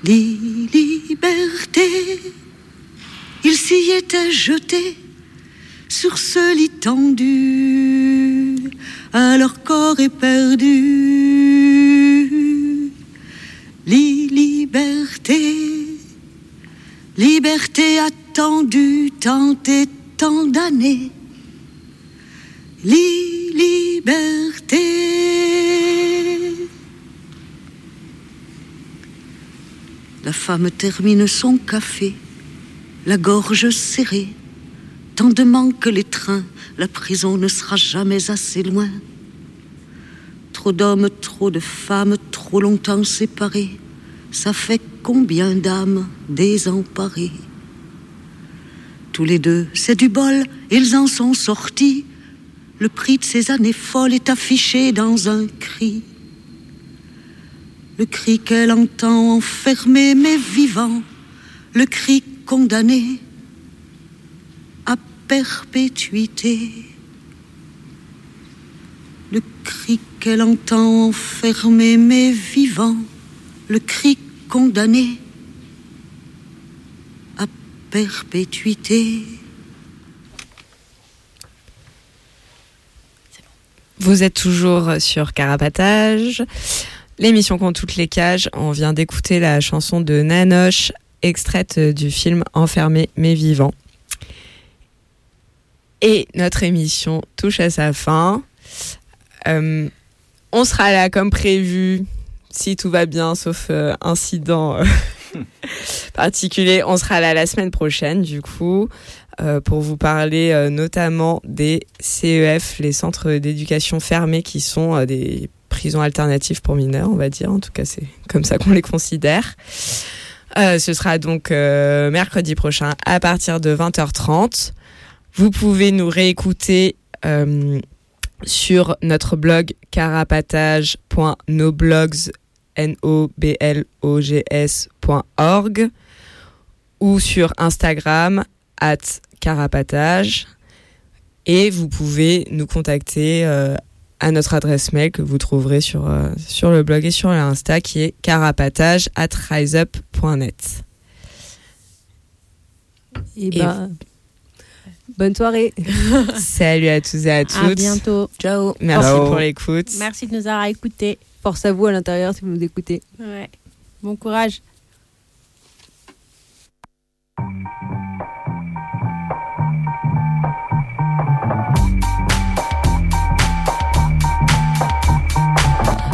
Speaker 18: Liberté, ils s'y étaient jetés sur ce lit tendu, à leur corps éperdu. Li- Liberté, liberté attendue tant et tant d'années. Li- Liberté. La femme termine son café, la gorge serrée. Tant de manque les trains, la prison ne sera jamais assez loin. Trop d'hommes, trop de femmes, trop longtemps séparés. Ça fait combien d'âmes désemparées? Tous les deux, c'est du bol, ils en sont sortis. Le prix de ces années folles est affiché dans un cri. Le cri qu'elle entend enfermé mais vivant, le cri condamné à perpétuité. Le cri qu'elle entend enfermé mais vivant, le cri condamné à perpétuité.
Speaker 1: Vous êtes toujours sur Carapatage, l'émission contre toutes les cages. On vient d'écouter la chanson de Nanoche, extraite du film Enfermé mais vivant. Et notre émission touche à sa fin. Euh, on sera là comme prévu, si tout va bien, sauf euh, incident euh, particulier. On sera là la semaine prochaine, du coup, euh, pour vous parler euh, notamment des CEF, les centres d'éducation fermés, qui sont euh, des prisons alternatives pour mineurs, on va dire. En tout cas, c'est comme ça qu'on les considère. Euh, ce sera donc euh, mercredi prochain à partir de 20h30. Vous pouvez nous réécouter euh, sur notre blog carapatage.noblogs n-o-b-l-o-g-s.org ou sur Instagram at carapatage et vous pouvez nous contacter à notre adresse mail que vous trouverez sur, euh, sur le blog et sur l'Insta qui est carapatage at riseup.net.
Speaker 4: Et ben, bonne soirée.
Speaker 1: Salut à tous et à toutes.
Speaker 2: À bientôt.
Speaker 5: Ciao.
Speaker 1: Merci
Speaker 3: Ciao.
Speaker 1: pour l'écoute.
Speaker 2: Merci de nous avoir écoutés.
Speaker 4: Force à vous à l'intérieur si vous nous écoutez.
Speaker 2: Ouais. Bon courage.